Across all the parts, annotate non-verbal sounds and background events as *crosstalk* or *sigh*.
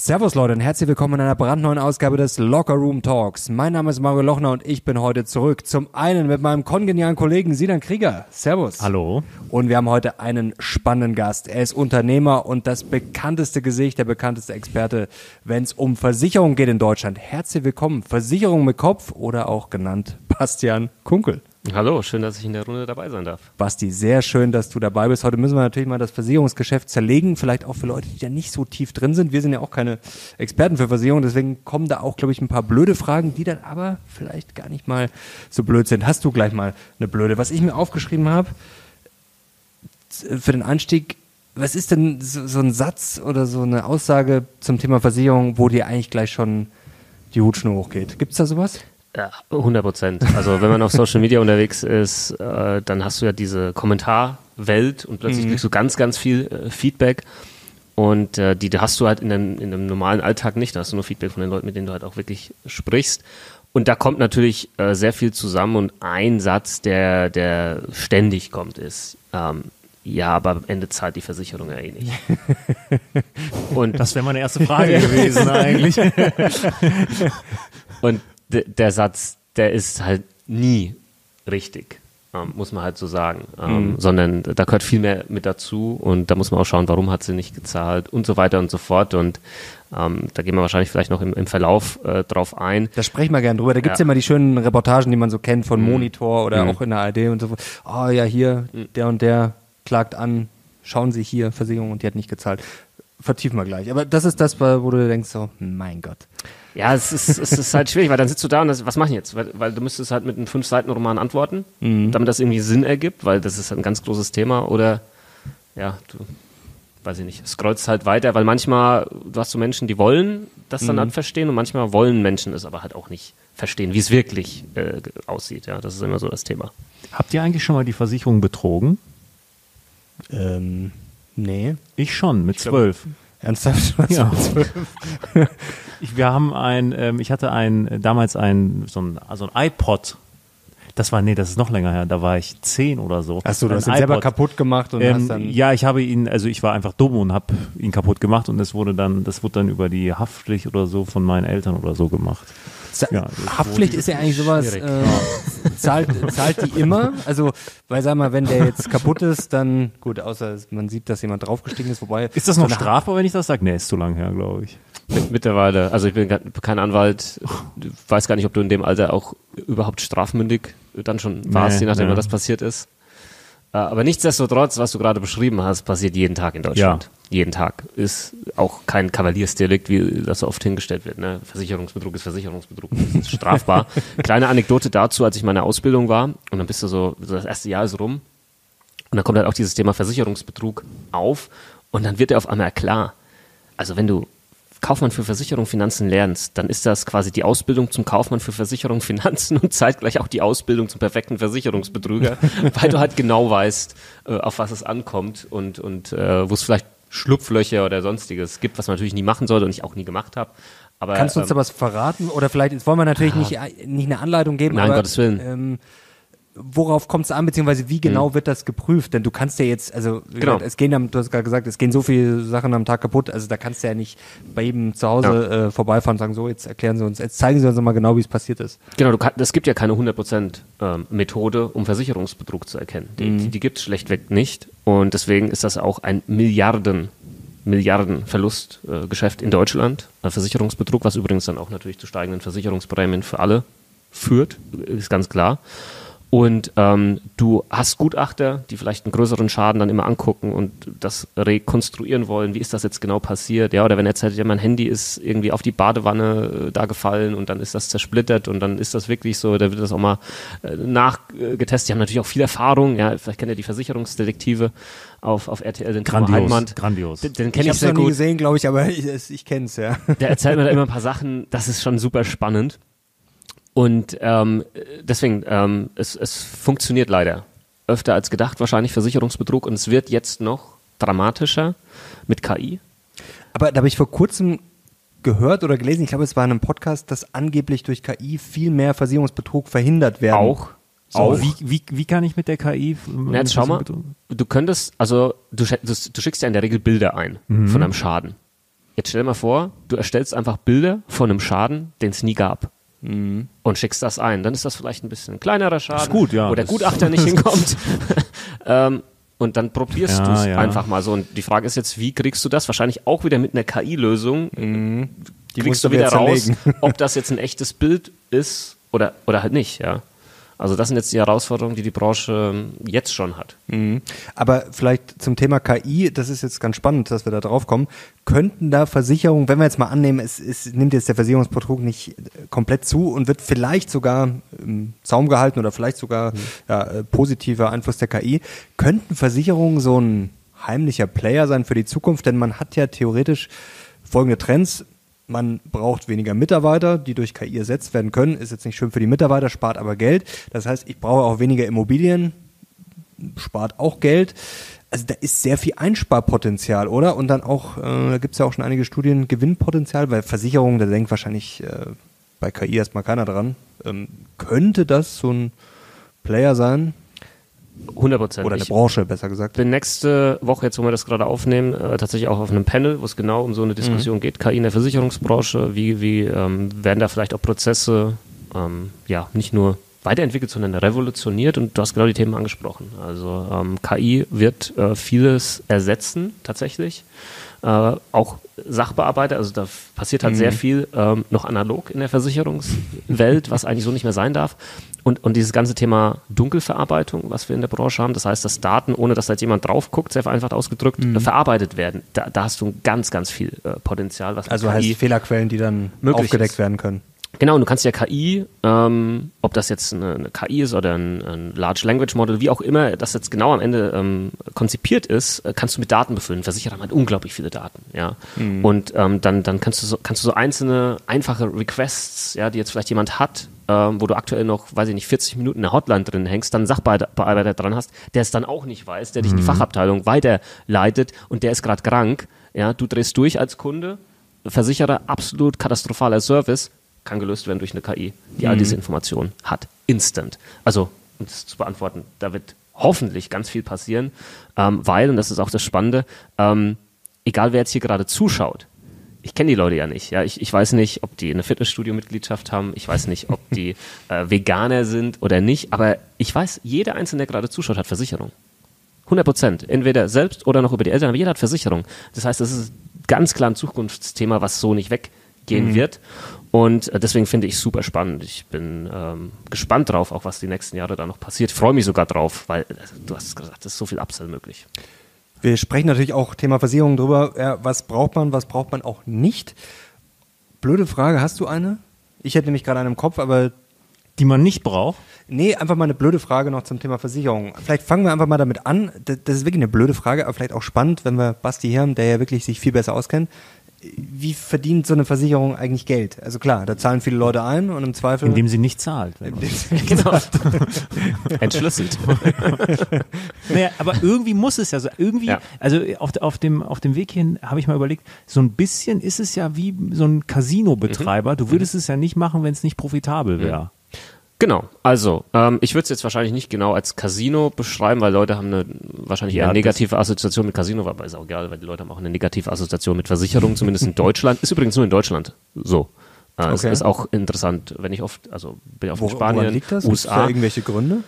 Servus Leute und herzlich willkommen in einer brandneuen Ausgabe des Locker Room Talks. Mein Name ist Mario Lochner und ich bin heute zurück. Zum einen mit meinem kongenialen Kollegen Sinan Krieger. Servus. Hallo. Und wir haben heute einen spannenden Gast. Er ist Unternehmer und das bekannteste Gesicht, der bekannteste Experte, wenn es um Versicherung geht in Deutschland. Herzlich willkommen. Versicherung mit Kopf oder auch genannt Bastian Kunkel. Hallo, schön, dass ich in der Runde dabei sein darf. Basti, sehr schön, dass du dabei bist. Heute müssen wir natürlich mal das Versicherungsgeschäft zerlegen, vielleicht auch für Leute, die da nicht so tief drin sind. Wir sind ja auch keine Experten für Versicherung, deswegen kommen da auch, glaube ich, ein paar blöde Fragen, die dann aber vielleicht gar nicht mal so blöd sind. Hast du gleich mal eine blöde? Was ich mir aufgeschrieben habe für den Einstieg, was ist denn so, so ein Satz oder so eine Aussage zum Thema Versicherung, wo dir eigentlich gleich schon die Hutschnur hochgeht? Gibt es da sowas? Ja, 100 Prozent. Also wenn man auf Social Media unterwegs ist, äh, dann hast du ja diese Kommentarwelt und plötzlich mhm. kriegst du ganz, ganz viel äh, Feedback. Und äh, die hast du halt in einem, in einem normalen Alltag nicht. Da hast du nur Feedback von den Leuten, mit denen du halt auch wirklich sprichst. Und da kommt natürlich äh, sehr viel zusammen. Und ein Satz, der, der ständig kommt, ist, ähm, ja, aber am Ende zahlt die Versicherung ja eh nicht. *laughs* Und das wäre meine erste Frage *laughs* gewesen eigentlich. Und der Satz, der ist halt nie richtig. Ähm, muss man halt so sagen. Ähm, mhm. Sondern da gehört viel mehr mit dazu und da muss man auch schauen, warum hat sie nicht gezahlt und so weiter und so fort. Und ähm, da gehen wir wahrscheinlich vielleicht noch im, im Verlauf äh, drauf ein. Da sprechen wir gerne drüber. Da gibt's ja. ja immer die schönen Reportagen, die man so kennt von mhm. Monitor oder mhm. auch in der ARD und so. Oh ja, hier, mhm. der und der klagt an, schauen Sie hier, Versicherung und die hat nicht gezahlt. Vertiefen wir gleich. Aber das ist das, wo du denkst so, mein Gott. Ja, es ist, es ist halt schwierig, weil dann sitzt du da und das, was mache ich jetzt? Weil, weil, du müsstest halt mit einem Fünf-Seiten-Roman antworten, mhm. damit das irgendwie Sinn ergibt, weil das ist ein ganz großes Thema. Oder, ja, du, weiß ich nicht, scrollst halt weiter, weil manchmal, du hast so Menschen, die wollen das dann mhm. halt verstehen und manchmal wollen Menschen es aber halt auch nicht verstehen, wie es wirklich äh, aussieht. Ja, das ist immer so das Thema. Habt ihr eigentlich schon mal die Versicherung betrogen? Ähm, nee. Ich schon, mit zwölf. Ernsthaft? *laughs* Ja. *laughs* ich, wir haben ein, ähm, ich hatte ein, damals ein, so ein, also ein iPod. Das war, nee, das ist noch länger her. Da war ich zehn oder so. Achso, du hast ihn selber kaputt gemacht und ähm, hast dann. Ja, ich habe ihn, also ich war einfach dumm und habe ihn kaputt gemacht und es wurde dann, das wurde dann über die Haftpflicht oder so von meinen Eltern oder so gemacht. Ja, Haftpflicht ist ja eigentlich sowas, äh, zahlt, zahlt die immer? Also, weil sag mal, wenn der jetzt kaputt ist, dann, gut, außer man sieht, dass jemand draufgestiegen ist, wobei. Ist das noch strafbar, wenn ich das sage? Nee, ist zu lang her, glaube ich. Mittlerweile, also ich bin kein Anwalt, weiß gar nicht, ob du in dem Alter auch überhaupt strafmündig dann schon warst, nee, je nachdem, nee. was passiert ist. Äh, aber nichtsdestotrotz, was du gerade beschrieben hast, passiert jeden Tag in Deutschland. Ja. Jeden Tag. Ist auch kein Kavaliersdelikt, wie das so oft hingestellt wird. Ne? Versicherungsbetrug ist Versicherungsbetrug. Das ist strafbar. *laughs* Kleine Anekdote dazu, als ich meine Ausbildung war, und dann bist du so, so das erste Jahr ist rum, und dann kommt halt auch dieses Thema Versicherungsbetrug auf, und dann wird dir auf einmal klar, also wenn du Kaufmann für Versicherung Finanzen lernst, dann ist das quasi die Ausbildung zum Kaufmann für Versicherung *laughs* Finanzen und zeitgleich auch die Ausbildung zum perfekten Versicherungsbetrüger, *laughs* weil du halt genau weißt, äh, auf was es ankommt und, und äh, wo es vielleicht Schlupflöcher oder sonstiges gibt, was man natürlich nie machen sollte und ich auch nie gemacht habe. Aber, Kannst du uns ähm, da was verraten? Oder vielleicht, jetzt wollen wir natürlich ja. nicht, nicht eine Anleitung geben, Nein, aber Gottes Willen. Ähm, worauf kommt es an, beziehungsweise wie genau mhm. wird das geprüft? Denn du kannst ja jetzt, also genau. gesagt, es gehen, du hast gerade gesagt, es gehen so viele Sachen am Tag kaputt, also da kannst du ja nicht bei jedem zu Hause ja. äh, vorbeifahren und sagen, so, jetzt erklären Sie uns, jetzt zeigen Sie uns mal genau, wie es passiert ist. Genau, es gibt ja keine 100% ähm, Methode, um Versicherungsbetrug zu erkennen. Die, mhm. die, die gibt es schlechtweg nicht und deswegen ist das auch ein Milliarden Milliarden Verlustgeschäft äh, in Deutschland, äh, Versicherungsbetrug, was übrigens dann auch natürlich zu steigenden Versicherungsprämien für alle führt, ist ganz klar. Und ähm, du hast Gutachter, die vielleicht einen größeren Schaden dann immer angucken und das rekonstruieren wollen. Wie ist das jetzt genau passiert? Ja, oder wenn er erzählt, ja, mein Handy ist irgendwie auf die Badewanne äh, da gefallen und dann ist das zersplittert und dann ist das wirklich so, da wird das auch mal äh, nachgetestet. Die haben natürlich auch viel Erfahrung. Ja, vielleicht kennt ihr die Versicherungsdetektive auf, auf RTL, den Grandios, Heidmann. Grandios. Den, den kenne ich, ich sehr noch nie gesehen, glaube ich, aber *laughs* ich, ich kenne es, ja. Der erzählt mir da immer ein paar Sachen, das ist schon super spannend. Und ähm, deswegen, ähm, es, es funktioniert leider öfter als gedacht, wahrscheinlich Versicherungsbetrug. Und es wird jetzt noch dramatischer mit KI. Aber da habe ich vor kurzem gehört oder gelesen, ich glaube, es war in einem Podcast, dass angeblich durch KI viel mehr Versicherungsbetrug verhindert werden. Auch. So, auch. Wie, wie, wie kann ich mit der KI? Na, jetzt schau mal, du könntest, also du, du, schickst ja in der Regel Bilder ein mhm. von einem Schaden. jetzt stell dir mal vor, du erstellst einfach Bilder von einem Schaden, den es nie gab. Und schickst das ein. Dann ist das vielleicht ein bisschen kleinerer Schaden, gut, ja. wo der Gutachter *laughs* nicht hinkommt. *laughs* ähm, und dann probierst Ja, du es ja. einfach mal so. Und die Frage ist jetzt, wie kriegst du das? Wahrscheinlich auch wieder mit einer KI-Lösung. Die kriegst du wieder raus, ob *laughs* das jetzt ein echtes Bild ist oder, oder halt nicht, ja. Also das sind jetzt die Herausforderungen, die die Branche ähm, jetzt schon hat. Mhm. Aber vielleicht zum Thema KI, das ist jetzt ganz spannend, dass wir da drauf kommen. Könnten da Versicherungen, wenn wir jetzt mal annehmen, es, es nimmt jetzt der Versicherungsbetrug nicht äh, komplett zu und wird vielleicht sogar im Zaum gehalten oder vielleicht sogar ja, äh, positiver Einfluss der KI, könnten Versicherungen so ein heimlicher Player sein für die Zukunft? Denn man hat ja theoretisch folgende Trends. Man braucht weniger Mitarbeiter, die durch KI ersetzt werden können. Ist jetzt nicht schön für die Mitarbeiter, spart aber Geld. Das heißt, ich brauche auch weniger Immobilien, spart auch Geld. Also da ist sehr viel Einsparpotenzial, oder? Und dann auch, äh, da gibt es ja auch schon einige Studien, Gewinnpotenzial, bei Versicherungen, da denkt wahrscheinlich äh, bei KI erstmal keiner dran. Ähm, könnte das so ein Player sein? 100 Prozent. Oder eine Branche, besser gesagt. bin nächste Woche, jetzt wo wir das gerade aufnehmen, äh, tatsächlich auch auf einem Panel, wo es genau um so eine Diskussion geht, KI in der Versicherungsbranche, wie, wie ähm, werden da vielleicht auch Prozesse ähm, ja nicht nur weiterentwickelt, sondern revolutioniert und du hast genau die Themen angesprochen. Also ähm, KI wird äh, vieles ersetzen tatsächlich. Äh, auch Sachbearbeiter, also da passiert halt sehr viel ähm, noch analog in der Versicherungswelt, was eigentlich so nicht mehr sein darf. Und, und dieses ganze Thema Dunkelverarbeitung, was wir in der Branche haben, das heißt, dass Daten, ohne dass da jetzt jemand drauf guckt, sehr vereinfacht ausgedrückt, äh, verarbeitet werden. Da, da hast du ganz, ganz viel äh, Potenzial, was Also KI heißt Fehlerquellen, die dann Möglich aufgedeckt ist. werden können. Genau, und du kannst ja KI, ähm, ob das jetzt eine, eine KI ist oder ein, ein Large Language Model, wie auch immer das jetzt genau am Ende ähm, konzipiert ist, äh, kannst du mit Daten befüllen. Versicherer haben halt unglaublich viele Daten, ja. Und ähm, dann, dann kannst du so, kannst du so einzelne einfache Requests, ja, die jetzt vielleicht jemand hat, ähm, wo du aktuell noch, weiß ich nicht, 40 Minuten in der Hotline drin hängst, dann Sachbearbeiter dran hast, der es dann auch nicht weiß, der dich in die Fachabteilung weiterleitet und der ist gerade krank, ja, du drehst durch als Kunde, Versicherer, absolut katastrophaler Service, kann gelöst werden durch eine KI, die all diese Informationen hat. Instant. Also, um das zu beantworten, da wird hoffentlich ganz viel passieren, ähm, weil, und das ist auch das Spannende, ähm, egal wer jetzt hier gerade zuschaut, ich kenne die Leute ja nicht. Ja, ich, ich weiß nicht, ob die eine Fitnessstudio-Mitgliedschaft haben. Ich weiß nicht, ob die *laughs* äh, Veganer sind oder nicht. Aber ich weiß, jeder Einzelne, der gerade zuschaut, hat Versicherung. 100 Prozent. Entweder selbst oder noch über die Eltern, aber jeder hat Versicherung. Das heißt, das ist ganz klar ein Zukunftsthema, was so nicht weggehen wird. Und äh, deswegen finde ich super spannend. Ich bin ähm, gespannt drauf, auch was die nächsten Jahre da noch passiert. Freue mich sogar drauf, weil äh, du hast gesagt, es ist so viel Upsell möglich. Wir sprechen natürlich auch Thema Versicherung drüber. Ja, was braucht man, was braucht man auch nicht? Blöde Frage, hast du eine? Ich hätte nämlich gerade eine im Kopf, aber Die man nicht braucht. nee, einfach mal eine blöde Frage noch zum Thema Versicherung. Vielleicht fangen wir einfach mal damit an. Das, das ist wirklich eine blöde Frage, aber vielleicht auch spannend, wenn wir Basti hier haben, der ja wirklich sich viel besser auskennt. Wie verdient so eine Versicherung eigentlich Geld? Also klar, da zahlen viele Leute ein und im Zweifel. Indem sie nicht zahlt. *laughs* Genau. *laughs* Entschlüsselt. *laughs* Naja, aber irgendwie muss es ja so. Irgendwie, Ja. also auf, auf, dem, auf dem Weg hin habe ich mal überlegt, so ein bisschen ist es ja wie so ein Casino-Betreiber. Du würdest es ja nicht machen, wenn es nicht profitabel wäre. Genau, also ähm, ich würde es jetzt wahrscheinlich nicht genau als Casino beschreiben, weil Leute haben eine wahrscheinlich eher Ja, negative Assoziation mit Casino, aber ist auch egal, weil die Leute haben auch eine negative Assoziation mit Versicherung, zumindest in Deutschland. Ist übrigens nur in Deutschland so. Äh, Es Okay. ist auch interessant, wenn ich oft, also bin auf Wo, Spanien, woran liegt das? Gibt's da USA. irgendwelche Gründe?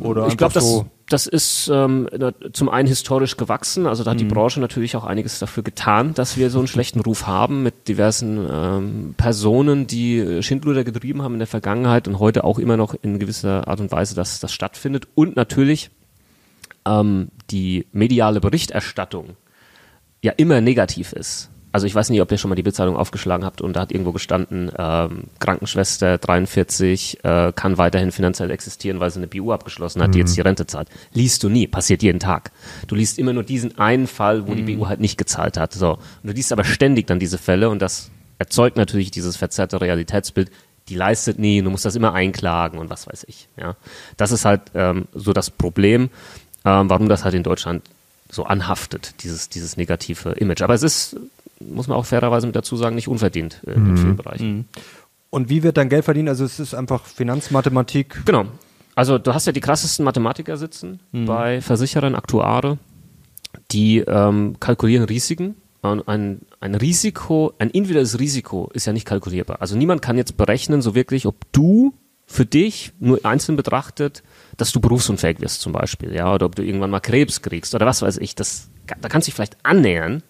Oder ich glaube, das, das ist ähm, zum einen historisch gewachsen. Also da hat die Mhm. Branche natürlich auch einiges dafür getan, dass wir so einen schlechten Ruf haben mit diversen ähm, Personen, die äh, Schindluder getrieben haben in der Vergangenheit und heute auch immer noch in gewisser Art und Weise, dass das stattfindet. Und natürlich ähm, die mediale Berichterstattung ja immer negativ ist. Also ich weiß nicht, ob ihr schon mal die Bildzeitung aufgeschlagen habt und da hat irgendwo gestanden, ähm, Krankenschwester 43 äh, kann weiterhin finanziell existieren, weil sie eine BU abgeschlossen hat, die jetzt die Rente zahlt. Liest du nie, passiert jeden Tag. Du liest immer nur diesen einen Fall, wo die BU halt nicht gezahlt hat. So. Und du liest aber ständig dann diese Fälle und das erzeugt natürlich dieses verzerrte Realitätsbild. Die leistet nie, du musst das immer einklagen und was weiß ich. Ja. Das ist halt ähm, so das Problem, ähm, warum das halt in Deutschland so anhaftet, dieses, dieses negative Image. Aber es ist, muss man auch fairerweise mit dazu sagen, nicht unverdient äh, in vielen Bereichen. Und wie wird dann Geld verdient? Also es ist einfach Finanzmathematik. Genau. Also du hast ja die krassesten Mathematiker sitzen bei Versicherern, Aktuare, die ähm, kalkulieren Risiken ein, ein Risiko, ein individuelles Risiko ist ja nicht kalkulierbar. Also niemand kann jetzt berechnen, so wirklich, ob du für dich nur einzeln betrachtet, dass du berufsunfähig wirst zum Beispiel, ja, oder ob du irgendwann mal Krebs kriegst oder was weiß ich. Das, da kannst du dich vielleicht annähern,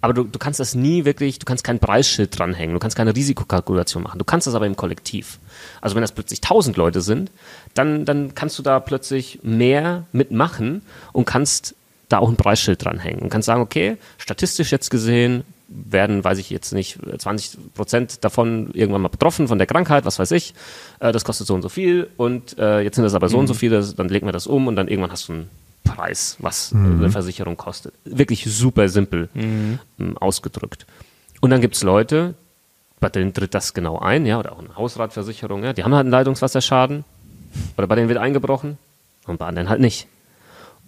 aber du, du kannst das nie wirklich, du kannst kein Preisschild dranhängen, du kannst keine Risikokalkulation machen. Du kannst das aber im Kollektiv. Also wenn das plötzlich tausend Leute sind, dann, dann kannst du da plötzlich mehr mitmachen und kannst da auch ein Preisschild dranhängen und kannst sagen, okay, statistisch jetzt gesehen werden, weiß ich jetzt nicht, 20 Prozent davon irgendwann mal betroffen von der Krankheit, was weiß ich. Äh, das kostet so und so viel und äh, jetzt sind das aber so mhm. und so mhm. viele, dann legen wir das um und dann irgendwann hast du einen Preis, was mhm. eine Versicherung kostet. Wirklich super simpel mhm. Ähm, ausgedrückt. Und dann gibt es Leute, bei denen tritt das genau ein, ja, oder auch eine Hausratversicherung, ja, die haben halt einen Leitungswasserschaden oder bei denen wird eingebrochen und bei anderen halt nicht.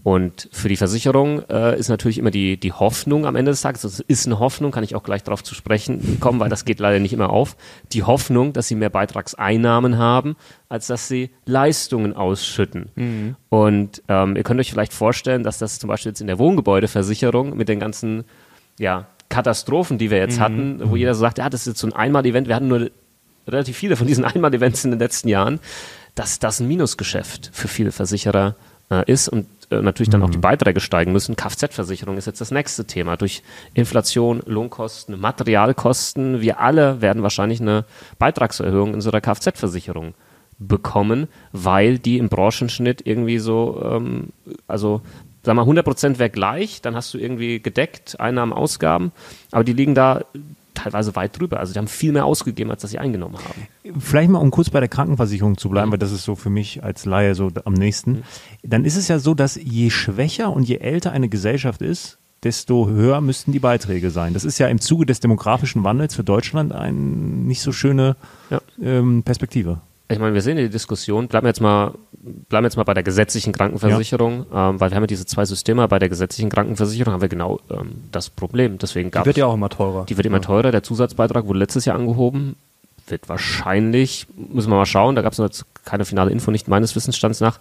Und für die Versicherung äh, ist natürlich immer die, die Hoffnung am Ende des Tages, das ist eine Hoffnung, kann ich auch gleich darauf zu sprechen kommen, weil das geht leider nicht immer auf, die Hoffnung, dass sie mehr Beitragseinnahmen haben, als dass sie Leistungen ausschütten. Mhm. Und ähm, ihr könnt euch vielleicht vorstellen, dass das zum Beispiel jetzt in der Wohngebäudeversicherung mit den ganzen ja, Katastrophen, die wir jetzt mhm. hatten, wo jeder so sagt, ja, das ist jetzt so ein Einmal-Event, wir hatten nur relativ viele von diesen *laughs* Einmal-Events in den letzten Jahren, dass das ein Minusgeschäft für viele Versicherer äh, ist und äh, natürlich dann auch die mhm. Beiträge steigen müssen. Kfz-Versicherung ist jetzt das nächste Thema. Durch Inflation, Lohnkosten, Materialkosten, wir alle werden wahrscheinlich eine Beitragserhöhung in unserer Kfz-Versicherung bekommen, weil die im Branchenschnitt irgendwie so, ähm, also sag mal, 100 Prozent wäre gleich, dann hast du irgendwie gedeckt, Einnahmen, Ausgaben, aber die liegen da teilweise weit drüber. Also die haben viel mehr ausgegeben, als dass sie eingenommen haben. Vielleicht mal, um kurz bei der Krankenversicherung zu bleiben, mhm. weil das ist so für mich als Laie so am nächsten. Mhm. Dann ist es ja so, dass je schwächer und je älter eine Gesellschaft ist, desto höher müssten die Beiträge sein. Das ist ja im Zuge des demografischen Wandels für Deutschland eine nicht so schöne ja. ähm, Perspektive ich meine, wir sehen die Diskussion, bleiben wir jetzt mal, bleiben jetzt mal bei der gesetzlichen Krankenversicherung, ja. ähm, weil wir haben ja diese zwei Systeme, bei der gesetzlichen Krankenversicherung haben wir genau ähm, das Problem. Deswegen die wird ja auch immer teurer. Die wird immer ja. teurer, der Zusatzbeitrag wurde letztes Jahr angehoben, wird wahrscheinlich, müssen wir mal schauen, da gab es jetzt keine finale Info, nicht meines Wissensstands nach,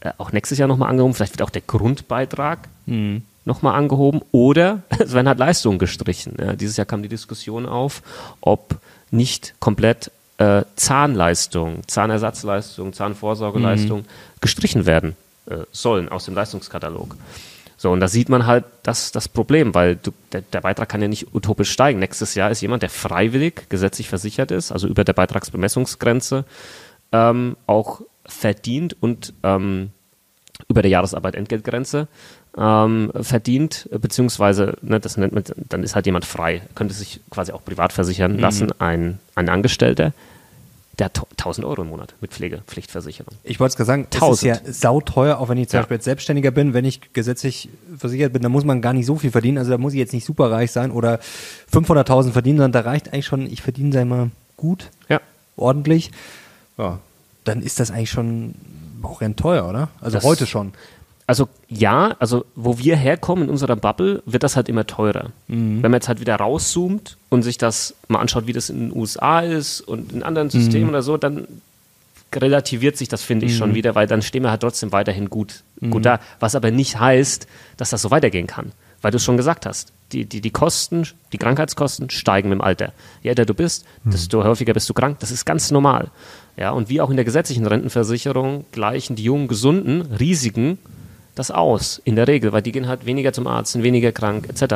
äh, auch nächstes Jahr nochmal angehoben, vielleicht wird auch der Grundbeitrag mhm. nochmal angehoben oder *laughs* es werden halt Leistungen gestrichen. Ja, dieses Jahr kam die Diskussion auf, ob nicht komplett äh, Zahnleistung, Zahnersatzleistung, Zahnvorsorgeleistung mhm. gestrichen werden äh, sollen aus dem Leistungskatalog. So, und da sieht man halt das, das Problem, weil du, der, der, Beitrag kann ja nicht utopisch steigen. Nächstes Jahr ist jemand, der freiwillig gesetzlich versichert ist, also über der Beitragsbemessungsgrenze, ähm, auch verdient und ähm, über der Jahresarbeit-Entgeltgrenze ähm, verdient, beziehungsweise, ne, das nennt man, dann ist halt jemand frei, könnte sich quasi auch privat versichern mhm. lassen, ein, ein Angestellter, der hat 1000 Euro im Monat mit Pflegepflichtversicherung. Ich wollte es gerade sagen, 1000. ist ja sauteuer, auch wenn ich zum ja. Beispiel jetzt Selbstständiger bin, wenn ich gesetzlich versichert bin, dann muss man gar nicht so viel verdienen, also da muss ich jetzt nicht super reich sein oder 500.000 verdienen, sondern da reicht eigentlich schon, ich verdiene, sei mal, gut, ja. ordentlich, ja, dann ist das eigentlich schon auch teuer, oder? Also das, heute schon. Also ja, also wo wir herkommen in unserer Bubble, wird das halt immer teurer. Mhm. Wenn man jetzt halt wieder rauszoomt und sich das mal anschaut, wie das in den USA ist und in anderen Systemen mhm. oder so, dann relativiert sich das, finde ich, mhm. schon wieder, weil dann stehen wir halt trotzdem weiterhin gut, gut mhm. da. Was aber nicht heißt, dass das so weitergehen kann. Weil du es schon gesagt hast, die, die, die Kosten, die Krankheitskosten steigen mit dem Alter. Je älter du bist, mhm. desto häufiger bist du krank. Das ist ganz normal. Ja, und wie auch in der gesetzlichen Rentenversicherung gleichen die jungen Gesunden Risiken das aus, in der Regel, weil die gehen halt weniger zum Arzt, sind weniger krank, etc.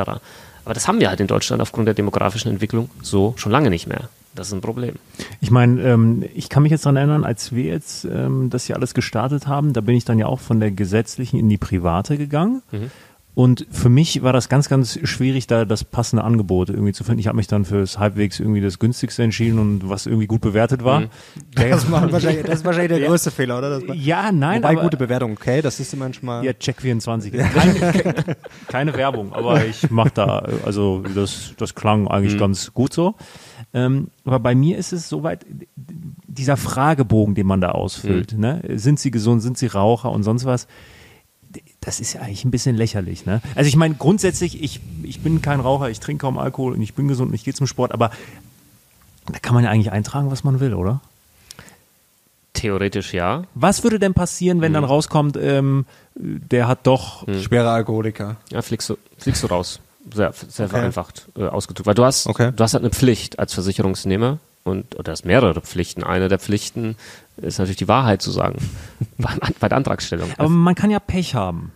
Aber das haben wir halt in Deutschland aufgrund der demografischen Entwicklung so schon lange nicht mehr. Das ist ein Problem. Ich meine, ähm, ich kann mich jetzt daran erinnern, als wir jetzt ähm, das hier alles gestartet haben, da bin ich dann ja auch von der gesetzlichen in die private gegangen. Mhm. Und für mich war das ganz, ganz schwierig, da das passende Angebot irgendwie zu finden. Ich habe mich dann fürs halbwegs irgendwie das günstigste entschieden und was irgendwie gut bewertet war. Mhm. Das, *laughs* wahrscheinlich, das, ist wahrscheinlich der größte ja. Fehler, oder? ja, nein. Wobei aber, gute Bewertung, okay, das ist manchmal. Ja, Check24. Keine, *laughs* keine Werbung, aber ich mache da, also das, das klang eigentlich mhm. ganz gut so. Ähm, aber bei mir ist es soweit, dieser Fragebogen, den man da ausfüllt, mhm. ne? sind sie gesund, sind sie Raucher und sonst was das ist ja eigentlich ein bisschen lächerlich, ne? Also ich meine, grundsätzlich, ich, ich bin kein Raucher, ich trinke kaum Alkohol und ich bin gesund und ich gehe zum Sport, aber da kann man ja eigentlich eintragen, was man will, oder? Theoretisch ja. Was würde denn passieren, wenn mhm. dann rauskommt, ähm, der hat doch mhm. schwere Alkoholiker? Ja, fliegst du, fliegst du raus. sehr, sehr okay. vereinfacht äh, ausgedrückt. Weil du hast, okay. du hast halt eine Pflicht als Versicherungsnehmer und oder hast mehrere Pflichten. Eine der Pflichten ist natürlich die Wahrheit zu sagen *laughs* bei, der Antragstellung. Aber man kann ja Pech haben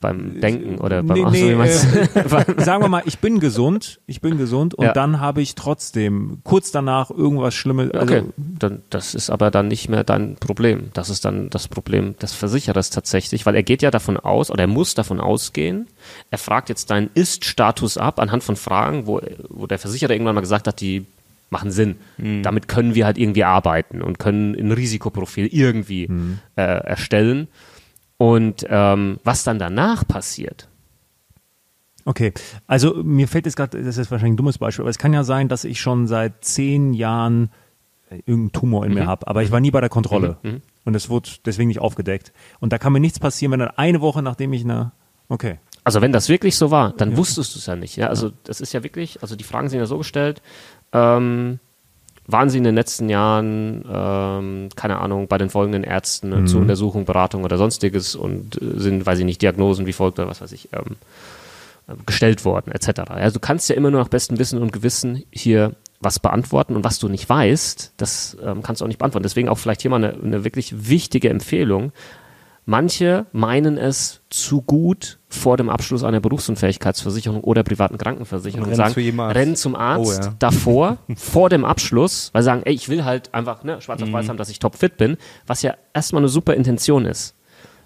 beim Denken oder beim nee, nee, äh, *laughs* *laughs* Sagen wir mal, ich bin gesund, ich bin gesund und ja. dann habe ich trotzdem kurz danach irgendwas Schlimmes. Also okay, dann, das ist aber dann nicht mehr dein Problem. Das ist dann das Problem des Versicherers tatsächlich, weil er geht ja davon aus oder er muss davon ausgehen, er fragt jetzt deinen Ist-Status ab anhand von Fragen, wo, wo der Versicherer irgendwann mal gesagt hat, die machen Sinn. Mhm. Damit können wir halt irgendwie arbeiten und können ein Risikoprofil irgendwie mhm. äh, erstellen. Und ähm, was dann danach passiert. Okay, also mir fällt jetzt gerade, das ist wahrscheinlich ein dummes Beispiel, aber es kann ja sein, dass ich schon seit zehn Jahren äh, irgendeinen Tumor in mhm. mir habe, aber ich war nie bei der Kontrolle mhm. mhm. und es wurde deswegen nicht aufgedeckt. Und da kann mir nichts passieren, wenn dann eine Woche nachdem ich eine, okay. Also wenn das wirklich so war, dann ja. wusstest du es ja nicht. Ja? Also das ist ja wirklich, also die Fragen sind ja so gestellt, ähm, waren Sie in den letzten Jahren, ähm, keine Ahnung, bei den folgenden Ärzten mhm. zur Untersuchung, Beratung oder sonstiges und äh, sind, weiß ich nicht, Diagnosen wie folgt oder was weiß ich, ähm, äh, gestellt worden, etc. Also du kannst ja immer nur nach bestem Wissen und Gewissen hier was beantworten und was du nicht weißt, das ähm, kannst du auch nicht beantworten. Deswegen auch vielleicht hier mal eine, eine wirklich wichtige Empfehlung. Manche meinen es zu gut vor dem Abschluss einer Berufsunfähigkeitsversicherung oder privaten Krankenversicherung und sagen, zu rennen zum Arzt oh, ja. davor, *laughs* vor dem Abschluss, weil sie sagen, ey, ich will halt einfach ne, schwarz auf weiß mhm. haben, dass ich topfit bin, was ja erstmal eine super Intention ist.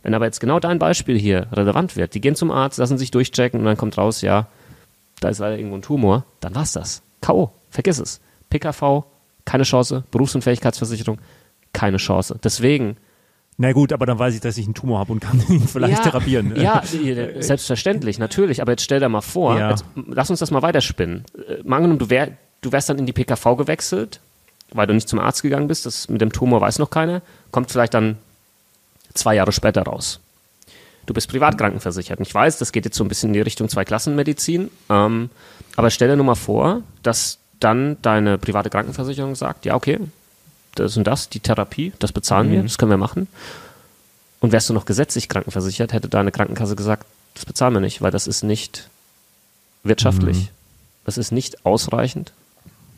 Wenn aber jetzt genau dein Beispiel hier relevant wird, die gehen zum Arzt, lassen sich durchchecken und dann kommt raus, ja, da ist leider irgendwo ein Tumor, dann war's das. K.O., vergiss es. PKV, keine Chance, Berufsunfähigkeitsversicherung, keine Chance. Deswegen na gut, aber dann weiß ich, dass ich einen Tumor habe und kann *laughs* ihn vielleicht ja, therapieren. Ja, *laughs* selbstverständlich, natürlich. Aber jetzt stell dir mal vor, ja. jetzt, lass uns das mal weiterspinnen. Äh, mal angenommen, du, wär, du wärst dann in die PKV gewechselt, weil du nicht zum Arzt gegangen bist. Das mit dem Tumor weiß noch keiner. Kommt vielleicht dann zwei Jahre später raus. Du bist privat krankenversichert. Und ich weiß, das geht jetzt so ein bisschen in die Richtung Zweiklassenmedizin. Ähm, aber stell dir nur mal vor, dass dann deine private Krankenversicherung sagt, ja, okay, das und das, die Therapie, das bezahlen mhm. wir, das können wir machen. Und wärst du noch gesetzlich krankenversichert, hätte deine Krankenkasse gesagt, das bezahlen wir nicht, weil das ist nicht wirtschaftlich. Mhm. Das ist nicht ausreichend.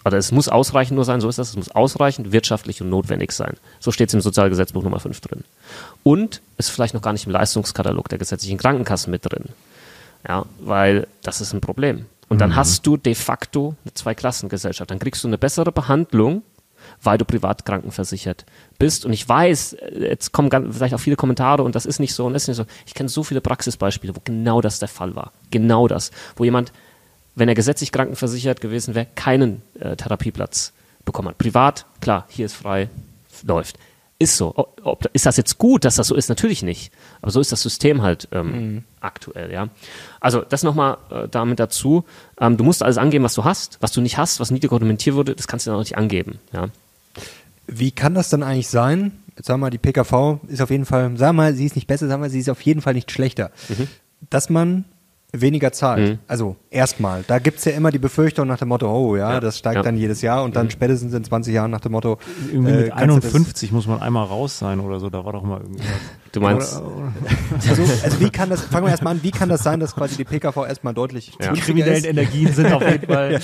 Oder es muss ausreichend nur sein, so ist das, es muss ausreichend, wirtschaftlich und notwendig sein. So steht es im Sozialgesetzbuch Nummer 5 drin. Und ist vielleicht noch gar nicht im Leistungskatalog der gesetzlichen Krankenkassen mit drin. Ja, weil das ist ein Problem. Und dann mhm. hast du de facto eine Zweiklassengesellschaft. Dann kriegst du eine bessere Behandlung weil du privat krankenversichert bist. Und ich weiß, jetzt kommen ganz, vielleicht auch viele Kommentare und das ist nicht so und das ist nicht so. Ich kenne so viele Praxisbeispiele, wo genau das der Fall war. Genau das. Wo jemand, wenn er gesetzlich krankenversichert gewesen wäre, keinen äh, Therapieplatz bekommen hat. Privat, klar, hier ist frei, läuft. Ist so. Ob, ist das jetzt gut, dass das so ist? Natürlich nicht. Aber so ist das System halt ähm, mhm. aktuell, ja. Also das nochmal äh, damit dazu. Ähm, du musst alles angeben, was du hast. Was du nicht hast, was nie dokumentiert wurde, das kannst du dann auch nicht angeben, ja. Wie kann das dann eigentlich sein? Jetzt sagen wir mal, die PKV ist auf jeden Fall, sagen wir mal, sie ist nicht besser, sagen wir, sie ist auf jeden Fall nicht schlechter. Mhm. Dass man weniger zahlt. Mhm. Also erstmal. Da gibt es ja immer die Befürchtung nach dem Motto, oh ja, ja. das steigt ja. dann jedes Jahr und dann mhm. spätestens in 20 Jahren nach dem Motto. Irgendwie äh, mit 51 muss man einmal raus sein oder so, da war doch mal irgendwas. *laughs* Du meinst. Also, also wie kann das, fangen wir erstmal an, wie kann das sein, dass quasi die PKV erstmal deutlich ja. Die kriminellen ist? Energien sind auf jeden Fall.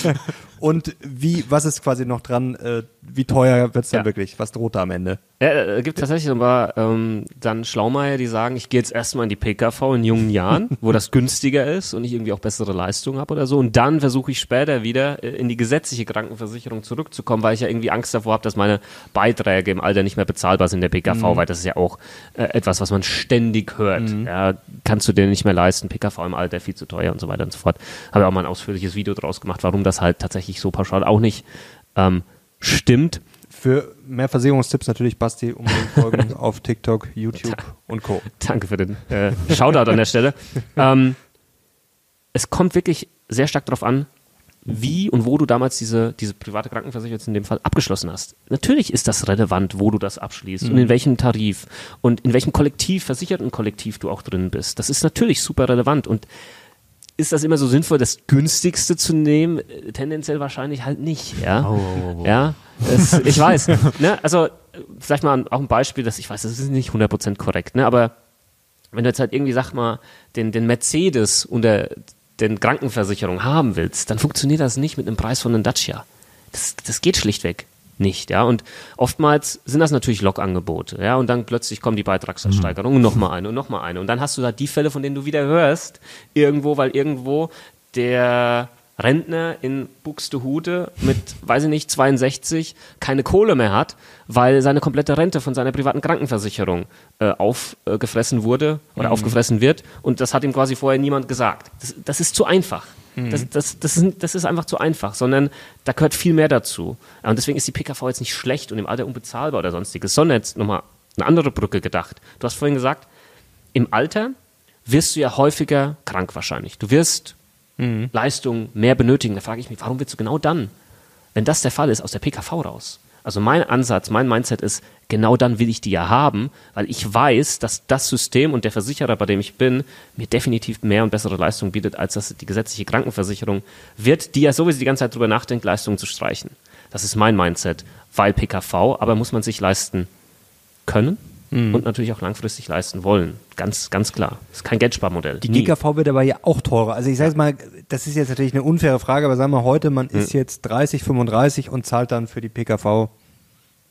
*laughs* und wie, was ist quasi noch dran, äh, wie teuer wird es dann ja. wirklich? Was droht da am Ende? Ja, äh, gibt tatsächlich aber ähm, dann Schlaumeier, die sagen, ich gehe jetzt erstmal in die PKV in jungen Jahren, wo das günstiger ist und ich irgendwie auch bessere Leistungen habe oder so. Und dann versuche ich später wieder äh, in die gesetzliche Krankenversicherung zurückzukommen, weil ich ja irgendwie Angst davor habe, dass meine Beiträge im Alter nicht mehr bezahlbar sind der PKV, mhm. weil das ist ja auch äh, etwas, was man ständig hört. Mhm. Ja, kannst du dir nicht mehr leisten, PKV im Alter viel zu teuer und so weiter und so fort. Habe auch mal ein ausführliches Video draus gemacht, warum das halt tatsächlich so pauschal auch nicht ähm, stimmt. Für mehr Versicherungstipps natürlich Basti unbedingt *laughs* folgen auf TikTok, YouTube und Co. Danke für den äh, Shoutout an der Stelle. *laughs* Ähm, es kommt wirklich sehr stark darauf an, wie und wo du damals diese, diese private Krankenversicherung in dem Fall abgeschlossen hast. Natürlich ist das relevant, wo du das abschließt mhm. und in welchem Tarif und in welchem Kollektiv, versicherten Kollektiv du auch drin bist. Das ist natürlich super relevant und ist das immer so sinnvoll, das günstigste zu nehmen? Tendenziell wahrscheinlich halt nicht, ja. Oh, oh, oh. Ja, das, ich weiß. ne? Also, vielleicht mal auch ein Beispiel, dass ich weiß, das ist nicht 100% korrekt, ne? aber wenn du jetzt halt irgendwie, sag mal, den, den Mercedes unter denn Krankenversicherung haben willst, dann funktioniert das nicht mit einem Preis von einem Dacia. Das, das geht schlichtweg nicht, ja. Und oftmals sind das natürlich Lokangebote, ja. Und dann plötzlich kommen die Beitragssteigerungen und nochmal eine und nochmal eine. Und dann hast du da die Fälle, von denen du wieder hörst, irgendwo, weil irgendwo der Rentner in Buxtehude mit, weiß ich nicht, 62 keine Kohle mehr hat, weil seine komplette Rente von seiner privaten Krankenversicherung äh, aufgefressen wurde oder Mhm. aufgefressen wird und das hat ihm quasi vorher niemand gesagt. Das, das ist zu einfach. Mhm. Das, das, das, ist, das ist einfach zu einfach, sondern da gehört viel mehr dazu. Und deswegen ist die PKV jetzt nicht schlecht und im Alter unbezahlbar oder sonstiges, sondern jetzt nochmal eine andere Brücke gedacht. Du hast vorhin gesagt, im Alter wirst du ja häufiger krank wahrscheinlich. Du wirst Leistung mehr benötigen. Da frage ich mich, warum willst du genau dann, wenn das der Fall ist, aus der PKV raus? Also mein Ansatz, mein Mindset ist, genau dann will ich die ja haben, weil ich weiß, dass das System und der Versicherer, bei dem ich bin, mir definitiv mehr und bessere Leistung bietet, als das die gesetzliche Krankenversicherung wird, die ja sowieso die ganze Zeit drüber nachdenkt, Leistungen zu streichen. Das ist mein Mindset, weil PKV, aber muss man sich leisten können und natürlich auch langfristig leisten wollen. Ganz, ganz klar. Das ist kein Geldsparmodell. Die Nie. GKV wird aber ja auch teurer. Also ich sage mal, das ist jetzt natürlich eine unfaire Frage, aber sagen wir heute, man Hm. ist jetzt 30, 35 und zahlt dann für die PKV,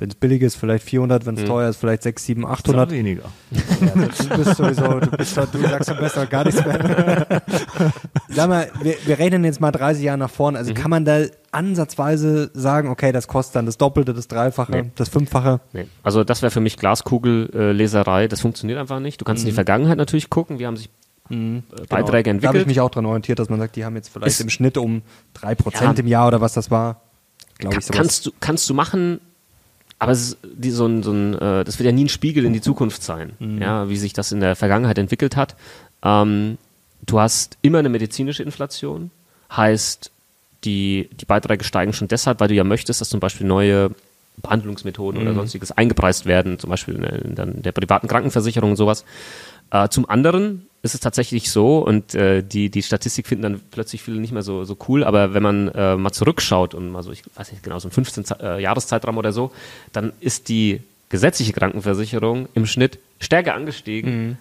wenn es billig ist, vielleicht 400, wenn es teuer ist, vielleicht 6, 7, 800. weniger. Ja, du bist sowieso, du, bist, du sagst doch besser gar nichts mehr. *laughs* Sag mal, wir, wir rechnen jetzt mal 30 Jahre nach vorne. Mhm. Also kann man da ansatzweise sagen, okay, das kostet dann das Doppelte, das Dreifache, Nee. das Fünffache? Nee. Also das wäre für mich Glaskugelleserei. Das funktioniert einfach nicht. Du kannst in die Vergangenheit natürlich gucken, wie haben sich äh, Beiträge Genau. Da habe ich entwickelt. mich auch dran orientiert, dass man sagt, die haben jetzt vielleicht Ist- im Schnitt um 3% Ja. im Jahr oder was das war. Glaube ich sowas. kannst, du, kannst du machen, aber es ist die, so ein, so ein, äh, das wird ja nie ein Spiegel in die Zukunft sein, Mhm. ja, wie sich das in der Vergangenheit entwickelt hat. Ähm, du hast immer eine medizinische Inflation, heißt, die, die Beiträge steigen schon deshalb, weil du ja möchtest, dass zum Beispiel neue Behandlungsmethoden Mhm. oder sonstiges eingepreist werden, zum Beispiel in der, in in der privaten Krankenversicherung und sowas. Äh, zum anderen ist es tatsächlich so, und äh, die, die Statistik finden dann plötzlich viele nicht mehr so, so cool, aber wenn man äh, mal zurückschaut und mal so, ich weiß nicht genau, so ein 15 Ze- äh, Jahreszeitraum oder so, dann ist die gesetzliche Krankenversicherung im Schnitt stärker angestiegen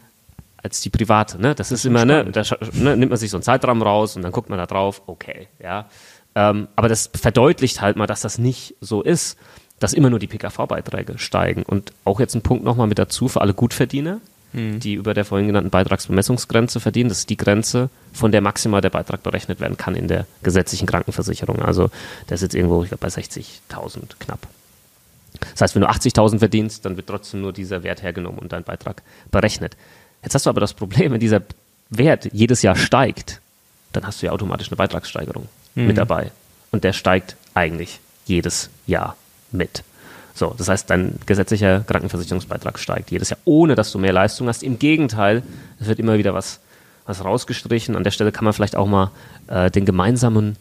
als die private. Ne? Das, ist immer, ne, da ne, nimmt man sich so einen Zeitraum raus und dann guckt man da drauf, okay, ja. Ähm, aber das verdeutlicht halt mal, dass das nicht so ist, dass immer nur die PKV-Beiträge steigen. Und auch jetzt ein Punkt nochmal mit dazu für alle Gutverdiener, die über der vorhin genannten Beitragsbemessungsgrenze verdienen. Das ist die Grenze, von der maximal der Beitrag berechnet werden kann in der gesetzlichen Krankenversicherung. Also der ist jetzt irgendwo, ich glaube, bei 60.000 knapp. Das heißt, wenn du 80.000 verdienst, dann wird trotzdem nur dieser Wert hergenommen und dein Beitrag berechnet. Jetzt hast du aber das Problem, wenn dieser Wert jedes Jahr steigt, dann hast du ja automatisch eine Beitragssteigerung mit dabei. Und der steigt eigentlich jedes Jahr mit. So, das heißt, dein gesetzlicher Krankenversicherungsbeitrag steigt jedes Jahr, ohne dass du mehr Leistung hast. Im Gegenteil, es wird immer wieder was, was rausgestrichen. An der Stelle kann man vielleicht auch mal äh, den gemeinsamen,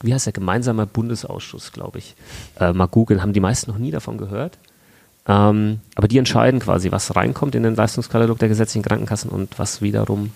wie heißt der, gemeinsame Bundesausschuss, glaube ich, äh, mal googeln. Haben die meisten noch nie davon gehört? Ähm, aber die entscheiden quasi, was reinkommt in den Leistungskatalog der gesetzlichen Krankenkassen und was wiederum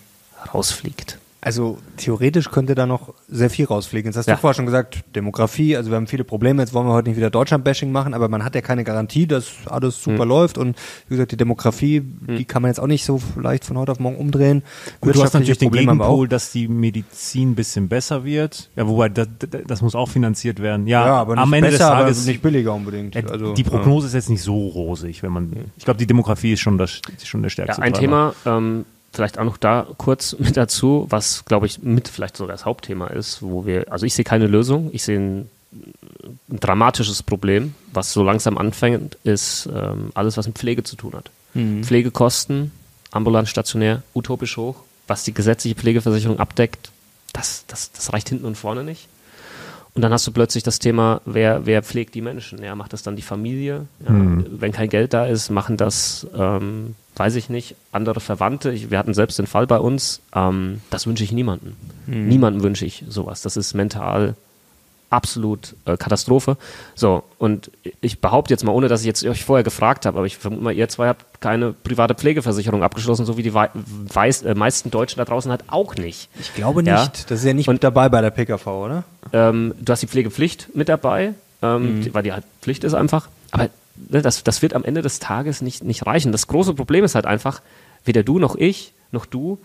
rausfliegt. Also theoretisch könnte da noch sehr viel rausfliegen. Jetzt hast Ja. du vorher schon gesagt, Demografie, also wir haben viele Probleme, jetzt wollen wir heute nicht wieder Deutschland-Bashing machen, aber man hat ja keine Garantie, dass alles super Hm. läuft und wie gesagt, die Demografie, die kann man jetzt auch nicht so leicht von heute auf morgen umdrehen. Gut, du hast natürlich den Probleme Gegenpol, dass die Medizin ein bisschen besser wird. Ja, wobei, das, das muss auch finanziert werden. Ja, Ja, aber nicht am Ende besser, des Tages aber nicht billiger unbedingt. Ja, Also, die Prognose ist jetzt nicht so rosig, wenn man. Ich glaube, die Demografie ist schon, das, ist schon der Ja, stärkste. ein Treiber. Thema, ähm, vielleicht auch noch da kurz mit dazu, was, glaube ich, mit vielleicht sogar das Hauptthema ist, wo wir, also ich sehe keine Lösung, ich sehe ein, ein dramatisches Problem, was so langsam anfängt, ist ähm, alles, was mit Pflege zu tun hat. Pflegekosten, ambulant, stationär, utopisch hoch, was die gesetzliche Pflegeversicherung abdeckt, das, das, das reicht hinten und vorne nicht. Und dann hast du plötzlich das Thema, wer, wer pflegt die Menschen? Ja, macht das dann die Familie? Ja, Wenn kein Geld da ist, machen das, ähm, weiß ich nicht, andere Verwandte. Ich, wir hatten selbst den Fall bei uns. Ähm, das wünsche ich niemandem. Niemandem wünsche ich sowas. Das ist mental absolut äh, Katastrophe. So, und ich behaupte jetzt mal, ohne dass ich jetzt euch vorher gefragt habe, aber ich vermute mal, ihr zwei habt keine private Pflegeversicherung abgeschlossen, so wie die wei weiß, äh, meisten Deutschen da draußen halt auch nicht. Ich glaube nicht. Ja. Das ist ja nicht Und- mit dabei bei der PKV, oder? Ähm, du hast die Pflegepflicht mit dabei, ähm, die, weil die halt Pflicht ist einfach. Aber ne, das, das wird am Ende des Tages nicht, nicht reichen. Das große Problem ist halt einfach, weder du noch ich noch du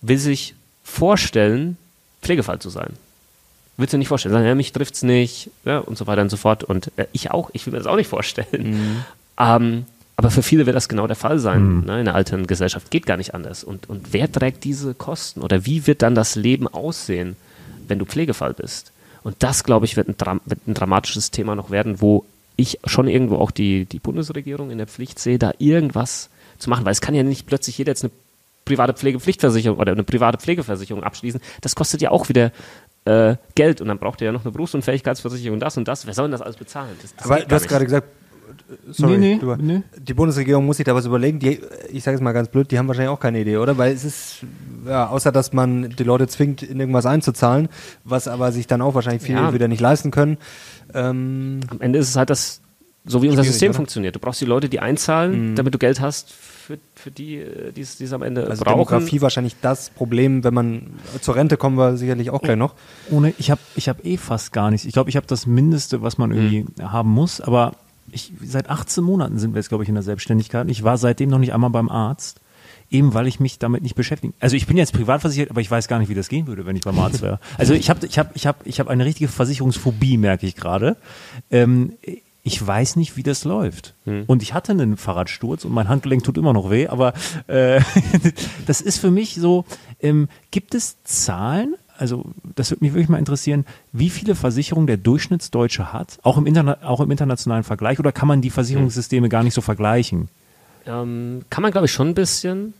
will sich vorstellen, Pflegefall zu sein. Willst du nicht vorstellen. Sagen, ja, mich trifft's nicht, ja, und so weiter und so fort. Und äh, ich auch, ich will mir das auch nicht vorstellen. Mhm. Ähm, aber für viele wird das genau der Fall sein. Mhm. Ne? In der alten Gesellschaft geht gar nicht anders. Und, und wer trägt diese Kosten? Oder wie wird dann das Leben aussehen, wenn du Pflegefall bist? Und das, glaube ich, wird ein, wird ein dramatisches Thema noch werden, wo ich schon irgendwo auch die, die Bundesregierung in der Pflicht sehe, da irgendwas zu machen. Weil es kann ja nicht plötzlich jeder jetzt eine private Pflegepflichtversicherung oder eine private Pflegeversicherung abschließen. Das kostet ja auch wieder äh, Geld und dann braucht ihr ja noch eine Berufsunfähigkeitsversicherung, das und das. Wer soll denn das alles bezahlen? Das, das Aber du hast gerade gesagt, sorry, nee, nee, nee. die Bundesregierung muss sich da was überlegen. Die, ich sage es mal ganz blöd, die haben wahrscheinlich auch keine Idee, oder? Weil es ist, ja, außer dass man die Leute zwingt, in irgendwas einzuzahlen, was aber sich dann auch wahrscheinlich viele ja. wieder nicht leisten können. Ähm, Am Ende ist es halt das, so wie unser System oder? funktioniert. Du brauchst die Leute, die einzahlen, mhm. damit du Geld hast für, für die, äh, die es am Ende also brauchen. Demografie wahrscheinlich das Problem, wenn man zur Rente kommen wir sicherlich auch gleich noch. Ohne, ich habe ich hab eh fast gar nichts. Ich glaube, ich habe das Mindeste, was man irgendwie mhm. haben muss, aber ich, seit 18 Monaten sind wir jetzt, glaube ich, in der Selbstständigkeit. Ich war seitdem noch nicht einmal beim Arzt, eben weil ich mich damit nicht beschäftige. Also ich bin jetzt privat versichert, aber ich weiß gar nicht, wie das gehen würde, wenn ich beim Arzt wäre. Also ich habe ich hab, ich hab, ich hab eine richtige Versicherungsphobie, merke ich gerade. Ähm, ich weiß nicht, wie das läuft. Hm. Und ich hatte einen Fahrradsturz und mein Handgelenk tut immer noch weh, aber äh, *laughs* das ist für mich so, ähm, gibt es Zahlen, also das würde mich wirklich mal interessieren, wie viele Versicherungen der Durchschnittsdeutsche hat, auch im, Interna auch im internationalen Vergleich, oder kann man die Versicherungssysteme gar nicht so vergleichen? Ähm, kann man, glaube ich, schon ein bisschen.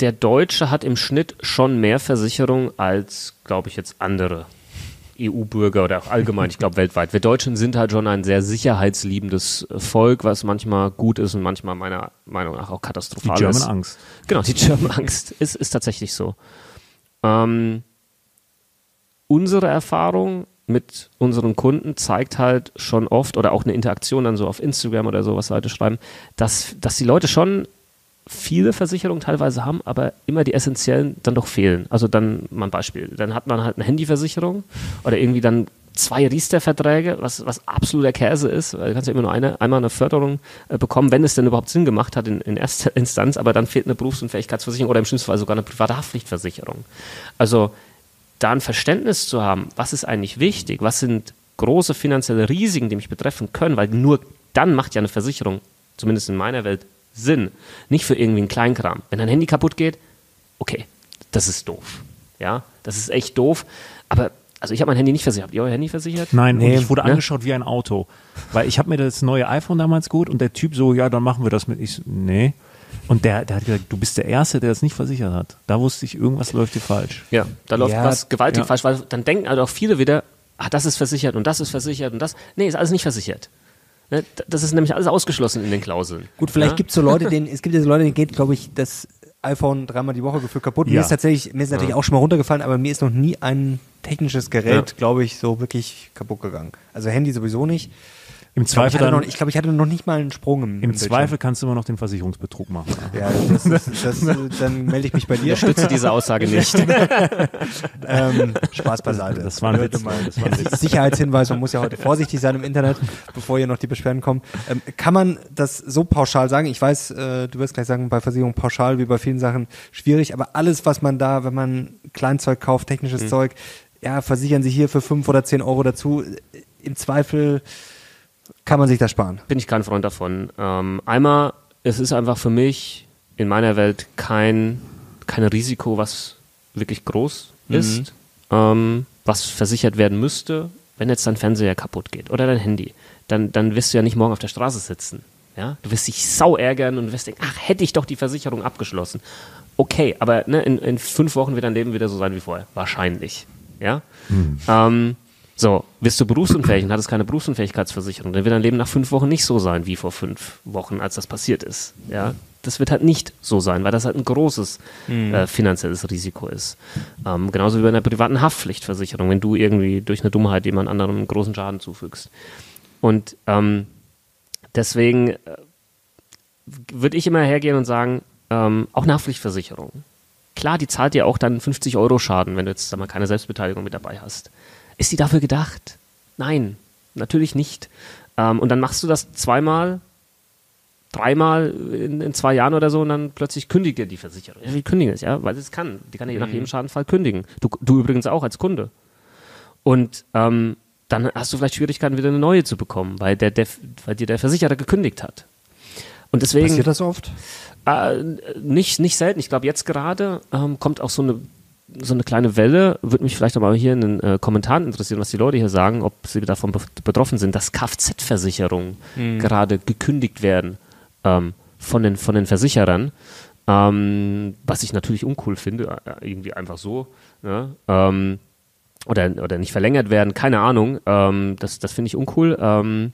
Der Deutsche hat im Schnitt schon mehr Versicherungen als, glaube ich, jetzt andere EU-Bürger oder auch allgemein, ich glaube weltweit. Wir Deutschen sind halt schon ein sehr sicherheitsliebendes Volk, was manchmal gut ist und manchmal meiner Meinung nach auch katastrophal ist. Die German Angst. Genau, die German Angst ist, ist tatsächlich so. Ähm, unsere Erfahrung mit unseren Kunden zeigt halt schon oft oder auch eine Interaktion dann so auf Instagram oder so, was Leute schreiben, dass, dass die Leute schon viele Versicherungen teilweise haben, aber immer die essentiellen dann doch fehlen. Also dann mal ein Beispiel. Dann hat man halt eine Handyversicherung oder irgendwie dann zwei Riester-Verträge, was, was absoluter Käse ist, weil du kannst ja immer nur eine, einmal eine Förderung äh, bekommen, wenn es denn überhaupt Sinn gemacht hat in, in erster *laughs* Instanz, aber dann fehlt eine Berufsunfähigkeitsversicherung oder im schlimmsten Fall sogar eine private Haftpflichtversicherung. Also da ein Verständnis zu haben, was ist eigentlich wichtig, was sind große finanzielle Risiken, die mich betreffen können, weil nur dann macht ja eine Versicherung, zumindest in meiner Welt, Sinn. Nicht für irgendwie einen Kleinkram. Wenn dein Handy kaputt geht, okay, das ist doof. Ja, das ist echt doof. Aber also ich habe mein Handy nicht versichert. Habt ihr euer Handy versichert? Nein, nee. und ich wurde ne? angeschaut wie ein Auto. Weil ich habe mir das neue iPhone damals gut und der Typ so, ja, dann machen wir das mit. Ich nee. Und der, der hat gesagt, du bist der Erste, der das nicht versichert hat. Da wusste ich, irgendwas läuft hier falsch. Ja, da läuft ja, was gewaltig ja. falsch, weil dann denken halt auch viele wieder, ah, das ist versichert und das ist versichert und das. Nee, ist alles nicht versichert. Ne, das ist nämlich alles ausgeschlossen in den Klauseln. Gut, vielleicht ja? gibt es so Leute, *laughs* denen, es gibt ja so Leute, denen geht, glaube ich, das iPhone dreimal die Woche gefühlt kaputt. Ja. Mir ist tatsächlich, mir ist natürlich ja. auch schon mal runtergefallen, aber mir ist noch nie ein technisches Gerät, glaube ich, so wirklich kaputt gegangen. Also Handy sowieso nicht. Im Zweifel ich, dann, noch, ich glaube, ich hatte noch nicht mal einen Sprung im, im, im Zweifel kannst du immer noch den Versicherungsbetrug machen. Ja, das, das, das, dann melde ich mich bei dir. Ich stütze diese Aussage *laughs* nicht. ähm, Spaß beiseite. Das war ein Witz. Mal, das war ein Witz. Sicherheitshinweis, man muss ja heute vorsichtig sein im Internet, bevor hier noch die Beschwerden kommen. Ähm, kann man das so pauschal sagen? Ich weiß, äh, du wirst gleich sagen, bei Versicherung pauschal wie bei vielen Sachen schwierig, aber alles, was man da, wenn man Kleinzeug kauft, technisches mhm. Zeug, ja, versichern Sie hier für fünf oder zehn Euro dazu. Im Zweifel kann man sich das sparen? Bin ich kein Freund davon. Ähm, einmal, es ist einfach für mich in meiner Welt kein, kein Risiko, was wirklich groß mhm. ist, ähm, was versichert werden müsste, wenn jetzt dein Fernseher kaputt geht oder dein Handy. Dann, dann wirst du ja nicht morgen auf der Straße sitzen. Ja? Du wirst dich sau ärgern und wirst denken, ach, hätte ich doch die Versicherung abgeschlossen. Okay, aber ne, in, in fünf Wochen wird dein Leben wieder so sein wie vorher. Wahrscheinlich. Ja. Mhm. Ähm, so, bist du berufsunfähig und hattest keine Berufsunfähigkeitsversicherung, dann wird dein Leben nach fünf Wochen nicht so sein wie vor fünf Wochen, als das passiert ist. Ja, das wird halt nicht so sein, weil das halt ein großes mhm. äh, finanzielles Risiko ist. Ähm, genauso wie bei einer privaten Haftpflichtversicherung, wenn du irgendwie durch eine Dummheit jemand anderem einen großen Schaden zufügst. Und ähm, deswegen äh, würde ich immer hergehen und sagen, ähm, auch eine Haftpflichtversicherung. Klar, die zahlt dir auch dann 50 Euro Schaden, wenn du jetzt sag mal, keine Selbstbeteiligung mit dabei hast. Ist die dafür gedacht? Nein, natürlich nicht. Ähm, und dann machst du das zweimal, dreimal in, in zwei Jahren oder so und dann plötzlich kündigt dir die Versicherung. Ja, wie kündigen es, ja? Weil es kann. Die kann ja nach jedem Schadenfall kündigen. Du, du übrigens auch als Kunde. Und ähm, dann hast du vielleicht Schwierigkeiten, wieder eine neue zu bekommen, weil, der, der, weil dir der Versicherer gekündigt hat. Und deswegen. Passiert das oft? Äh, nicht, nicht selten. Ich glaube, jetzt gerade ähm, kommt auch so eine, so eine kleine Welle. Würde mich vielleicht auch mal hier in den äh, Kommentaren interessieren, was die Leute hier sagen, ob sie davon be betroffen sind, dass Kfz-Versicherungen Mhm. gerade gekündigt werden ähm, von, den, von den Versicherern. Ähm, was ich natürlich uncool finde, äh, irgendwie einfach so. Ne? Ähm, oder, oder nicht verlängert werden, keine Ahnung. Ähm, das das finde ich uncool. Ähm,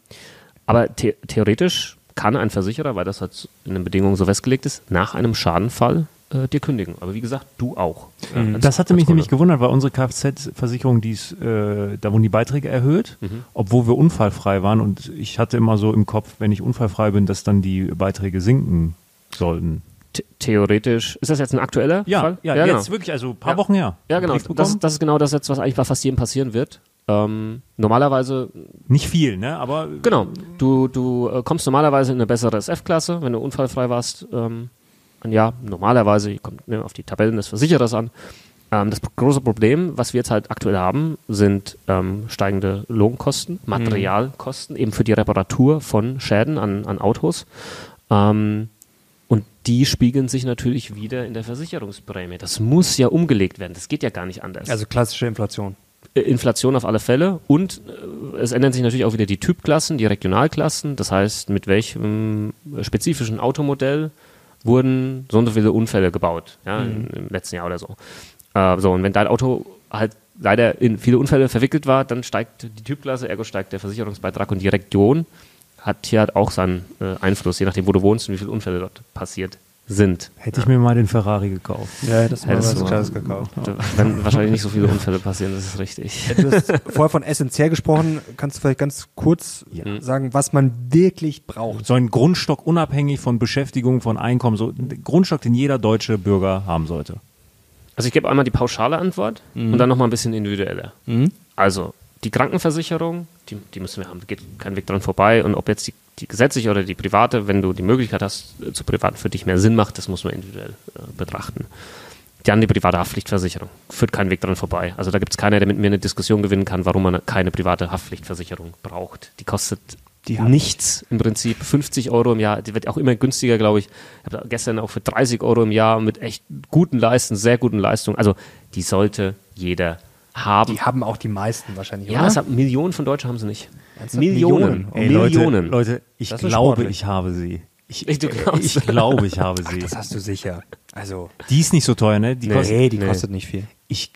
aber the theoretisch kann ein Versicherer, weil das halt in den Bedingungen so festgelegt ist, nach einem Schadenfall äh, dir kündigen. Aber wie gesagt, du auch. Ja, als- Das hatte mich Kunde. nämlich gewundert, weil unsere Kfz-Versicherung, die ist, äh, da wurden die Beiträge erhöht, Mhm. obwohl wir unfallfrei waren. Und ich hatte immer so im Kopf, wenn ich unfallfrei bin, dass dann die Beiträge sinken sollten. The theoretisch. Ist das jetzt ein aktueller Fall? ja, genau. jetzt wirklich, also ein paar Ja. Wochen her. Ja, genau. Das, das ist genau das jetzt, was eigentlich bei fast jedem passieren wird. Ähm, normalerweise, Nicht viel, ne? Aber genau, du, du äh, kommst normalerweise in eine bessere SF-Klasse, wenn du unfallfrei warst. Ähm, ein Jahr, normalerweise, kommt ne, auf die Tabellen des Versicherers an. Ähm, das große Problem, was wir jetzt halt aktuell haben, sind ähm, steigende Lohnkosten, Materialkosten, eben für die Reparatur von Schäden an, an Autos. Ähm, und die spiegeln sich natürlich wieder in der Versicherungsprämie. Das muss ja umgelegt werden. Das geht ja gar nicht anders. Also klassische Inflation. Äh, Inflation auf alle Fälle und äh, es ändern sich natürlich auch wieder die Typklassen, die Regionalklassen. Das heißt, mit welchem spezifischen Automodell wurden so und so viele Unfälle gebaut, ja, im, im letzten Jahr oder so. Äh, so, und wenn dein Auto halt leider in viele Unfälle verwickelt war, dann steigt die Typklasse, ergo steigt der Versicherungsbeitrag und die Region hat hier halt auch seinen äh, Einfluss, je nachdem, wo du wohnst und wie viele Unfälle dort passiert sind. hätte ich mir mal den Ferrari gekauft. Ja, das Hättest was du Kleines mal- gekauft. Wenn wahrscheinlich nicht so viele Unfälle passieren, das ist richtig. Du hast *laughs* vorher von essentiell gesprochen. Kannst du vielleicht ganz kurz sagen, was man wirklich braucht? So ein Grundstock unabhängig von Beschäftigung, von Einkommen, so ein Grundstock, den jeder deutsche Bürger haben sollte. Also ich gebe einmal die pauschale Antwort und dann nochmal ein bisschen individueller. Also die Krankenversicherung, die, die müssen wir haben, da geht kein Weg dran vorbei. Und ob jetzt die, die gesetzliche oder die private, wenn du die Möglichkeit hast, äh, zu privaten für dich mehr Sinn macht, das muss man individuell äh, betrachten. Dann die private Haftpflichtversicherung. Führt kein Weg dran vorbei. Also da gibt es keiner, der mit mir eine Diskussion gewinnen kann, warum man keine private Haftpflichtversicherung braucht. Die kostet nichts im Prinzip. 50 Euro im Jahr. Die wird auch immer günstiger, glaube ich. Ich habe gestern auch für 30 Euro im Jahr mit echt guten Leistungen, sehr guten Leistungen. Also die sollte jeder haben. Die haben auch die meisten wahrscheinlich, ja, oder? hat, Millionen von Deutschen haben sie nicht. Ernsthaft? Millionen. Millionen? Ey, Millionen. Leute, Leute ich glaube, sportlich. ich habe sie. Ich, Ich- du glaubst. ich glaube, ich habe sie. das hast du sicher. Also, Die ist nicht so teuer, ne? Die Nee. kostet, nee, die nee. kostet nicht viel. ich,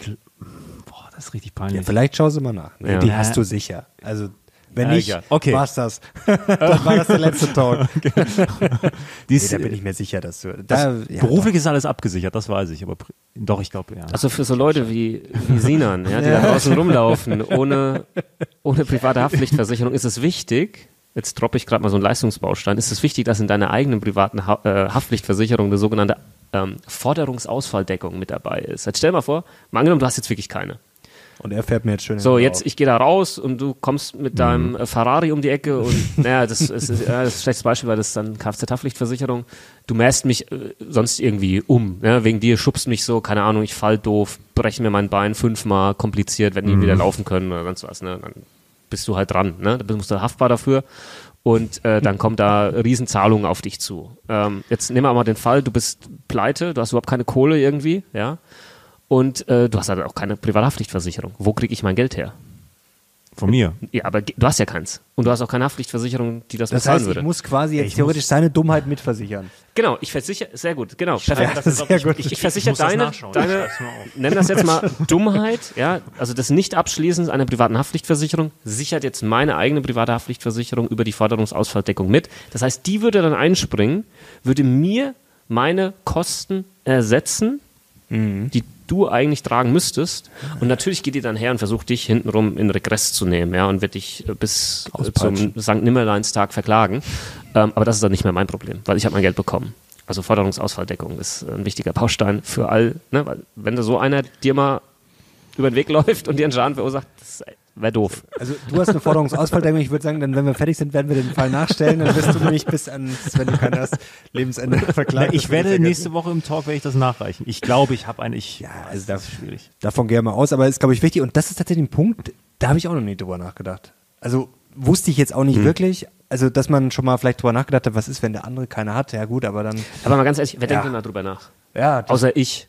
boah, das ist richtig Ja, peinlich. vielleicht schaust du mal nach. Nee, Ja. Die hast du sicher. Also, wenn Ja, nicht, egal. Okay. war's das. *laughs* Dann war das der letzte Talk. *laughs* *laughs* die Nee, da bin ich mir sicher, dass du. das, Da, ja, beruflich ist alles abgesichert, das weiß ich, aber doch, ich glaube, ja. Also für so Leute wie, wie Sinan, ja, die da draußen rumlaufen, ohne, ohne private Haftpflichtversicherung, ist es wichtig, jetzt droppe ich gerade mal so einen Leistungsbaustein, ist es wichtig, dass in deiner eigenen privaten ha äh, Haftpflichtversicherung eine sogenannte ähm, Forderungsausfalldeckung mit dabei ist. Jetzt stell mal vor, mal angenommen, du hast jetzt wirklich keine. Und er fährt mir jetzt schön. So, jetzt, ich gehe da raus und du kommst mit deinem äh, Ferrari um die Ecke und, *laughs* naja, das ist, ist, ja, das ist ein schlechtes Beispiel, weil das ist dann Kfz-Haftpflichtversicherung. Du mähst mich äh, sonst irgendwie um, ja, wegen dir schubst mich so, keine Ahnung, ich fall doof, breche mir mein Bein fünfmal, kompliziert, werde nie wieder laufen können oder sonst was, ne, dann bist du halt dran, ne, da musst du haftbar dafür und äh, dann kommt da Riesenzahlungen auf dich zu. Ähm, jetzt nehmen wir mal den Fall, du bist pleite, du hast überhaupt keine Kohle irgendwie, ja, und äh, du hast halt auch keine Privathaftpflichtversicherung. Wo kriege ich mein Geld her? Von mir. Ja, aber du hast ja keins. Und du hast auch keine Haftpflichtversicherung, die das, Das bezahlen heißt, würde. ich muss quasi jetzt Ich theoretisch seine Dummheit mitversichern. genau, ich versichere, sehr gut, genau. Ja, Perfekt. das ist sehr gut. Ich, ich versichere deine, deine Ich nenn das jetzt mal Dummheit, ja, also das Nicht-Abschließen einer privaten Haftpflichtversicherung sichert jetzt meine eigene private Haftpflichtversicherung über die Forderungsausfalldeckung mit. Das heißt, die würde dann einspringen, würde mir meine Kosten ersetzen, Mhm. die du eigentlich tragen müsstest. Und natürlich geht die dann her und versucht dich hintenrum in Regress zu nehmen, ja, und wird dich äh, bis äh, Auspeitschen. zum St. Nimmerleinstag verklagen. Ähm, aber das ist dann nicht mehr mein Problem, weil ich habe mein Geld bekommen. Also Forderungsausfalldeckung ist ein wichtiger Baustein für all, ne, weil wenn da so einer dir mal über den Weg *laughs* läuft und dir einen Schaden verursacht, das wäre doof. Also du hast eine Forderungsausfalldeckung. Ich würde sagen, dann, wenn wir fertig sind, werden wir den Fall nachstellen. Dann wirst du nämlich bis an, wenn du keiner hast, Lebensende verklagt. ich werde nächste Woche im Talk werde ich das nachreichen. Ich glaube, ich habe eine. Ich, ja, also das ist schwierig. Davon gehe ich mal aus, aber ist glaube ich wichtig. Und das ist tatsächlich ein Punkt, da habe ich auch noch nie drüber nachgedacht. Also wusste ich jetzt auch nicht hm. wirklich. Also, dass man schon mal vielleicht drüber nachgedacht hat, was ist, wenn der andere keine hat? Ja gut, aber dann. Aber mal ganz ehrlich, wer ja. denkt denn da drüber nach? Ja. Außer ich.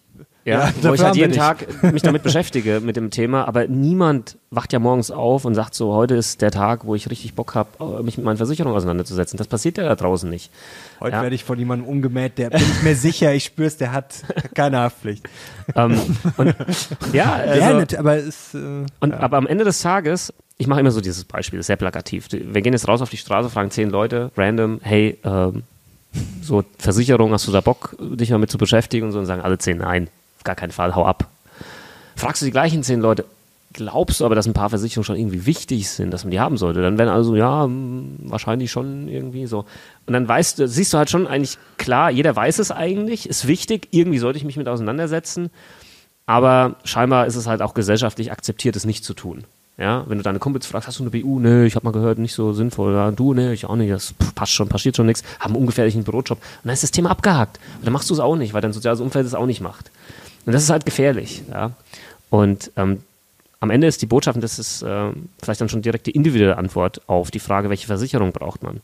Ja, ja wo ich halt jeden Tag mich damit beschäftige mit dem Thema, aber niemand wacht ja morgens auf und sagt so, heute ist der Tag, wo ich richtig Bock habe, mich mit meinen Versicherungen auseinanderzusetzen. Das passiert ja da draußen nicht. Heute ja. werde ich von jemandem umgemäht, der bin ich mir sicher, ich spür's, der hat keine Haftpflicht. um, ähm, und, *laughs* ja, also, ja, nicht, aber es, äh, und, ja. aber am Ende des Tages, ich mache immer so dieses Beispiel, ist sehr plakativ. Wir gehen jetzt raus auf die Straße, fragen zehn Leute, random, hey, ähm, so Versicherung, hast du da Bock, dich mal mit zu beschäftigen und so und sagen alle zehn nein auf gar keinen Fall, hau ab. Fragst du die gleichen zehn Leute, glaubst du aber, dass ein paar Versicherungen schon irgendwie wichtig sind, dass man die haben sollte? Dann werden also, ja, hm, wahrscheinlich schon irgendwie so. Und dann weißt du, siehst du halt schon eigentlich klar, jeder weiß es eigentlich, ist wichtig, irgendwie sollte ich mich mit auseinandersetzen. Aber scheinbar ist es halt auch gesellschaftlich akzeptiert, es nicht zu tun. Ja, wenn du deine Kumpels fragst, hast du eine BU? Nee, ich habe mal gehört, nicht so sinnvoll. Ja, du, nee, ich auch nicht. Das passt schon, passiert schon nichts. Haben ungefährlichen Bürojob. Und dann ist das Thema abgehakt. Und dann machst du es auch nicht, weil dein soziales Umfeld es auch nicht macht. Und das ist halt gefährlich. Ja? Und ähm, am Ende ist die Botschaft, und das ist äh, vielleicht dann schon direkt die individuelle Antwort auf die Frage, welche Versicherung braucht man.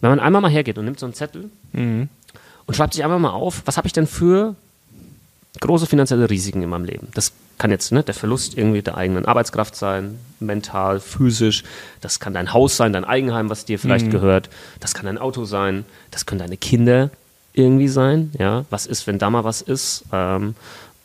Wenn man einmal mal hergeht und nimmt so einen Zettel mhm. und schreibt sich einmal mal auf, was habe ich denn für große finanzielle Risiken in meinem Leben? Das kann jetzt ne, der Verlust irgendwie der eigenen Arbeitskraft sein, mental, physisch. Das kann dein Haus sein, dein Eigenheim, was dir vielleicht mhm. gehört. Das kann dein Auto sein. Das können deine Kinder irgendwie sein. Ja, was ist, wenn da mal was ist? Ähm,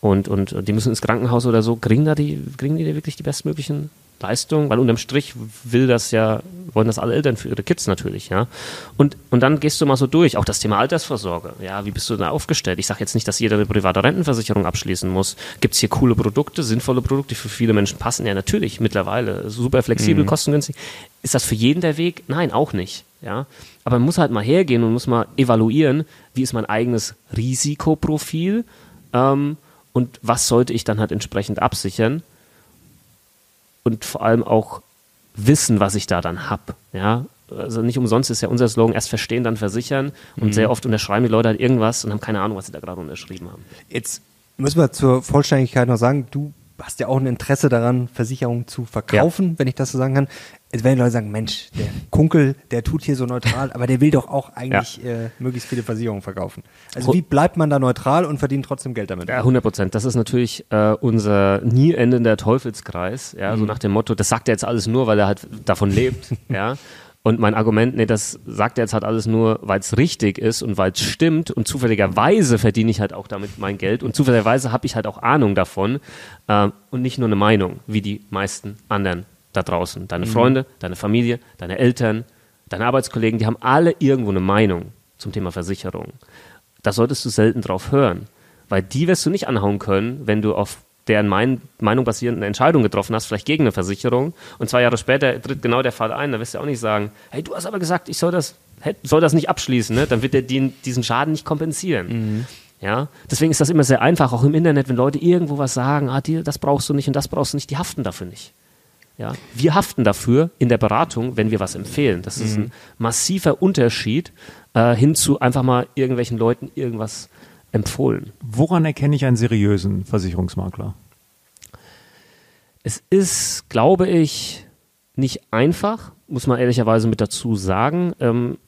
und, und die müssen ins Krankenhaus oder so, kriegen da die, kriegen die wirklich die bestmöglichen Leistungen? Weil unterm Strich will das ja, wollen das alle Eltern für ihre Kids natürlich, ja. Und, und dann gehst du mal so durch, auch das Thema Altersvorsorge. Ja, wie bist du da aufgestellt? Ich sage jetzt nicht, dass jeder eine private Rentenversicherung abschließen muss. Gibt es hier coole Produkte, sinnvolle Produkte, die für viele Menschen passen? Ja, natürlich, mittlerweile. Super flexibel, mhm. kostengünstig. Ist das für jeden der Weg? Nein, auch nicht. Ja, aber man muss halt mal hergehen und muss mal evaluieren, wie ist mein eigenes Risikoprofil ähm, und was sollte ich dann halt entsprechend absichern und vor allem auch wissen, was ich da dann habe. Ja, also nicht umsonst ist ja unser Slogan erst verstehen, dann versichern und mhm. sehr oft unterschreiben die Leute halt irgendwas und haben keine Ahnung, was sie da gerade unterschrieben haben. Jetzt müssen wir zur Vollständigkeit noch sagen, du hast ja auch ein Interesse daran, Versicherungen zu verkaufen, ja. wenn ich das so sagen kann. Jetzt werden Leute sagen, Mensch, der Kunkel, der tut hier so neutral, aber der will doch auch eigentlich ja. äh, möglichst viele Versicherungen verkaufen. Also wie bleibt man da neutral und verdient trotzdem Geld damit? Ja, 100 Prozent. Das ist natürlich äh, unser nie endender Teufelskreis. Ja, mhm. so nach dem Motto, das sagt er jetzt alles nur, weil er halt davon lebt. *laughs* ja. Und mein Argument, nee, das sagt er jetzt halt alles nur, weil es richtig ist und weil es stimmt und zufälligerweise verdiene ich halt auch damit mein Geld und zufälligerweise habe ich halt auch Ahnung davon äh, und nicht nur eine Meinung, wie die meisten anderen da draußen. Deine mhm. Freunde, deine Familie, deine Eltern, deine Arbeitskollegen, die haben alle irgendwo eine Meinung zum Thema Versicherung. Da solltest du selten drauf hören, weil die wirst du nicht anhauen können, wenn du auf deren mein, Meinung basierend eine Entscheidung getroffen hast, vielleicht gegen eine Versicherung, und zwei Jahre später tritt genau der Fall ein, da wirst du auch nicht sagen, hey, du hast aber gesagt, ich soll das, soll das nicht abschließen, ne? dann wird der den, diesen Schaden nicht kompensieren. Mhm. Ja, deswegen ist das immer sehr einfach, auch im Internet, wenn Leute irgendwo was sagen, ah, die, das brauchst du nicht und das brauchst du nicht, die haften dafür nicht. Ja, wir haften dafür in der Beratung, wenn wir was empfehlen. Das ist mhm. ein massiver Unterschied äh, hin zu einfach mal irgendwelchen Leuten irgendwas empfohlen. Woran erkenne ich einen seriösen Versicherungsmakler? Es ist, glaube ich, nicht einfach, muss man ehrlicherweise mit dazu sagen. Ähm,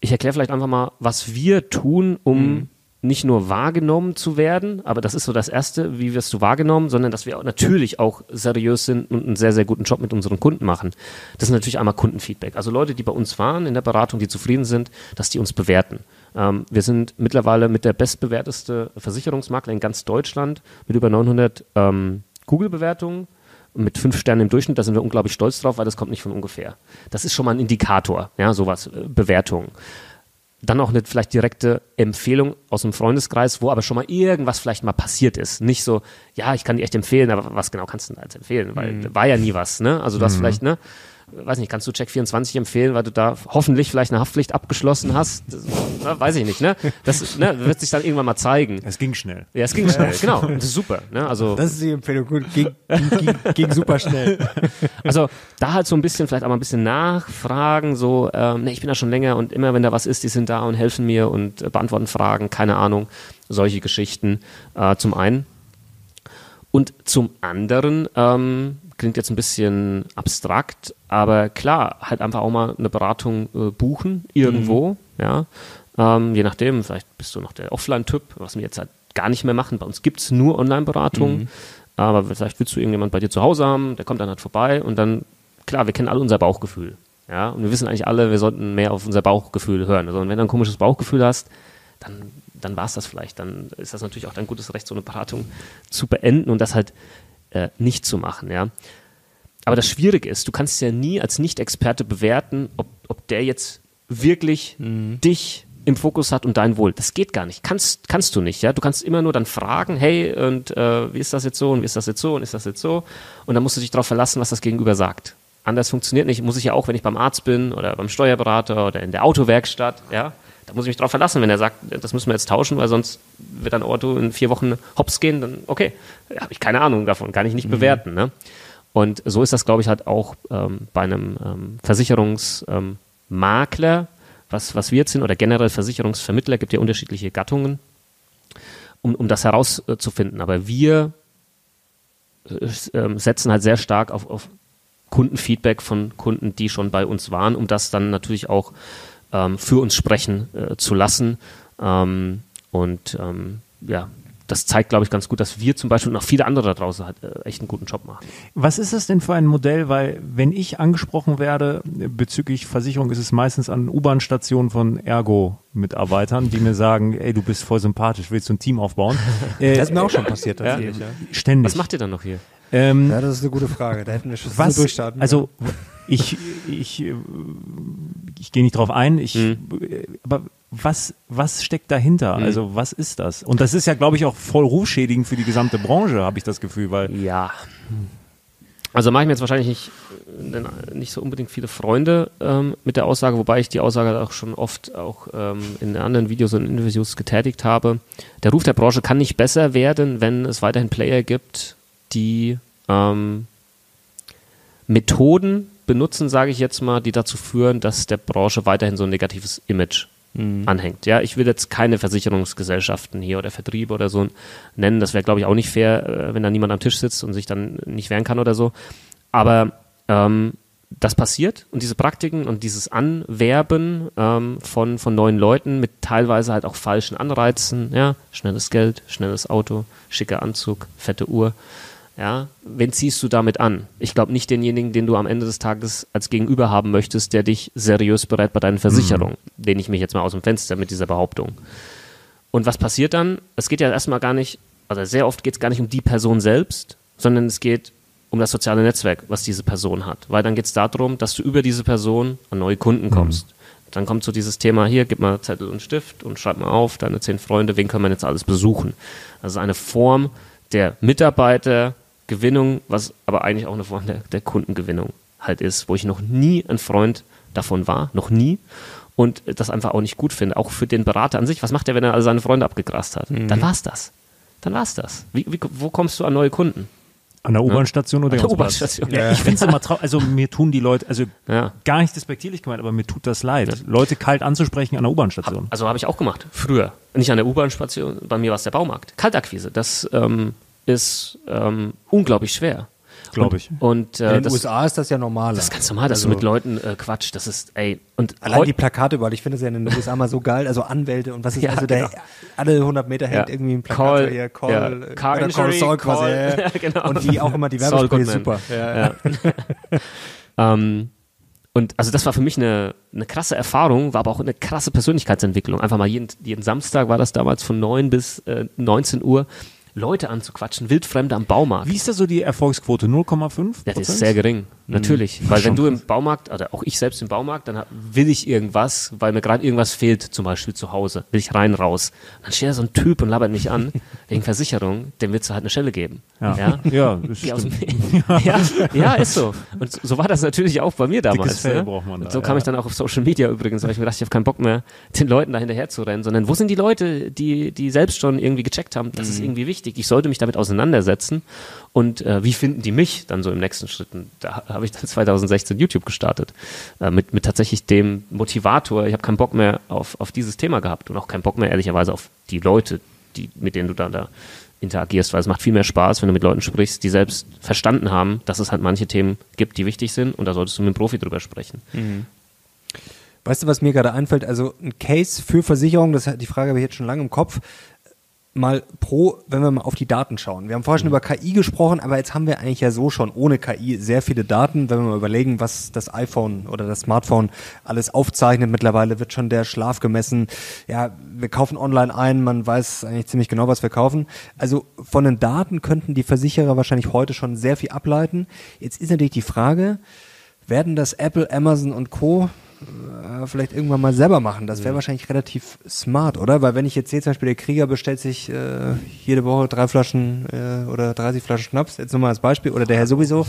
ich erkläre vielleicht einfach mal, was wir tun, um mhm nicht nur wahrgenommen zu werden, aber das ist so das Erste, wie wirst du wahrgenommen, sondern dass wir auch natürlich auch seriös sind und einen sehr, sehr guten Job mit unseren Kunden machen. Das ist natürlich einmal Kundenfeedback. Also Leute, die bei uns waren in der Beratung, die zufrieden sind, dass die uns bewerten. Ähm, wir sind mittlerweile mit der bestbewerteste Versicherungsmakler in ganz Deutschland mit über 900 ähm, Google-Bewertungen mit fünf Sternen im Durchschnitt, da sind wir unglaublich stolz drauf, weil das kommt nicht von ungefähr. Das ist schon mal ein Indikator, ja, sowas, äh, Bewertungen dann auch eine vielleicht direkte Empfehlung aus dem Freundeskreis, wo aber schon mal irgendwas vielleicht mal passiert ist. Nicht so, ja, ich kann die echt empfehlen, aber was genau kannst du denn als empfehlen? Weil mhm. war ja nie was, ne? Also du hast mhm. vielleicht, ne? Weiß nicht, kannst du Check24 empfehlen, weil du da hoffentlich vielleicht eine Haftpflicht abgeschlossen hast? Das, na, weiß ich nicht, ne? Das ne, wird sich dann irgendwann mal zeigen. Es ging schnell. Ja, es ging schnell, genau. Das ist super. Ne? Also, Das ist die Empfehlung. Gut, ging, ging, ging, ging super schnell. *laughs* also da halt so ein bisschen, vielleicht auch mal ein bisschen nachfragen, so, ähm, ne, ich bin da schon länger und immer wenn da was ist, die sind da und helfen mir und äh, beantworten Fragen, keine Ahnung, solche Geschichten äh, zum einen. Und zum anderen, ähm, klingt jetzt ein bisschen abstrakt, aber klar, halt einfach auch mal eine Beratung äh, buchen, irgendwo, ja. Ähm, je nachdem, vielleicht bist du noch der Offline-Typ, was wir jetzt halt gar nicht mehr machen. Bei uns gibt's nur Online-Beratung, aber vielleicht willst du irgendjemand bei dir zu Hause haben, der kommt dann halt vorbei und dann, klar, wir kennen alle unser Bauchgefühl. Ja, und wir wissen eigentlich alle, wir sollten mehr auf unser Bauchgefühl hören. Also, und wenn du ein komisches Bauchgefühl hast, dann, dann war es das vielleicht. Dann ist das natürlich auch dein gutes Recht, so eine Beratung zu beenden und das halt äh, nicht zu machen, ja. Aber das Schwierige ist, du kannst ja nie als Nicht-Experte bewerten, ob, ob der jetzt wirklich dich im Fokus hat und dein Wohl. Das geht gar nicht. Kannst, kannst du nicht, ja. Du kannst immer nur dann fragen, hey, und äh, wie ist das jetzt so und wie ist das jetzt so und ist das jetzt so? Und dann musst du dich darauf verlassen, was das Gegenüber sagt. Anders funktioniert nicht. Muss ich ja auch, wenn ich beim Arzt bin oder beim Steuerberater oder in der Autowerkstatt, ja, da muss ich mich darauf verlassen, wenn er sagt, das müssen wir jetzt tauschen, weil sonst wird ein Auto in vier Wochen hops gehen, dann okay, habe ich keine Ahnung davon, kann ich nicht bewerten. Ne? Und so ist das, glaube ich, halt auch ähm, bei einem ähm, Versicherungsmakler, ähm, was, was wir jetzt sind, oder generell Versicherungsvermittler, gibt ja unterschiedliche Gattungen, um, um das herauszufinden. Aber wir äh, ähm, setzen halt sehr stark auf, auf Kundenfeedback von Kunden, die schon bei uns waren, um das dann natürlich auch ähm, für uns sprechen äh, zu lassen. Ähm, und ähm, ja, das zeigt, glaube ich, ganz gut, dass wir zum Beispiel und auch viele andere da draußen halt äh, echt einen guten Job machen. Was ist das denn für ein Modell? Weil, wenn ich angesprochen werde bezüglich Versicherung, ist es meistens an U-Bahn-Stationen von Ergo-Mitarbeitern, die mir sagen, ey, du bist voll sympathisch, willst du ein Team aufbauen? *laughs* Äh, Das ist mir auch schon passiert, tatsächlich. Ja. ständig. Was macht ihr dann noch hier? ähm, Ja, das ist eine gute Frage. Da hätten wir schon was, so durchstarten. also ich, ich, äh, ich gehe nicht drauf ein, ich, Mhm. äh, aber was, was steckt dahinter? Mhm. Also was ist das? Und das ist ja, glaube ich, auch voll rufschädigend für die gesamte Branche, habe ich das Gefühl, weil Ja. Also mache ich mir jetzt wahrscheinlich nicht, äh, nicht so unbedingt viele Freunde ähm, mit der Aussage, wobei ich die Aussage auch schon oft auch ähm, in anderen Videos und Interviews getätigt habe. Der Ruf der Branche kann nicht besser werden, wenn es weiterhin Player gibt, die ähm, Methoden benutzen, sage ich jetzt mal, die dazu führen, dass der Branche weiterhin so ein negatives Image anhängt. Ja, ich will jetzt keine Versicherungsgesellschaften hier oder Vertriebe oder so nennen. Das wäre, glaube ich, auch nicht fair, äh, wenn da niemand am Tisch sitzt und sich dann nicht wehren kann oder so. Aber ähm, das passiert und diese Praktiken und dieses Anwerben ähm, von, von neuen Leuten mit teilweise halt auch falschen Anreizen, ja, schnelles Geld, schnelles Auto, schicker Anzug, fette Uhr, ja, wen ziehst du damit an? Ich glaube nicht denjenigen, den du am Ende des Tages als Gegenüber haben möchtest, der dich seriös berät bei deinen Versicherungen. Lehne ich mich jetzt mal aus dem Fenster mit dieser Behauptung. Und was passiert dann? Es geht ja erstmal gar nicht, also sehr oft geht es gar nicht um die Person selbst, sondern es geht um das soziale Netzwerk, was diese Person hat. Weil dann geht es darum, dass du über diese Person an neue Kunden kommst. Dann kommt so dieses Thema, hier, gib mal Zettel und Stift und schreib mal auf, deine zehn Freunde, wen können wir jetzt alles besuchen? Also eine Form der Mitarbeitergewinnung, was aber eigentlich auch eine Form der, der Kundengewinnung halt ist, wo ich noch nie ein Freund davon war, noch nie. Und das einfach auch nicht gut finde, auch für den Berater an sich. Was macht er, wenn er alle seine Freunde abgegrast hat? Dann war's das. Dann war's das. Wie, wie, wo kommst du an neue Kunden? an der U-Bahn-Station oder An der? U-Bahn-Station. Ja, ich finde es immer traurig, also mir tun die Leute, also Ja. gar nicht despektierlich gemeint, aber mir tut das leid, Leute kalt anzusprechen an der U-Bahn-Station. Also habe ich auch gemacht, früher. Nicht an der U-Bahn-Station, bei mir war es der Baumarkt. Kaltakquise, das ähm, ist ähm, unglaublich schwer. Glaube ich. Und in äh, den das, USA ist das ja normal. das ist ganz normal, dass du mit Leuten äh, quatscht. Das ist, ey, und Allein die Plakate überall, ich finde es ja in den USA mal so geil, also Anwälte und was ist, *laughs* Ja, also der, genau. alle 100 Meter hängt Ja. irgendwie ein Plakat Call, hier, Call, ja. äh, Car oder Call Injury, Saul quasi. Call, ja, *laughs* genau. Und die auch immer die Goodman. super. Ja, ja. *laughs* Ähm, und also das war für mich eine, eine krasse Erfahrung, war aber auch eine krasse Persönlichkeitsentwicklung. Einfach mal jeden, jeden Samstag war das damals von 9 bis äh, 19 Uhr Leute anzuquatschen, Wildfremde am Baumarkt. Wie ist da so die Erfolgsquote? 0,5? Ja, das ist sehr gering, natürlich. Weil wenn du im Baumarkt, oder auch ich selbst im Baumarkt, dann will ich irgendwas, weil mir gerade irgendwas fehlt, zum Beispiel zu Hause, will ich rein, raus. Dann steht da so ein Typ und labert mich an, *laughs* wegen Versicherung, dem willst du halt eine Stelle geben. Ja, Ja? *laughs* ja *laughs* ja, ja, ist so. Und so war das natürlich auch bei mir damals. Ne? da, so kam ich dann auch auf Social Media übrigens, weil ich mir dachte, ich habe keinen Bock mehr, den Leuten da hinterher zu rennen, sondern wo sind die Leute, die, die selbst schon irgendwie gecheckt haben, das ist Mhm. irgendwie wichtig, ich sollte mich damit auseinandersetzen und äh, wie finden die mich dann so im nächsten Schritt? Und da *laughs* habe ich dann 2016 YouTube gestartet, äh, mit, mit tatsächlich dem Motivator, ich habe keinen Bock mehr auf, auf dieses Thema gehabt und auch keinen Bock mehr ehrlicherweise auf die Leute, die, mit denen du dann da interagierst, weil es macht viel mehr Spaß, wenn du mit Leuten sprichst, die selbst verstanden haben, dass es halt manche Themen gibt, die wichtig sind und da solltest du mit einem Profi drüber sprechen. Weißt du, was mir gerade einfällt? Also ein Case für Versicherung, das, die Frage habe ich jetzt schon lange im Kopf. Mal pro, wenn wir mal auf die Daten schauen. Wir haben vorher schon über KI gesprochen, aber jetzt haben wir eigentlich ja so schon ohne KI sehr viele Daten. Wenn wir mal überlegen, was das iPhone oder das Smartphone alles aufzeichnet, mittlerweile wird schon der Schlaf gemessen. Ja, wir kaufen online ein, man weiß eigentlich ziemlich genau, was wir kaufen. Also von den Daten könnten die Versicherer wahrscheinlich heute schon sehr viel ableiten. Jetzt ist natürlich die Frage, werden das Apple, Amazon und Co. äh, vielleicht irgendwann mal selber machen? Das wäre wahrscheinlich relativ smart, oder? Weil wenn ich jetzt sehe, zum Beispiel der Krieger bestellt sich äh, jede Woche drei Flaschen äh, oder 30 Flaschen Schnaps, jetzt nur mal als Beispiel, oder der Herr sowieso,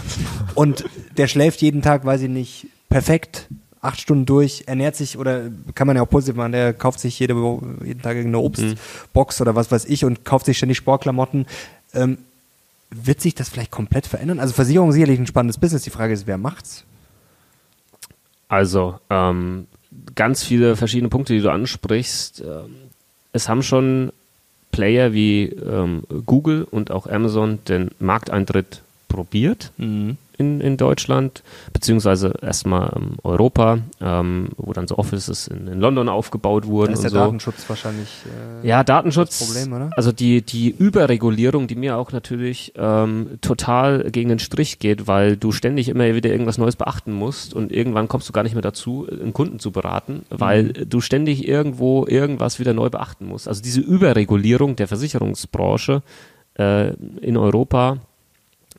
*laughs* und der schläft jeden Tag, weiß ich nicht, perfekt, acht Stunden durch, ernährt sich oder kann man ja auch positiv machen, der kauft sich jede Woche, jeden Tag irgendeine Obstbox oder was weiß ich und kauft sich ständig Sportklamotten. Ähm, wird sich das vielleicht komplett verändern? Also Versicherung ist sicherlich ein spannendes Business. Die Frage ist, wer macht's? Also, ähm, ganz viele verschiedene Punkte, die du ansprichst. Ähm, es haben schon Player wie ähm, Google und auch Amazon den Markteintritt probiert in, in Deutschland, beziehungsweise erstmal ähm, Europa, ähm, wo dann so Offices in, in London aufgebaut Da wurden ist und der so. Datenschutz wahrscheinlich. Äh, Ja, Datenschutz. Problem, oder? Also die, die Überregulierung, die mir auch natürlich ähm, total gegen den Strich geht, weil du ständig immer wieder irgendwas Neues beachten musst und irgendwann kommst du gar nicht mehr dazu, einen Kunden zu beraten, weil Mhm. du ständig irgendwo irgendwas wieder neu beachten musst. Also diese Überregulierung der Versicherungsbranche äh, in Europa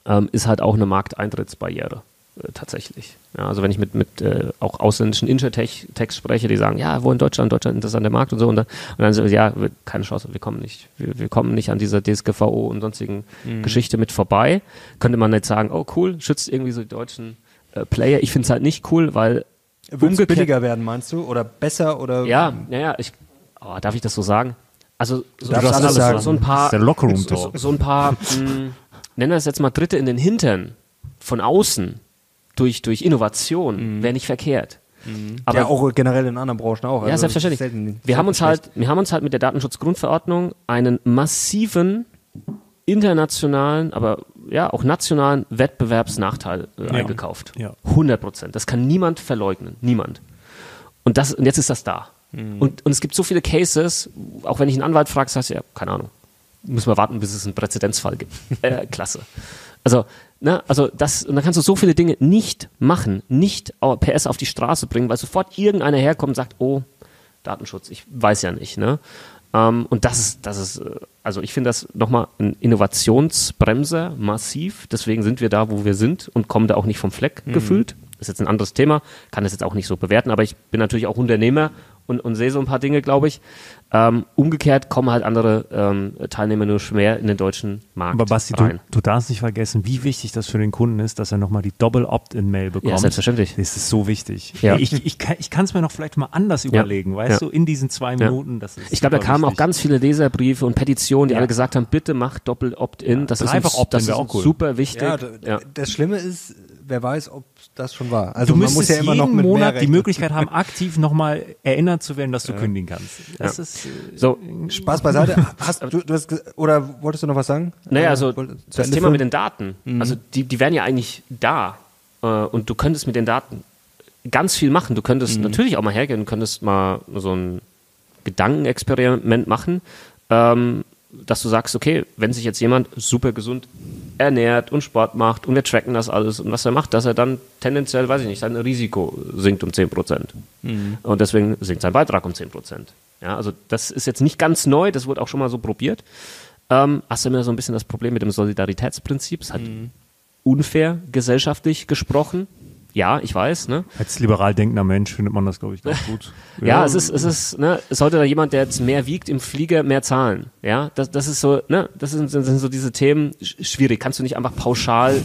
ähm, ist halt auch eine Markteintrittsbarriere äh, tatsächlich. Ja, also wenn ich mit, mit äh, auch ausländischen Intertech-Techs spreche, die sagen, ja, wo in Deutschland, Deutschland interessanter Markt und so, und dann, und dann sagen sie, ja, wir- keine Chance, wir kommen nicht, wir, wir kommen nicht an dieser DSGVO und sonstigen Geschichte mit vorbei. Könnte man nicht sagen, oh cool, schützt irgendwie so die deutschen äh, Player. Ich finde es halt nicht cool, weil es billiger werden, meinst du? Oder besser? Oder ja, ja, ja, ich, oh, darf ich das so sagen? Also so, darfst so, alles so, sagen. so ein paar, Das ist der Lockerroom so, so, so ein paar, *laughs* mh, nennen wir es jetzt mal Dritte in den Hintern von außen durch, durch Innovation wäre nicht verkehrt. Aber ja, auch generell in anderen Branchen auch. ja, Also selbstverständlich. selten- wir, haben uns selten halt, wir haben uns halt mit der Datenschutzgrundverordnung einen massiven internationalen, aber ja auch nationalen Wettbewerbsnachteil äh, eingekauft. Ja. 100 Prozent. Das kann niemand verleugnen. Niemand. Und, das, und jetzt ist das da. Und, und es gibt so viele Cases, auch wenn ich einen Anwalt frage, sagst du, ja, keine Ahnung. Müssen wir warten, bis es einen Präzedenzfall gibt. *laughs* äh, klasse. Also, ne, also das, und dann kannst du so viele Dinge nicht machen, nicht PS auf die Straße bringen, weil sofort irgendeiner herkommt und sagt, oh, Datenschutz, ich weiß ja nicht, ne? Ähm, und das ist, das ist, äh, also ich finde das nochmal ein Innovationsbremser, massiv. Deswegen sind wir da, wo wir sind und kommen da auch nicht vom Fleck gefühlt. Ist jetzt ein anderes Thema, kann das jetzt auch nicht so bewerten, aber ich bin natürlich auch Unternehmer und, und sehe so ein paar Dinge, glaube ich. Ähm, umgekehrt kommen halt andere ähm, Teilnehmer nur schwer in den deutschen Markt Aber Basti, du, rein. du darfst nicht vergessen, wie wichtig das für den Kunden ist, dass er nochmal die Doppel-Opt-in-Mail bekommt. selbstverständlich. Das ist so wichtig. Ja. Ich, ich, kann- ich kann es mir noch vielleicht mal anders überlegen, weißt Ja. du, in diesen zwei Ja. Minuten. Das ist Ich glaube, da kamen auch wichtig. ganz viele Leserbriefe und Petitionen, die Ja. alle gesagt haben, bitte mach doppelt Opt-in. Das ist uns, Opt-in das ist auch cool. super wichtig. Ja, Ja. das Schlimme ist, wer weiß, ob das schon war. Also du man müsstest muss ja immer jeden noch mit Monat die. Möglichkeit haben, *laughs* aktiv nochmal erinnert zu werden, dass du kündigen kannst. Das Ja. ist, äh, So, Spaß beiseite. *laughs* Hast du, du hast, oder wolltest du noch was sagen? Naja, Äh, also das Thema mit den Daten, also die, die wären ja eigentlich da äh, und du könntest mit den Daten ganz viel machen. Du könntest natürlich auch mal hergehen, du könntest mal so ein Gedankenexperiment machen, ähm, dass du sagst, okay, wenn sich jetzt jemand super gesund ernährt und Sport macht und wir tracken das alles und was er macht, dass er dann tendenziell, weiß ich nicht, sein Risiko sinkt um 10 Prozent. Und deswegen sinkt sein Beitrag um 10 Prozent. Ja, also das ist jetzt nicht ganz neu, das wurde auch schon mal so probiert. ähm, hast du immer so ein bisschen das Problem mit dem Solidaritätsprinzip. Es ist halt unfair gesellschaftlich gesprochen. Ja, ich weiß, ne? Als liberal denkender Mensch findet man das, glaube ich, ganz gut. *laughs* Ja, es ist, es ist, ne, es sollte da jemand, der jetzt mehr wiegt im Flieger, mehr zahlen. Ja, das, das ist so, ne, das sind, sind so diese Themen sch- schwierig. Kannst du nicht einfach pauschal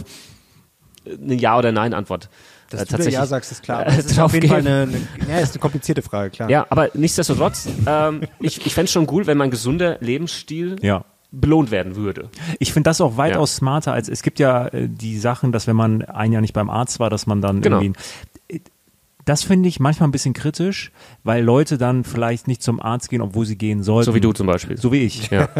äh, eine Ja- oder Nein-Antwort Dass äh, du Ja sagst, ist klar. äh, das ist auf jeden Fall eine, eine, ja, ist eine komplizierte Frage, klar. Ja, aber nichtsdestotrotz, ähm, ich, ich fände es schon cool, wenn mein gesunder Lebensstil Ja. Belohnt werden würde. Ich finde das auch weitaus Ja. smarter als es gibt ja äh, die Sachen, dass wenn man ein Jahr nicht beim Arzt war, dass man dann Genau. irgendwie. Das finde ich manchmal ein bisschen kritisch, weil Leute dann vielleicht nicht zum Arzt gehen, obwohl sie gehen sollten. So wie du zum Beispiel. So wie ich. Ja. *laughs*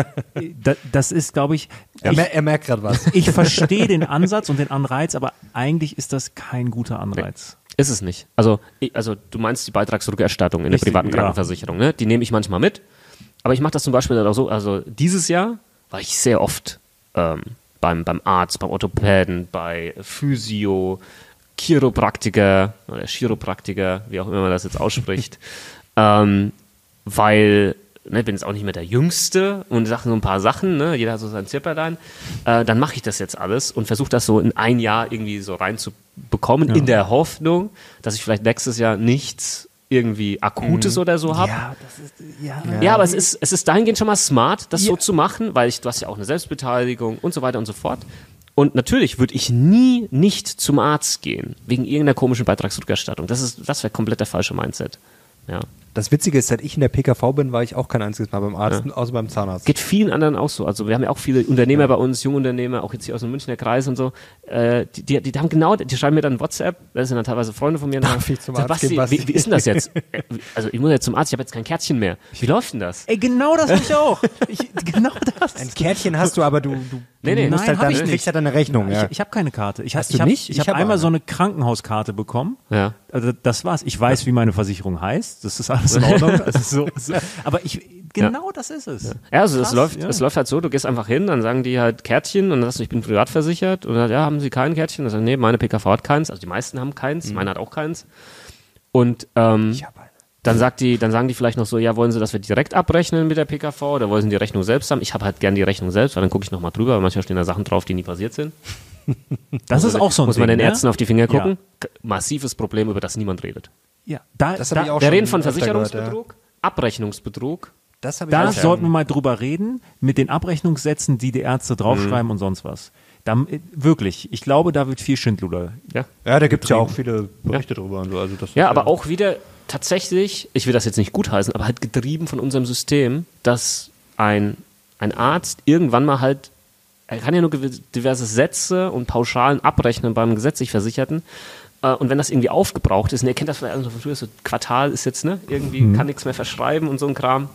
Da, das ist, glaube ich, Er, ich, er merkt gerade was. ich verstehe den Ansatz und den Anreiz, aber eigentlich ist das kein guter Anreiz. Ist es nicht. Also, ich, also du meinst die Beitragsrückerstattung in der Richtig, privaten ja. Krankenversicherung, ne? Die nehme ich manchmal mit. Aber ich mache das zum Beispiel dann auch so, also dieses Jahr war ich sehr oft ähm, beim, beim Arzt, beim Orthopäden, bei Physio, Chiropraktiker oder Chiropraktiker, wie auch immer man das jetzt ausspricht. *laughs* ähm, weil, ne, ich bin jetzt auch nicht mehr der Jüngste und sage so ein paar Sachen, ne, jeder hat so sein Zipperlein, äh, dann mache ich das jetzt alles und versuche das so in ein Jahr irgendwie so reinzubekommen, in der Hoffnung, dass ich vielleicht nächstes Jahr nichts irgendwie Akutes oder so habe. Ja, ja. Ja, aber es ist, es ist dahingehend schon mal smart, das so zu machen, weil ich, du hast ja auch eine Selbstbeteiligung und so weiter und so fort. Und natürlich würde ich nie nicht zum Arzt gehen, wegen irgendeiner komischen Beitragsrückerstattung. Das ist, das wäre komplett der falsche Mindset. Ja. Das Witzige ist, seit ich in der PKV bin, war ich auch kein einziges Mal beim Arzt, außer beim Zahnarzt. Geht vielen anderen auch so. Also wir haben ja auch viele Unternehmer bei uns, Jungunternehmer, auch jetzt hier aus dem Münchner Kreis und so. Äh, die, die, die haben genau, die schreiben mir dann WhatsApp, das sind dann teilweise Freunde von mir. Darf sagen, ich zum Arzt Basti, gehen, Basti? Wie, wie ist denn das jetzt? Äh, Also ich muss jetzt zum Arzt, ich habe jetzt kein Kärtchen mehr. Wie läuft denn das? Ey, genau das ich auch. Ich, genau das. Ein Kärtchen hast du, aber du, du, Nee, nee. du musst Nein, halt hab dann, ich kriegst nicht. halt eine Rechnung. Ja. Ich, ich habe keine Karte. Ich, Hast ich du hab, nicht? Ich, Ich habe hab einmal eine. so eine Krankenhauskarte bekommen. Ja. Also das war's. Ich weiß, wie meine Versicherung heißt. Das ist alles in Ordnung. *laughs* Also so, *laughs* so. Aber ich, genau das ist es. Ja, also es läuft, ja. es läuft halt so, du gehst einfach hin, dann sagen die halt Kärtchen und dann sagst du, ich bin privat versichert und dann, ja, haben sie kein Kärtchen? Und dann sagen, nee, meine PKV hat keins, also die meisten haben keins, meine hat auch keins. Und ähm, dann sagt die, dann sagen die vielleicht noch so, ja, wollen sie, dass wir direkt abrechnen mit der PKV oder wollen sie die Rechnung selbst haben? Ich habe halt gern die Rechnung selbst, weil dann gucke ich nochmal drüber, weil manchmal stehen da Sachen drauf, die nie passiert sind. *laughs* Das ist auch so ein Muss man Ding, den ne? Ärzten auf die Finger gucken? K- Massives Problem, über das niemand redet. Ja, da, Das da, ich auch Wir reden von Versicherungsbetrug, Abrechnungsbetrug. Das ich da auch sollten wir mal drüber reden, mit den Abrechnungssätzen, die die Ärzte draufschreiben und sonst was. Da, äh, wirklich, ich glaube, da wird viel Schindluder. Ja. Ja, da gibt es ja auch viele Berichte drüber und so. Also das Ja, aber auch wieder tatsächlich, ich will das jetzt nicht gutheißen, aber halt getrieben von unserem System, dass ein, ein Arzt irgendwann mal halt, er kann ja nur diverse Sätze und Pauschalen abrechnen beim gesetzlich Versicherten. Äh, Und wenn das irgendwie aufgebraucht ist, und ihr kennt das vielleicht also von früher, so Quartal ist jetzt, ne, irgendwie kann nichts mehr verschreiben und so ein Kram,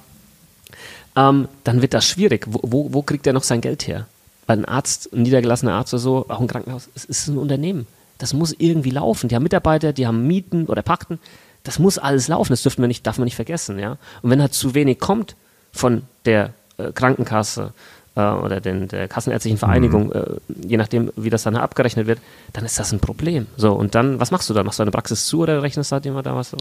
ähm, dann wird das schwierig. Wo, wo, wo kriegt er noch sein Geld her? Weil ein Arzt, ein niedergelassener Arzt oder so, auch ein Krankenhaus, es ist ein Unternehmen. Das muss irgendwie laufen. Die haben Mitarbeiter, die haben Mieten oder Pachten. Das muss alles laufen. Das dürfen wir nicht, darf man nicht vergessen. Ja? Und wenn halt zu wenig kommt von der äh, Krankenkasse äh, oder den, der Kassenärztlichen Vereinigung, äh, je nachdem, wie das dann abgerechnet wird, dann ist das ein Problem. So, und dann, was machst du dann? Machst du deine Praxis zu oder rechnest halt jemand da was?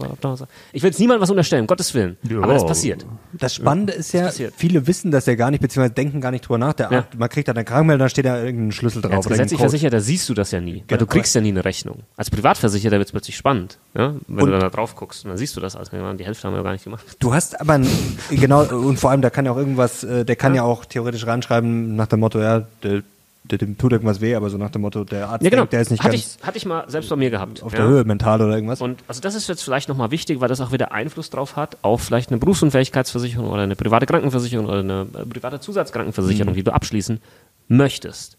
Ich will jetzt niemandem was unterstellen, um Gottes Willen. Aber das passiert. Das Spannende ist ja, viele wissen das ja gar nicht, beziehungsweise denken gar nicht drüber nach. Der Ja. Arzt, man kriegt dann eine Krankmeldung, da steht da irgendein Schlüssel drauf. Als gesetzlich. Versicherter siehst du das ja nie, weil Genau. du kriegst ja nie eine Rechnung. Als Privatversicherter wird es plötzlich spannend, ja? wenn Und- du dann da drauf guckst und dann siehst du das als die Hälfte haben wir ja gar nicht gemacht. Du hast aber, ein, genau, und vor allem, da kann ja auch irgendwas, äh, der kann ja. auch theoretisch reinschreiben nach dem Motto, ja, der, der, dem tut irgendwas weh, aber so nach dem Motto, der Arzt Ja, genau. denkt, der ist nicht hatte, ganz ich, hatte ich mal selbst bei mir gehabt. auf ja? der Höhe mental oder irgendwas. Und also das ist jetzt vielleicht nochmal wichtig, weil das auch wieder Einfluss drauf hat auf vielleicht eine Berufsunfähigkeitsversicherung oder eine private Krankenversicherung oder eine äh, private Zusatzkrankenversicherung, die du abschließen möchtest.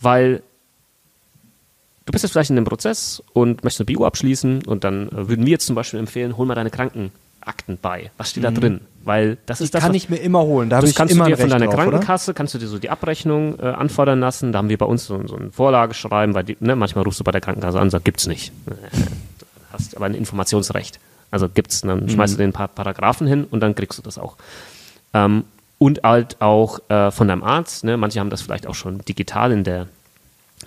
Weil du bist jetzt vielleicht in einem Prozess und möchtest eine Bio abschließen und dann äh, würden wir jetzt zum Beispiel empfehlen, hol mal deine Krankenakten bei. Was steht da drin? Weil das ist das das, kann was- ich mir immer holen. Da das kannst immer du dir von deiner drauf, oder? Krankenkasse, kannst du dir so die Abrechnung äh, anfordern lassen. Da haben wir bei uns so, so eine Vorlage schreiben, weil die, ne, manchmal rufst du bei der Krankenkasse an und sagst, gibt's nicht. Du hast aber ein Informationsrecht. Also gibt's, dann schmeißt du den paar Paragraphen hin und dann kriegst du das auch. Ähm, und halt auch äh, von deinem Arzt, ne? manche haben das vielleicht auch schon digital in der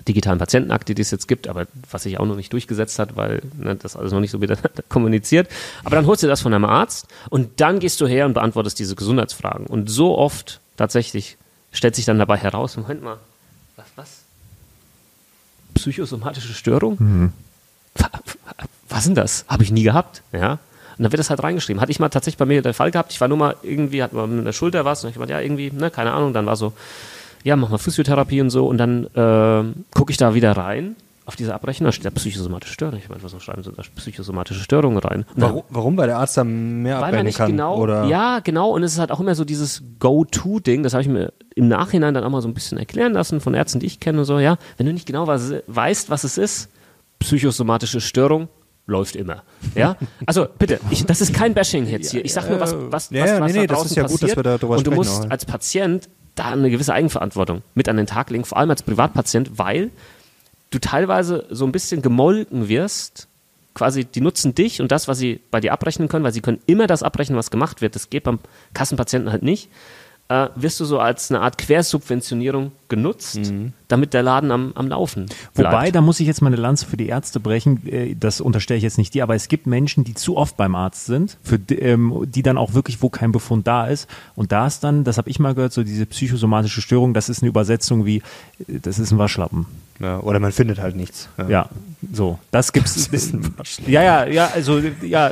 digitalen Patientenakte, die es jetzt gibt, aber was sich auch noch nicht durchgesetzt hat, weil ne, das alles noch nicht so wieder *laughs* kommuniziert. Aber dann holst du das von deinem Arzt und dann gehst du her und beantwortest diese Gesundheitsfragen. Und so oft tatsächlich stellt sich dann dabei heraus, Moment mal, was, was? Psychosomatische Störung? Mhm. Wa- wa- Was ist denn das? Habe ich nie gehabt, ja. Und dann wird das halt reingeschrieben. Hatte ich mal tatsächlich bei mir der Fall gehabt. Ich war nur mal irgendwie, hat man mit der Schulter was. Und ich meinte, ja, irgendwie, ne, keine Ahnung. Dann war so, ja, mach mal Physiotherapie und so. Und dann äh, gucke ich da wieder rein auf diese Abrechnung. Da steht da psychosomatische Störung. Ich meine, was schreiben sie da? Psychosomatische Störung rein. Warum, warum? Weil der Arzt da mehr weil abrechnen nicht kann? genau, oder? ja, genau, und es ist halt auch immer so dieses Go-To-Ding, das habe ich mir im Nachhinein dann auch mal so ein bisschen erklären lassen von Ärzten, die ich kenne und so, ja, wenn du nicht genau was, weißt, was es ist, psychosomatische Störung, läuft immer, ja, *laughs* also bitte, ich, das ist kein Bashing jetzt hier, ich sage nur, was, was, was, ja, was nee, nee, da das ist ja gut, dass passiert wir da drüber und du musst als Patient da eine gewisse Eigenverantwortung mit an den Tag legen, vor allem als Privatpatient, weil du teilweise so ein bisschen gemolken wirst. Quasi, die nutzen dich und das, was sie bei dir abrechnen können, weil sie können immer das abrechnen, was gemacht wird. Das geht beim Kassenpatienten halt nicht. Äh, wirst du so als eine Art Quersubventionierung genutzt, damit der Laden am, am Laufen bleibt. Wobei, da muss ich jetzt mal eine Lanze für die Ärzte brechen. Äh, Das unterstelle ich jetzt nicht dir, aber es gibt Menschen, die zu oft beim Arzt sind, für die, ähm, die dann auch wirklich, wo kein Befund da ist. Und da ist dann, das habe ich mal gehört, so diese psychosomatische Störung, das ist eine Übersetzung wie, äh, das ist ein Waschlappen. Ja, oder man findet halt nichts. Ja, so. Das gibt's. ja, ja, ja, also, ja,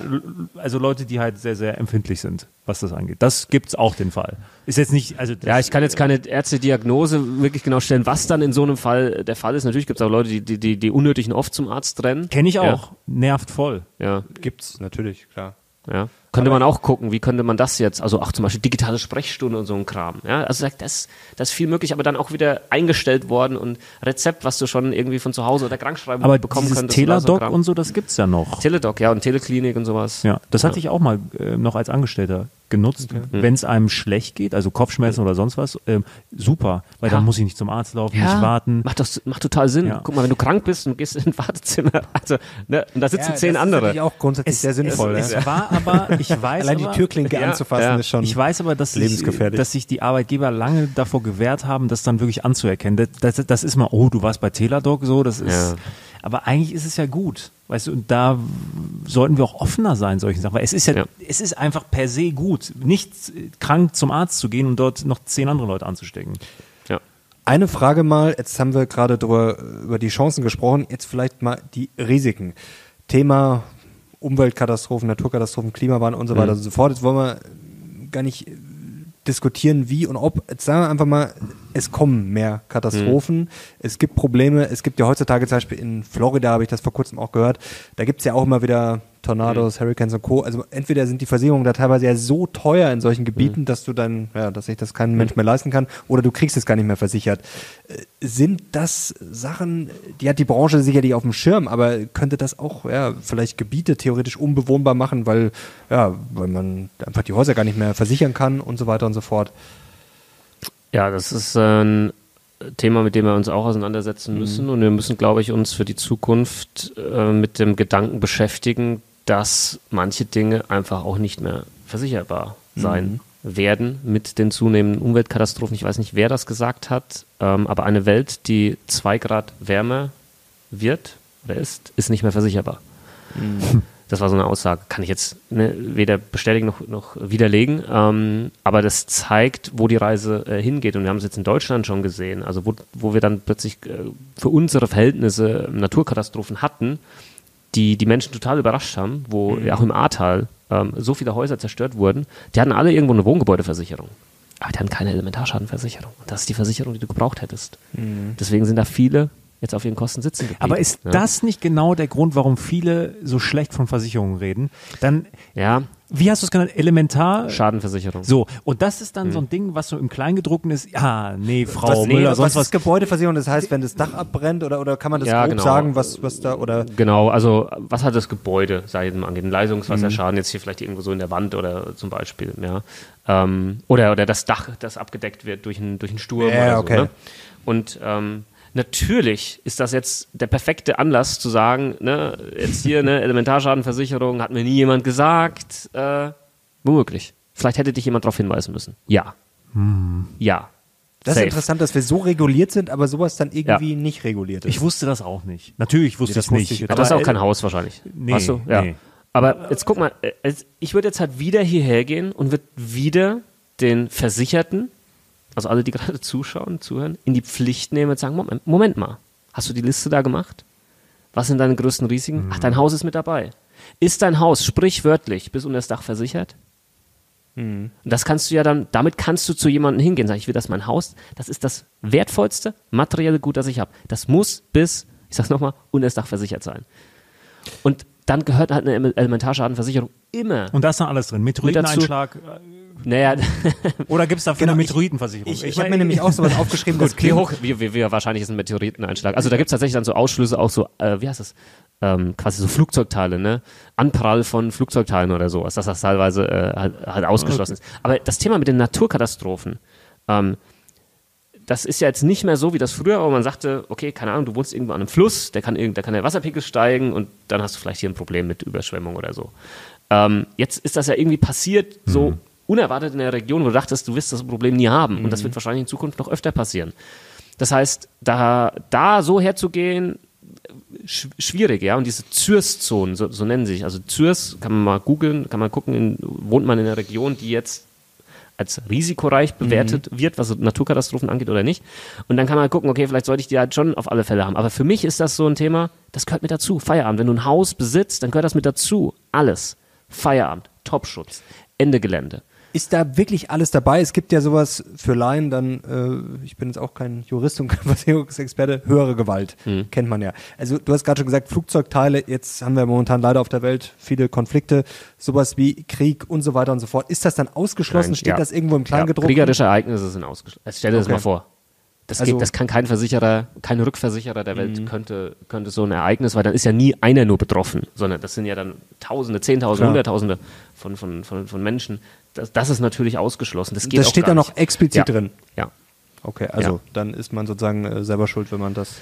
also Leute, die halt sehr, sehr empfindlich sind, was das angeht. Das gibt's auch den Fall. Ist jetzt nicht, also. Ja, ich kann jetzt keine Ärzte-Diagnose wirklich genau stellen, was dann in so einem Fall der Fall ist. Natürlich gibt es auch Leute, die, die, die, die unnötig oft zum Arzt rennen. Kenne ich Ja. auch. Nervt voll. Ja, Gibt's, natürlich, klar. ja. Könnte man auch gucken, wie könnte man das jetzt, also auch zum Beispiel digitale Sprechstunde und so ein Kram. Ja, also sagt, das, das ist viel möglich, aber dann auch wieder eingestellt worden und Rezept, was du schon irgendwie von zu Hause oder Krankschreibung Aber bekommen dieses könntest. Teladoc und so, das gibt's ja noch. Teledoc, ja, und Teleklinik und sowas. Ja, das hatte ich auch mal äh, noch als Angestellter genutzt. Wenn es einem schlecht geht, also Kopfschmerzen oder sonst was, ähm, super, weil Ja. dann muss ich nicht zum Arzt laufen, nicht warten. Macht, doch, macht total Sinn. Ja. Guck mal, wenn du krank bist und gehst in ein Wartezimmer, *laughs* also, ne, und da sitzen zehn das andere. Ist natürlich auch grundsätzlich sehr sinnvoll. es, ja. es war aber, ich *laughs* weiß Allein die aber, Türklinke Ja, anzufassen ja. ist schon. Ich weiß aber, dass sich, Lebensgefährlich. dass sich die Arbeitgeber lange davor gewehrt haben, das dann wirklich anzuerkennen. Das, das, das ist mal, oh, du warst bei Teladoc so, das ist. Aber eigentlich ist es ja gut. Weißt du, und da sollten wir auch offener sein, solchen Sachen. Weil es ist ja, Ja. es ist einfach per se gut, nicht krank zum Arzt zu gehen und dort noch zehn andere Leute anzustecken. Ja. Eine Frage mal, jetzt haben wir gerade drüber, über die Chancen gesprochen, jetzt vielleicht mal die Risiken. Thema Umweltkatastrophen, Naturkatastrophen, Klimawandel und so weiter und so fort. Jetzt wollen wir gar nicht diskutieren, wie und ob. Jetzt sagen wir einfach mal, es kommen mehr Katastrophen, es gibt Probleme, es gibt ja heutzutage zum Beispiel in Florida, habe ich das vor kurzem auch gehört, da gibt es ja auch immer wieder Tornados, Hurricanes und Co. Also entweder sind die Versicherungen da teilweise ja so teuer in solchen Gebieten, dass du dann, ja, dass sich das kein Mensch mehr leisten kann, oder du kriegst es gar nicht mehr versichert. Äh, Sind das Sachen, die hat die Branche sicherlich auf dem Schirm, aber könnte das auch, ja, vielleicht Gebiete theoretisch unbewohnbar machen, weil, ja, weil man einfach die Häuser gar nicht mehr versichern kann und so weiter und so fort. Ja, das ist ein Thema, mit dem wir uns auch auseinandersetzen müssen. Und wir müssen, glaube ich, uns für die Zukunft äh, mit dem Gedanken beschäftigen, dass manche Dinge einfach auch nicht mehr versicherbar sein werden mit den zunehmenden Umweltkatastrophen. Ich weiß nicht, wer das gesagt hat, ähm, aber eine Welt, die zwei Grad wärmer wird oder ist, ist nicht mehr versicherbar. *laughs* Das war so eine Aussage. Kann ich jetzt ne, weder bestätigen noch, noch widerlegen. Ähm, aber das zeigt, wo die Reise äh, hingeht. Und wir haben es jetzt in Deutschland schon gesehen. Also wo, wo wir dann plötzlich äh, für unsere Verhältnisse Naturkatastrophen hatten, die die Menschen total überrascht haben, wo ja auch im Ahrtal ähm, so viele Häuser zerstört wurden. Die hatten alle irgendwo eine Wohngebäudeversicherung. Aber die hatten keine Elementarschadenversicherung. Und das ist die Versicherung, die du gebraucht hättest. Deswegen sind da viele jetzt auf ihren Kosten sitzen geblieben. Aber ist ja. das nicht genau der Grund, warum viele so schlecht von Versicherungen reden? Dann, Ja, wie hast du es genannt? Elementar? Schadenversicherung. So, und das ist dann so ein Ding, was so im Kleingedruckten ist. Ja, nee, Frau Was, Müller, was, sonst was was. ist Gebäudeversicherung? Das heißt, wenn das Dach abbrennt oder, oder kann man das Ja, grob genau. sagen, was, was da oder Genau, also was hat das Gebäude, sei es mal angeht, ein Mhm. Leistungswasserschaden jetzt hier vielleicht irgendwo so in der Wand oder zum Beispiel, ja. Ähm, oder, oder das Dach, das abgedeckt wird durch einen, durch einen Sturm Ja, oder so. okay. Ne? Und ähm, natürlich ist das jetzt der perfekte Anlass zu sagen, ne, jetzt hier eine Elementarschadenversicherung, hat mir nie jemand gesagt, äh, womöglich. Vielleicht hätte dich jemand darauf hinweisen müssen. Ja. Ja. das Safe. ist interessant, dass wir so reguliert sind, aber sowas dann irgendwie nicht reguliert ist. Ich wusste das auch nicht. Natürlich wusste Nee, ich das es wusste nicht. ich Aber das ist auch kein Haus wahrscheinlich. nee, Weißt du? Ja. nee. Aber jetzt guck mal, äh, ich würde jetzt halt wieder hierher gehen und würde wieder den Versicherten also alle, die gerade *laughs* zuschauen, zuhören, in die Pflicht nehmen und sagen, Moment, Moment mal, hast du die Liste da gemacht? Was sind deine größten Risiken? Ach, dein Haus ist mit dabei. Ist dein Haus sprichwörtlich bis unter das Dach versichert? Und das kannst du ja dann, damit kannst du zu jemandem hingehen, sag ich will das mein Haus, das ist das wertvollste materielle Gut, das ich habe. Das muss bis, ich sag's nochmal, unter das Dach versichert sein. Und dann gehört halt eine Elementarschadenversicherung immer. Und da ist noch alles drin. Meteoriteneinschlag. Naja, Oder gibt es dafür Genau, eine ich- Meteoritenversicherung? Ich, ich habe mir nämlich auch sowas aufgeschrieben, das wie klingt, hoch, wie, wie, wie wahrscheinlich ist ein Meteoriteneinschlag. Also da gibt es tatsächlich dann so Ausschlüsse, auch so, äh, wie heißt das? Ähm, quasi so Flugzeugteile, ne? Anprall von Flugzeugteilen oder sowas, dass das teilweise äh, halt, halt ausgeschlossen ist. Aber das Thema mit den Naturkatastrophen, ähm, das ist ja jetzt nicht mehr so wie das früher, wo man sagte, okay, keine Ahnung, du wohnst irgendwo an einem Fluss, der kann, irgend- da kann der Wasserpegel steigen und dann hast du vielleicht hier ein Problem mit Überschwemmung oder so. Ähm, jetzt ist das ja irgendwie passiert, so unerwartet in der Region, wo du dachtest, du wirst das Problem nie haben. Und das wird wahrscheinlich in Zukunft noch öfter passieren. Das heißt, da, da so herzugehen, sch schwierig, ja. Und diese Zürs-Zonen, so, so nennen sie sich. Also Zürs, kann man mal googeln, kann man gucken, in, wohnt man in einer Region, die jetzt als risikoreich bewertet wird, was Naturkatastrophen angeht oder nicht. Und dann kann man gucken, okay, vielleicht sollte ich die halt schon auf alle Fälle haben. Aber für mich ist das so ein Thema, das gehört mit dazu. Feierabend. Wenn du ein Haus besitzt, dann gehört das mit dazu. Alles. Feierabend, Topschutz, Ende Gelände. Ist da wirklich alles dabei? Es gibt ja sowas für Laien, dann, äh, ich bin jetzt auch kein Jurist und *laughs* kein Versicherungsexperte, höhere Gewalt, Hm. kennt man ja. Also du hast gerade schon gesagt, Flugzeugteile, jetzt haben wir momentan leider auf der Welt viele Konflikte, sowas wie Krieg und so weiter und so fort. Ist das dann ausgeschlossen? Nein, Steht ja. das irgendwo im Ja, Kleingedruckten? kriegerische Ereignisse sind ausgeschlossen. Also stell dir das Okay. mal vor. Das, Also- geht, das kann kein Versicherer, kein Rückversicherer der Welt könnte, könnte so ein Ereignis, weil dann ist ja nie einer nur betroffen, sondern das sind ja dann Tausende, Zehntausende, Klar. Hunderttausende von, von, von, von Menschen. Das, das ist natürlich ausgeschlossen. Das, geht Das auch steht da noch nicht. explizit ja. drin. Ja. Okay, also Ja. dann ist man sozusagen äh, selber schuld, wenn man das.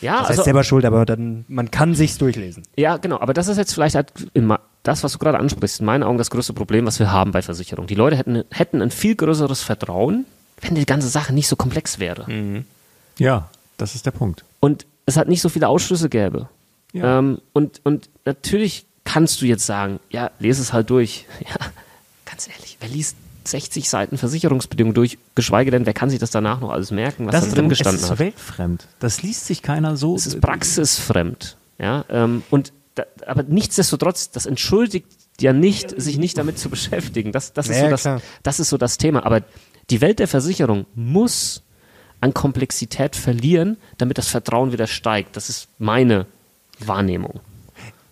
Ja, das heißt also, selber schuld, aber dann man kann sich's durchlesen. ja, genau. Aber das ist jetzt vielleicht halt immer das, was du gerade ansprichst, in meinen Augen das größte Problem, was wir haben bei Versicherungen. Die Leute hätten, hätten ein viel größeres Vertrauen, wenn die ganze Sache nicht so komplex wäre. Ja, das ist der Punkt. und es hat nicht so viele Ausschlüsse gäbe. Ja. Ähm, und, und natürlich kannst du jetzt sagen, ja, lese es halt durch. *laughs* Ja, ganz ehrlich, wer liest 60 Seiten Versicherungsbedingungen durch, geschweige denn, wer kann sich das danach noch alles merken, was das da ist drin der- gestanden es ist hat. weltfremd. Das liest sich keiner so. Es ist praxisfremd. Ja, ähm, und da, aber nichtsdestotrotz, das entschuldigt ja nicht, sich nicht damit zu beschäftigen. Das, das, ist, Ja, so das, klar. das ist so das Thema. Aber die Welt der Versicherung muss an Komplexität verlieren, damit das Vertrauen wieder steigt. Das ist meine Wahrnehmung.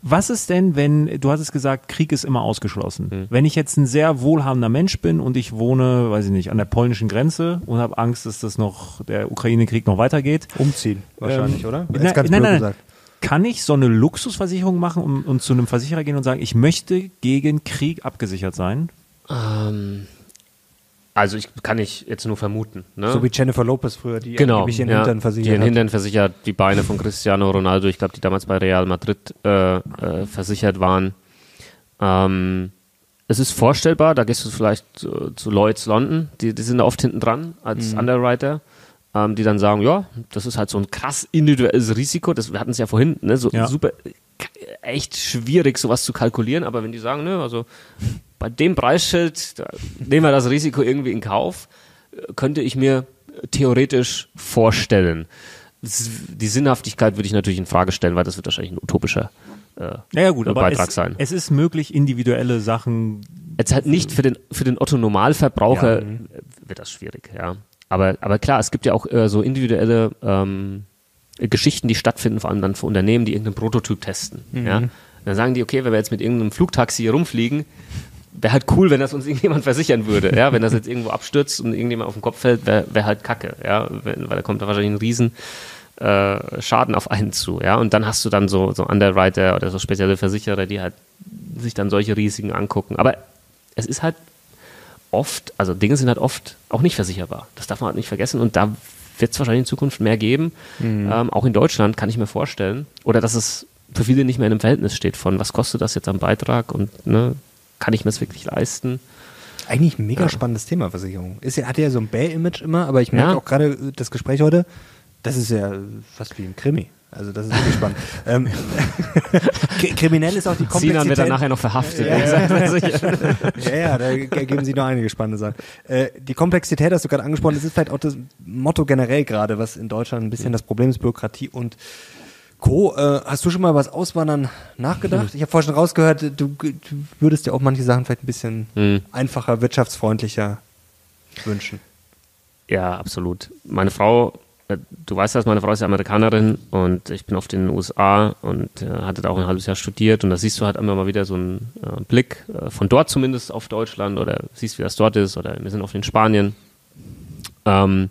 Was ist denn, wenn, du hattest gesagt, Krieg ist immer ausgeschlossen. Hm. Wenn ich jetzt ein sehr wohlhabender Mensch bin und ich wohne, weiß ich nicht, an der polnischen Grenze und habe Angst, dass das noch, der Ukraine-Krieg noch weitergeht. Umziehen wahrscheinlich, Ähm, oder? Nein, Jetzt ganz nein, nein, gesagt. Kann ich so eine Luxusversicherung machen und, und zu einem Versicherer gehen und sagen, ich möchte gegen Krieg abgesichert sein? Ähm, also ich kann ich jetzt nur vermuten. Ne? So wie Jennifer Lopez früher, die genau, angeblich ihren ja, Hintern die versichert ihren hat. Hintern versichert, die Beine von Cristiano Ronaldo, ich glaube, die damals bei Real Madrid äh, äh, versichert waren. Ähm, es ist vorstellbar, da gehst du vielleicht äh, zu Lloyds London, die, die sind da oft hinten dran als Mhm. Underwriter, ähm, die dann sagen, ja, das ist halt so ein krass individuelles Risiko, das, wir hatten es ja vorhin, ne, so Ja. super, echt schwierig, sowas zu kalkulieren, aber wenn die sagen, ne, also bei dem Preisschild, da nehmen wir das Risiko irgendwie in Kauf, könnte ich mir theoretisch vorstellen. Die Sinnhaftigkeit würde ich natürlich in Frage stellen, weil das wird wahrscheinlich ein utopischer äh, Ja, ja gut, aber Beitrag es, sein. es ist möglich, individuelle Sachen Jetzt halt nicht für den, für den Otto-Normalverbraucher Ja, wird das schwierig, ja. Aber, aber klar, es gibt ja auch äh, so individuelle ähm, Geschichten, die stattfinden, vor allem dann für Unternehmen, die irgendeinen Prototyp testen. Mhm. Ja. Dann sagen die, okay, wenn wir jetzt mit irgendeinem Flugtaxi hier rumfliegen, wäre halt cool, wenn das uns *laughs* irgendjemand versichern würde. Ja, wenn das jetzt irgendwo abstürzt und irgendjemand auf den Kopf fällt, wäre wär halt Kacke. Ja, weil da kommt da wahrscheinlich ein riesen äh, Schaden auf einen zu. Ja, und dann hast du dann so, so Underwriter oder so spezielle Versicherer, die halt sich dann solche Risiken angucken. Aber es ist halt oft, also Dinge sind halt oft auch nicht versicherbar. Das darf man halt nicht vergessen. Und da wird es wahrscheinlich in Zukunft mehr geben. Ähm, auch in Deutschland kann ich mir vorstellen. Oder dass es für viele nicht mehr in einem Verhältnis steht von, was kostet das jetzt am Beitrag und ne, kann ich mir das wirklich leisten? Eigentlich ein mega spannendes Thema, Versicherung. Ist ja, hat ja so ein Bäh-Image immer, aber ich merke Ja. auch gerade äh, das Gespräch heute, das ist ja fast wie ein Krimi. Also das ist wirklich spannend. *laughs* ähm, *laughs* kriminell ist auch die Komplexität. Sinan wird dann nachher noch verhaftet. Ja, *laughs* ja, ja, da geben Sie noch einige spannende Sachen. Äh, die Komplexität hast du gerade angesprochen, das ist vielleicht auch das Motto generell gerade, was in Deutschland ein bisschen das Problem ist, Bürokratie und Co. Äh, hast du schon mal was Auswandern nachgedacht? Ich habe vorhin schon rausgehört, du, du, würdest dir auch manche Sachen vielleicht ein bisschen mhm. einfacher, wirtschaftsfreundlicher wünschen. Ja, absolut. Meine Frau äh, du weißt das, meine Frau ist ja Amerikanerin und ich bin oft in den USA und äh, hatte da auch ein halbes Jahr studiert und da siehst du halt immer mal wieder so einen äh, Blick äh, von dort zumindest auf Deutschland oder siehst, wie das dort ist oder wir sind oft in Spanien. Ähm,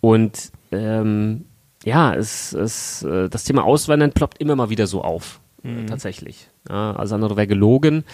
und ähm, ja, es, es, äh, das Thema Auswandern ploppt immer mal wieder so auf, äh, mhm. tatsächlich. Ja, also andere wäre gelogen.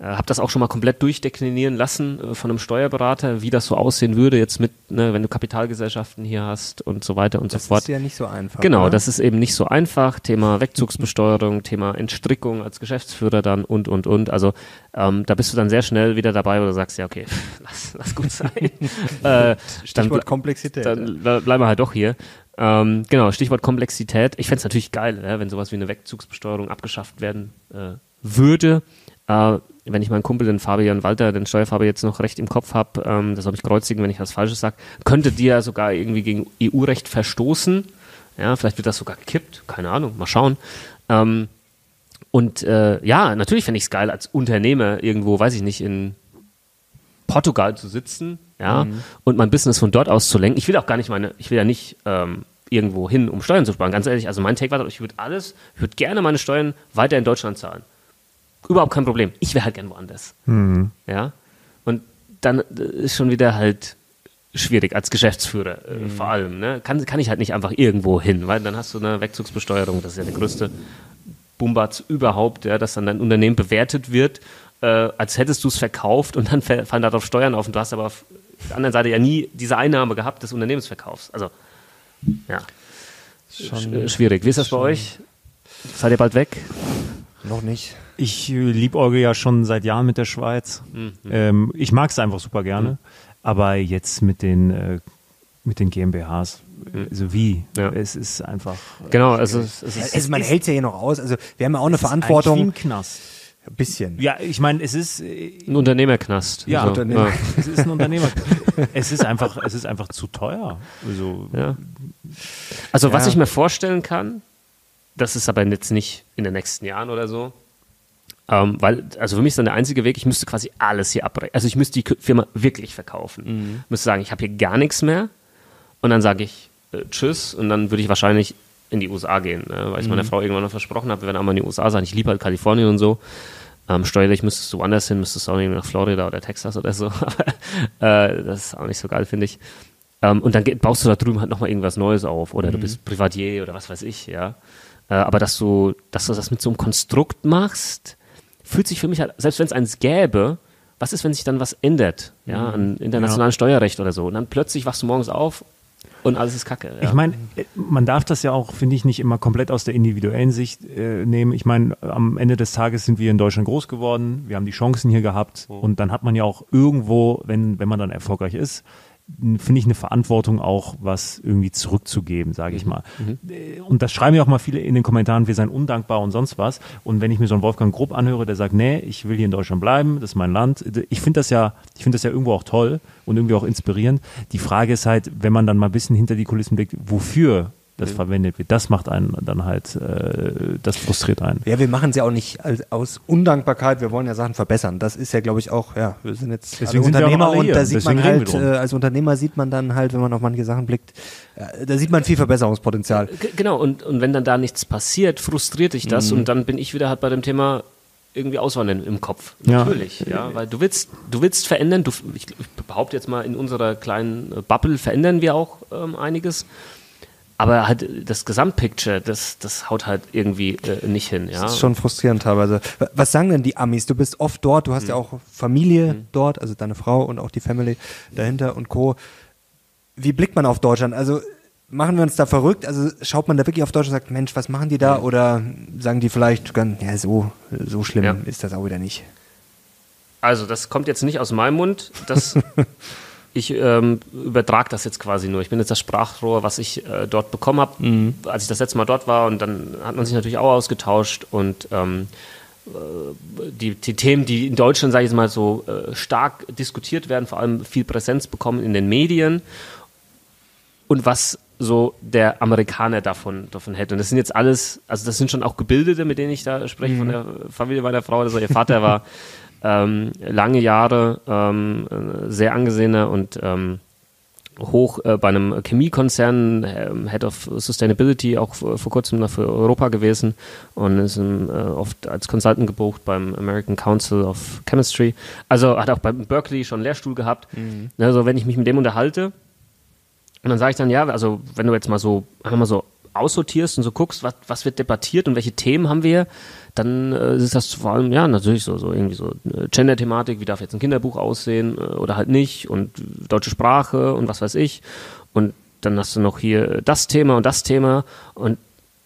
Äh, habe das auch schon mal komplett durchdeklinieren lassen äh, von einem Steuerberater, wie das so aussehen würde jetzt mit, ne, wenn du Kapitalgesellschaften hier hast und so weiter und das so fort. Das ist ja nicht so einfach. Genau, oder? das ist eben nicht so einfach. Thema Wegzugsbesteuerung, Thema Entstrickung als Geschäftsführer dann und und und. Also ähm, da bist du dann sehr schnell wieder dabei, wo du sagst, ja okay, *laughs* lass, lass gut sein. *laughs* äh, Stichwort Komplexität. Dann bleiben wir halt doch hier. Ähm, genau, Stichwort Komplexität. Ich fände es natürlich geil, ne, wenn sowas wie eine Wegzugsbesteuerung abgeschafft werden äh, würde. Äh, wenn ich meinen Kumpel, den Fabian Walter, den Steuerfabian jetzt noch recht im Kopf habe, ähm, das soll mich kreuzigen, wenn ich was Falsches sage, könnte die ja sogar irgendwie gegen EU-Recht verstoßen. Ja, vielleicht wird das sogar gekippt, keine Ahnung, mal schauen. Ähm, und äh, ja, natürlich fände ich es geil, als Unternehmer irgendwo, weiß ich nicht, in Portugal zu sitzen, ja, mhm. und mein Business von dort aus zu lenken. Ich will auch gar nicht meine, ich will ja nicht ähm, irgendwo hin, um Steuern zu sparen. Ganz ehrlich, also mein Take war, ich würde alles, ich würde gerne meine Steuern weiter in Deutschland zahlen überhaupt kein Problem. Ich wäre halt gern woanders. Mhm. Ja. Und dann äh, ist schon wieder halt schwierig als Geschäftsführer äh, mhm. vor allem. Ne? Kann, kann ich halt nicht einfach irgendwo hin, weil dann hast du eine Wegzugsbesteuerung, das ist ja der größte Bumbatz überhaupt, ja, dass dann dein Unternehmen bewertet wird, äh, als hättest du es verkauft und dann fallen darauf Steuern auf und du hast aber auf der anderen Seite ja nie diese Einnahme gehabt des Unternehmensverkaufs. Also, ja. Schon schwierig. Wie ist das bei euch? Seid ihr bald weg? Noch nicht. Ich äh, liebäuge ja schon seit Jahren mit der Schweiz. Mhm. Ähm, ich mag es einfach super gerne. Mhm. Aber jetzt mit den, äh, mit den GmbHs, mhm. also wie? Ja. Es ist einfach. Äh, genau, also, es, es ist, man hält es ja hier noch aus. Also wir haben ja auch eine Verantwortung. Ein Knast. Ein bisschen. Ja, ich meine, es ist äh, ein Unternehmerknast. Ja, also, Unternehmer. ja. *laughs* es ist ein Unternehmer. es ist einfach, es ist einfach zu teuer. Also, ja. also was ich mir vorstellen kann, das ist aber jetzt nicht in den nächsten Jahren oder so, ähm, weil, also für mich ist dann der einzige Weg, ich müsste quasi alles hier abbrechen. Also ich müsste die Firma wirklich verkaufen. Mhm. Ich müsste sagen, ich habe hier gar nichts mehr. Und dann sage ich äh, Tschüss und dann würde ich wahrscheinlich in die USA gehen, ne? weil ich mhm. meiner Frau irgendwann noch versprochen habe, wir werden auch mal in die USA sein. Ich liebe halt Kalifornien und so. Ähm, steuerlich müsstest du woanders hin, müsstest du auch nach Florida oder Texas oder so. *laughs* Aber äh, das ist auch nicht so geil, finde ich. Ähm, und dann geht, baust du da drüben halt nochmal irgendwas Neues auf. Oder mhm. du bist Privatier oder was weiß ich, ja. Äh, aber dass du, dass du das mit so einem Konstrukt machst, fühlt sich für mich halt, selbst wenn es eins gäbe, was ist, wenn sich dann was ändert, ja, mhm. an internationalem ja. Steuerrecht oder so, und dann plötzlich wachst du morgens auf und alles ist Kacke. Ja. Ich meine, man darf das ja auch, finde ich, nicht immer komplett aus der individuellen Sicht äh, nehmen. Ich meine, am Ende des Tages sind wir in Deutschland groß geworden, wir haben die Chancen hier gehabt oh. und dann hat man ja auch irgendwo, wenn, wenn man dann erfolgreich ist, finde ich, eine Verantwortung auch, was irgendwie zurückzugeben, sage ich mhm. mal. Mhm. Und das schreiben ja auch mal viele in den Kommentaren, wir seien undankbar und sonst was. Und wenn ich mir so einen Wolfgang Grupp anhöre, der sagt, nee, ich will hier in Deutschland bleiben, das ist mein Land. Ich finde das ja, ich finde das ja irgendwo auch toll und irgendwie auch inspirierend. Die Frage ist halt, wenn man dann mal ein bisschen hinter die Kulissen blickt, wofür das mhm. verwendet wird. Das macht einen dann halt, äh, das frustriert einen. Ja, wir machen es ja auch nicht als, aus Undankbarkeit, wir wollen ja Sachen verbessern. Das ist ja, glaube ich, auch, ja, wir sind jetzt Deswegen Unternehmer und da sieht Deswegen man halt, äh, als Unternehmer sieht man dann halt, wenn man auf manche Sachen blickt, äh, da sieht man viel Verbesserungspotenzial. G genau, und, und wenn dann da nichts passiert, frustriert dich das mhm. und dann bin ich wieder halt bei dem Thema, irgendwie auswandern im Kopf. Natürlich, ja. ja. weil du willst, du willst verändern. Du, ich, ich behaupte jetzt mal, in unserer kleinen Bubble verändern wir auch ähm, einiges. Aber halt das Gesamtpicture, das, das haut halt irgendwie äh, nicht hin. Ja? Das ist schon frustrierend teilweise. Was sagen denn die Amis? Du bist oft dort, du hast mhm. ja auch Familie mhm. dort, also deine Frau und auch die Family dahinter und Co. Wie blickt man auf Deutschland? Also machen wir uns da verrückt? Also schaut man da wirklich auf Deutschland und sagt, Mensch, was machen die da? Mhm. Oder sagen die vielleicht, ja, so, so schlimm ja. ist das auch wieder nicht? Also das kommt jetzt nicht aus meinem Mund. Das *laughs* ich ähm, übertrage das jetzt quasi nur. Ich bin jetzt das Sprachrohr, was ich äh, dort bekommen habe, mhm. als ich das letzte Mal dort war. Und dann hat man sich natürlich auch ausgetauscht. Und ähm, äh, die, die, Themen, die in Deutschland, sage ich jetzt mal, so äh, stark diskutiert werden, vor allem viel Präsenz bekommen in den Medien. Und was so der Amerikaner davon, davon hätte. Und das sind jetzt alles, also das sind schon auch Gebildete, mit denen ich da spreche, mhm. von der Familie meiner Frau. Also ihr Vater war *laughs* ähm, lange Jahre ähm, sehr angesehener und ähm, hoch äh, bei einem Chemiekonzern, äh, Head of Sustainability, auch vor, vor kurzem noch für Europa gewesen und ist ähm, äh, oft als Consultant gebucht beim American Council of Chemistry. Also hat auch bei Berkeley schon einen Lehrstuhl gehabt. Mhm. Also wenn ich mich mit dem unterhalte, und dann sage ich dann, ja, also wenn du jetzt mal so, einfach mal so aussortierst und so guckst, was, was wird debattiert und welche Themen haben wir, dann äh, ist das vor allem, ja, natürlich so, so irgendwie so äh, Gender-Thematik, wie darf jetzt ein Kinderbuch aussehen äh, oder halt nicht und deutsche Sprache und was weiß ich. Und dann hast du noch hier das Thema und das Thema und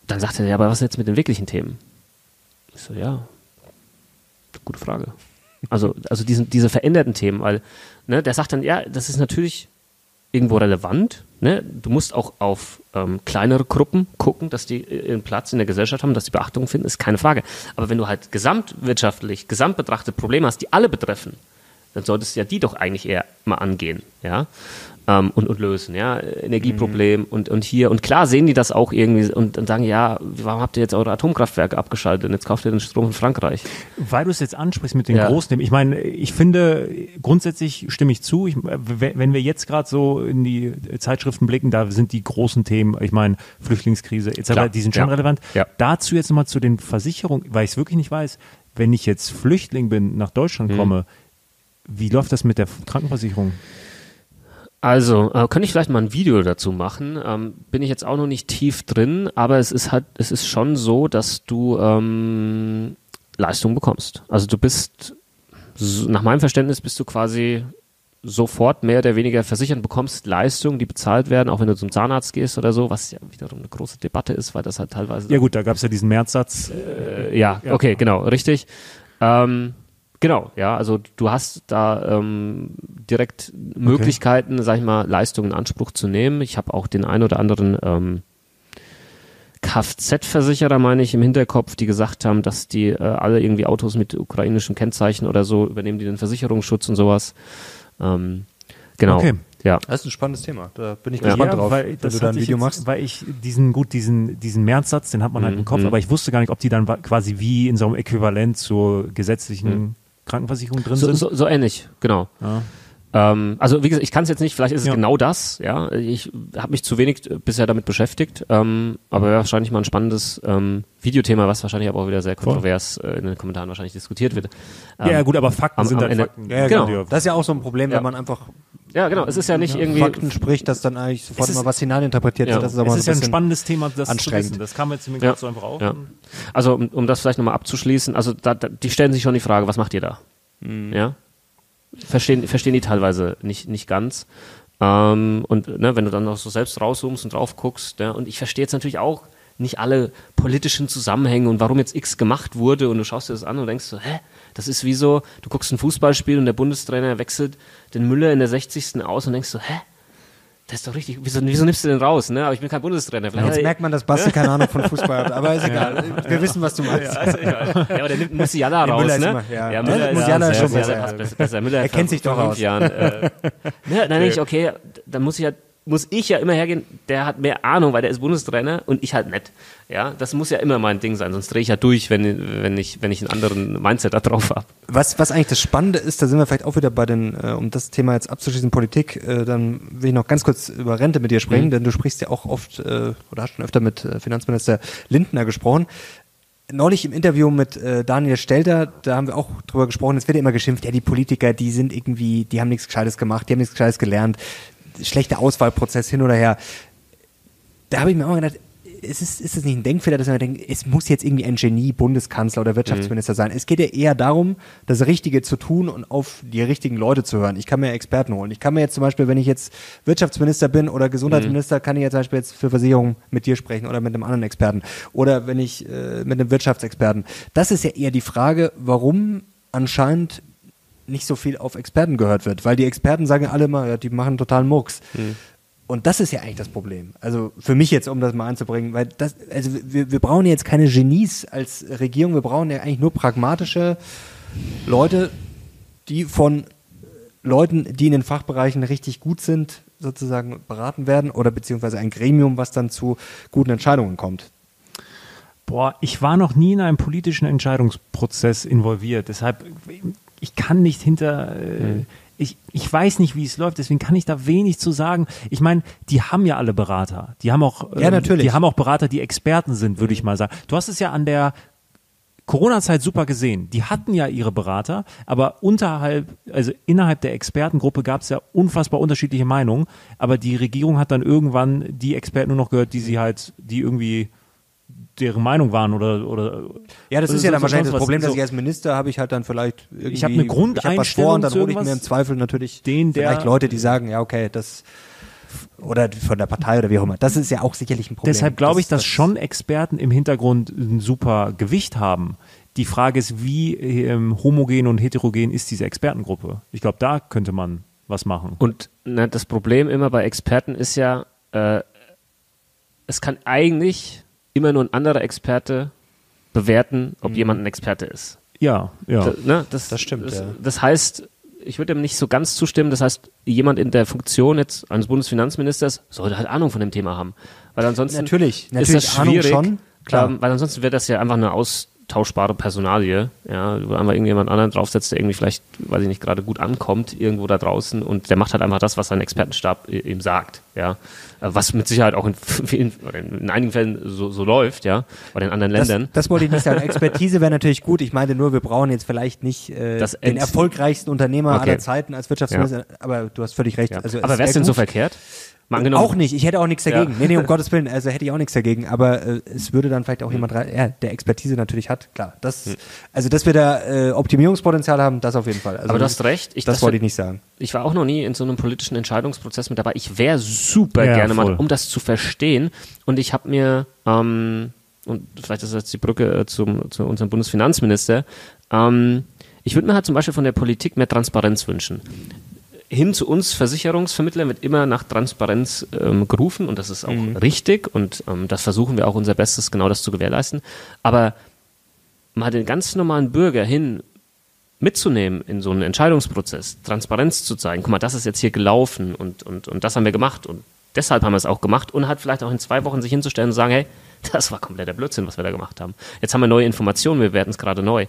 dann sagt er, ja, aber was ist jetzt mit den wirklichen Themen? Ich so, ja, gute Frage. Also, also diesen, diese veränderten Themen, weil, ne, der sagt dann, ja, das ist natürlich irgendwo relevant. Ne? Du musst auch auf ähm, kleinere Gruppen gucken, dass die ihren Platz in der Gesellschaft haben, dass die Beachtung finden, ist keine Frage. Aber wenn du halt gesamtwirtschaftlich, gesamtbetrachtet Probleme hast, die alle betreffen, dann solltest du ja die doch eigentlich eher mal angehen. Ja? Ähm, und, und lösen, ja, Energieproblem mhm. und, und hier. Und klar sehen die das auch irgendwie und, und sagen, ja, warum habt ihr jetzt eure Atomkraftwerke abgeschaltet und jetzt kauft ihr den Strom in Frankreich? Weil du es jetzt ansprichst mit den ja. großen Ich meine, ich finde, grundsätzlich stimme ich zu. Ich, wenn wir jetzt gerade so in die Zeitschriften blicken, da sind die großen Themen, ich meine, Flüchtlingskrise etc., klar. die sind schon ja. relevant. Ja. Dazu jetzt nochmal zu den Versicherungen, weil ich es wirklich nicht weiß, wenn ich jetzt Flüchtling bin, nach Deutschland mhm. komme, wie läuft das mit der Krankenversicherung? Also, äh, könnte ich vielleicht mal ein Video dazu machen. Ähm, bin ich jetzt auch noch nicht tief drin, aber es ist halt, es ist schon so, dass du ähm, Leistung bekommst. Also du bist, nach meinem Verständnis bist du quasi sofort mehr oder weniger versichert, bekommst Leistungen, die bezahlt werden, auch wenn du zum Zahnarzt gehst oder so, was ja wiederum eine große Debatte ist, weil das halt teilweise. Ja gut, da gab es ja diesen Märzsatz. Äh, ja, ja, okay, genau, richtig. Ähm, Genau, ja, also du hast da ähm, direkt Möglichkeiten, okay. sag ich mal, Leistungen in Anspruch zu nehmen. Ich habe auch den ein oder anderen ähm, Kfz-Versicherer, meine ich, im Hinterkopf, die gesagt haben, dass die äh, alle irgendwie Autos mit ukrainischem Kennzeichen oder so übernehmen, die den Versicherungsschutz und sowas. Ähm, genau. Okay. Ja. Das ist ein spannendes Thema. Da bin ich gespannt ja, drauf, weil, wenn du da ein Video jetzt, machst. Weil ich diesen, gut, diesen, diesen Märzsatz, den hat man halt im Kopf, mhm. aber ich wusste gar nicht, ob die dann quasi wie in so einem Äquivalent zur gesetzlichen mhm. Krankenversicherung drin so, sind? So, so ähnlich, genau. Ja. Ähm, also wie gesagt, ich kann es jetzt nicht, vielleicht ist es ja. genau das, ja. Ich habe mich zu wenig bisher damit beschäftigt, ähm, aber wäre wahrscheinlich mal ein spannendes ähm, Videothema, was wahrscheinlich aber auch wieder sehr kontrovers äh, in den Kommentaren wahrscheinlich diskutiert wird. ja, ja, gut, aber Fakten am, sind am halt Ende, Fakten. Ja, genau. Das ist ja auch so ein Problem, wenn man einfach ja, genau. Es ist ja nicht irgendwie. Fakten spricht, dass dann eigentlich sofort ist, immer was hineininterpretiert ja. wird. Das ist, aber es ist ja ein spannendes Thema, das anstrengend. zu wissen. Das kam jetzt mir ja. so einfach auf. Ja. Also, um, um das vielleicht nochmal abzuschließen, also da, da, die stellen sich schon die Frage, was macht ihr da? Mhm. Ja. Verstehen, verstehen die teilweise nicht, nicht ganz. Ähm, und ne, wenn du dann noch so selbst rauszoomst und drauf guckst, ja, und ich verstehe jetzt natürlich auch nicht alle politischen Zusammenhänge und warum jetzt X gemacht wurde und du schaust dir das an und denkst so, hä? Das ist wie so, du guckst ein Fußballspiel und der Bundestrainer wechselt den Müller in der 60. aus und denkst so, hä? Das ist doch richtig. Wieso, wieso nimmst du den raus? Ne? Aber ich bin kein Bundestrainer. Vielleicht Jetzt merkt man, dass Basti *laughs* keine Ahnung von Fußball hat, aber ist egal. Wir wissen, was du meinst. Ja, ja aber der nimmt Musiala raus. Müller ne? Immer, ja. ja, Müller Musiala ist schon besser. besser. Müller er kennt sich doch aus. Jahren, äh, *laughs* ne, dann denke ich, okay, dann muss ich ja muss ich ja immer hergehen, der hat mehr Ahnung, weil der ist Bundestrainer und ich halt nicht. Ja, das muss ja immer mein Ding sein, sonst drehe ich ja durch, wenn, wenn, ich, wenn ich einen anderen Mindset da drauf habe. Was, was eigentlich das Spannende ist, da sind wir vielleicht auch wieder bei den, äh, um das Thema jetzt abzuschließen, Politik, äh, dann will ich noch ganz kurz über Rente mit dir sprechen, mhm. denn du sprichst ja auch oft äh, oder hast schon öfter mit äh, Finanzminister Lindner gesprochen neulich im Interview mit äh, Daniel Stelter, da haben wir auch drüber gesprochen, es wird ja immer geschimpft, ja, die Politiker, die sind irgendwie, die haben nichts Gescheites gemacht, die haben nichts Gescheites gelernt, schlechter Auswahlprozess hin oder her. Da habe ich mir immer gedacht, ist es, ist es nicht ein Denkfehler, dass man denkt, es muss jetzt irgendwie ein Genie, Bundeskanzler oder Wirtschaftsminister mhm. sein. Es geht ja eher darum, das Richtige zu tun und auf die richtigen Leute zu hören. Ich kann mir Experten holen. Ich kann mir jetzt zum Beispiel, wenn ich jetzt Wirtschaftsminister bin oder Gesundheitsminister, mhm. kann ich jetzt zum Beispiel jetzt für Versicherungen mit dir sprechen oder mit einem anderen Experten. Oder wenn ich äh, mit einem Wirtschaftsexperten. Das ist ja eher die Frage, warum anscheinend nicht so viel auf Experten gehört wird, weil die Experten sagen alle immer, ja, die machen totalen Mucks. Hm. Und das ist ja eigentlich das Problem. Also für mich jetzt, um das mal anzubringen, weil das, also wir, wir brauchen jetzt keine Genies als Regierung, wir brauchen ja eigentlich nur pragmatische Leute, die von Leuten, die in den Fachbereichen richtig gut sind, sozusagen beraten werden oder beziehungsweise ein Gremium, was dann zu guten Entscheidungen kommt. Boah, ich war noch nie in einem politischen Entscheidungsprozess involviert. Deshalb, ich kann nicht hinter, äh, ich, ich weiß nicht, wie es läuft, deswegen kann ich da wenig zu sagen. Ich meine, die haben ja alle Berater. Die haben auch, Ja, natürlich. die haben auch Berater, die Experten sind, würde ich mal sagen. Du hast es ja an der Corona-Zeit super gesehen. Die hatten ja ihre Berater, aber unterhalb, also innerhalb der Expertengruppe gab es ja unfassbar unterschiedliche Meinungen. Aber die Regierung hat dann irgendwann die Experten nur noch gehört, die sie halt, die irgendwie deren Meinung waren oder oder Ja, das oder ist ja so- dann wahrscheinlich das. Problem, dass So. ich als Minister habe ich halt dann vielleicht irgendwie, Ich habe eine ich hab was vor und Grundeinstellung dann hole ich mir im Zweifel natürlich Den, der- vielleicht Leute, die sagen, ja okay, das oder von der Partei oder wie auch immer. Das ist ja auch sicherlich ein Problem. Deshalb glaube ich, dass das- schon Experten im Hintergrund ein super Gewicht haben. Die Frage ist, wie ähm, homogen und heterogen ist diese Expertengruppe? Ich glaube, da könnte man was machen. Und na, das Problem immer bei Experten ist ja, äh, es kann eigentlich immer nur ein anderer Experte bewerten, ob jemand ein Experte ist. Ja, ja. Da, ne, das, Das stimmt, Das, ja. das heißt, ich würde dem nicht so ganz zustimmen. Das heißt, jemand in der Funktion jetzt eines Bundesfinanzministers sollte halt Ahnung von dem Thema haben. Weil ansonsten Natürlich, ist natürlich das Ahnung schwierig. schon, klar. Ähm, weil ansonsten wäre das ja einfach eine austauschbare Personalie. Ja, wo einfach irgendjemand anderen draufsetzt, der irgendwie vielleicht, weiß ich nicht, gerade gut ankommt irgendwo da draußen und der macht halt einfach das, was sein Expertenstab ihm sagt. Ja, Äh, was mit Sicherheit auch in vielen, in einigen Fällen so, so läuft, ja, oder in anderen das, Ländern. das wollte ich nicht sagen. Expertise wäre natürlich gut. Ich meinte nur, wir brauchen jetzt vielleicht nicht äh, Das den erfolgreichsten Unternehmer Okay. aller Zeiten als Wirtschaftsminister, aber du hast völlig recht. Ja. Also Aber wäre es denn so gut. verkehrt? Angenommen, Auch nicht, ich hätte auch nichts dagegen. Ja. Nee, nee, um *laughs* Gottes Willen, also hätte ich auch nichts dagegen, aber äh, es würde dann vielleicht auch jemand rein, ja, der Expertise natürlich hat, klar. Das, Hm. Also, dass wir da äh, Optimierungspotenzial haben, das auf jeden Fall. Also, Aber du hast recht. Ich, das, das wollte ich nicht sagen. Ich war auch noch nie in so einem politischen Entscheidungsprozess mit dabei. Ich wäre super Ja, gerne voll. mal, um das zu verstehen. Und ich habe mir, ähm, und vielleicht ist das jetzt die Brücke äh, zum, zu unserem Bundesfinanzminister, ähm, ich würde mir halt zum Beispiel von der Politik mehr Transparenz wünschen. Hin zu uns Versicherungsvermittlern wird immer nach Transparenz ähm, gerufen und das ist auch richtig und ähm, das versuchen wir auch unser Bestes, genau das zu gewährleisten. Aber mal den ganz normalen Bürger hin mitzunehmen in so einen Entscheidungsprozess, Transparenz zu zeigen, guck mal, das ist jetzt hier gelaufen und, und, und das haben wir gemacht und deshalb haben wir es auch gemacht und halt vielleicht auch in zwei Wochen sich hinzustellen und sagen, hey, *laughs* das war kompletter Blödsinn, was wir da gemacht haben. Jetzt haben wir neue Informationen, wir werden es gerade neu.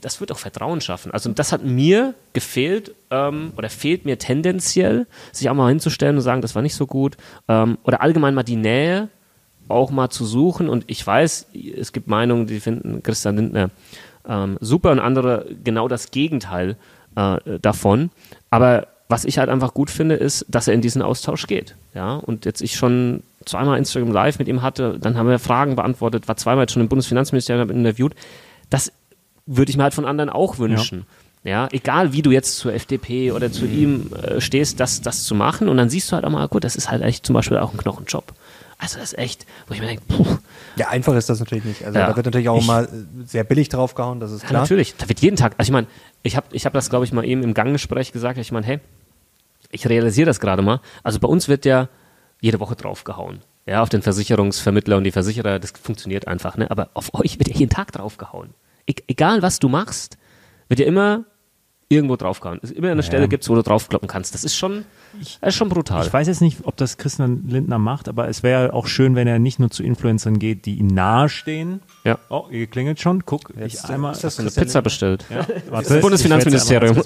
Das wird auch Vertrauen schaffen. Also das hat mir gefehlt ähm, oder fehlt mir tendenziell, sich auch mal hinzustellen und sagen, das war nicht so gut ähm, oder allgemein mal die Nähe auch mal zu suchen. Und ich weiß, es gibt Meinungen, die finden Christian Lindner ähm, super und andere genau das Gegenteil äh, davon. Aber was ich halt einfach gut finde, ist, dass er in diesen Austausch geht. Ja, und jetzt ich schon zweimal Instagram Live mit ihm hatte, dann haben wir Fragen beantwortet, war zweimal schon im Bundesfinanzministerium interviewt. Das würde ich mir halt von anderen auch wünschen. Ja. egal wie du jetzt zur FDP oder zu ihm äh, stehst, das, das zu machen. Und dann siehst du halt auch mal, gut, das ist halt echt zum Beispiel auch ein Knochenjob. Also das ist echt, wo ich mir denke, puh, Ja, einfach ist das natürlich nicht. Also, Ja. da wird natürlich auch Ich- mal äh, sehr billig draufgehauen, das ist Ja, klar. natürlich. Da wird jeden Tag, also ich meine, ich habe ich hab das, glaube ich, mal eben im Ganggespräch gesagt. Ich meine, hey, ich realisiere das gerade mal. Also bei uns wird ja jede Woche draufgehauen. Ja, auf den Versicherungsvermittler und die Versicherer, das funktioniert einfach, ne? Aber auf euch wird ja jeden Tag draufgehauen. E egal, was du machst, wird ja immer irgendwo draufgehauen. Es immer eine Stelle gibt, wo du draufkloppen kannst. Das ist schon, das ist schon brutal. Ich weiß jetzt nicht, ob das Christian Lindner macht, aber es wäre auch schön, wenn er nicht nur zu Influencern geht, die ihm nahestehen. Ja. Oh, ihr klingelt schon. Guck, Jetzt, ich einmal. ist das eine Christian Pizza bestellt. ja, *laughs* warte, Das Bundesfinanzministerium.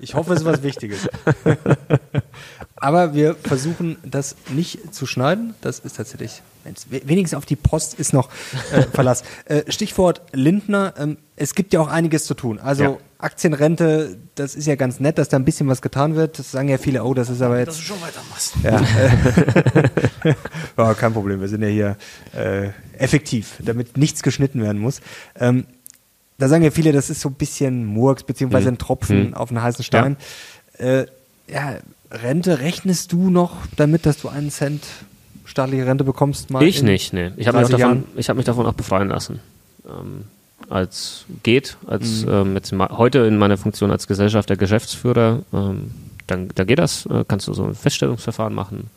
Ich hoffe, es ist was Wichtiges. *laughs* Aber wir versuchen das nicht zu schneiden. Das ist tatsächlich, wenigstens auf die Post ist noch äh, *laughs* Verlass. Äh, Stichwort Lindner. Ähm, es gibt ja auch einiges zu tun. Also Ja. Aktienrente, das ist ja ganz nett, dass da ein bisschen was getan wird. Das sagen ja viele, oh, das ist aber jetzt. schon weitermachst. Ja, *laughs* ja, kein Problem. Wir sind ja hier äh, effektiv, damit nichts geschnitten werden muss. Ähm, da sagen ja viele, das ist so ein bisschen Murks, beziehungsweise ein Tropfen auf einen heißen Stein. Äh, ja, Rente, rechnest du noch damit, dass du einen Cent staatliche Rente bekommst? Mal Ich nicht, nee. Ich habe mich, auch 30 davon- ich hab mich davon auch befreien lassen. Ähm, als geht, als mhm. ähm, jetzt heute in meiner Funktion als Gesellschaft der Geschäftsführer, ähm, dann, dann geht das, äh, kannst du so ein Feststellungsverfahren machen.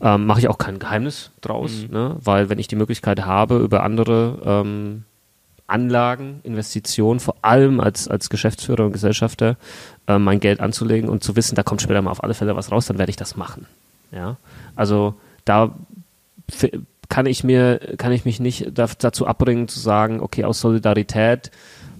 Ähm, Mache ich auch kein Geheimnis draus, mhm. ne? weil wenn ich die Möglichkeit habe, über andere ähm, Anlagen, Investitionen, vor allem als, als Geschäftsführer und Gesellschafter, äh, mein Geld anzulegen und zu wissen, da kommt später mal auf alle Fälle was raus, dann werde ich das machen. Ja? Also da kann ich mir, kann ich mich nicht dazu abbringen zu sagen, okay, aus Solidarität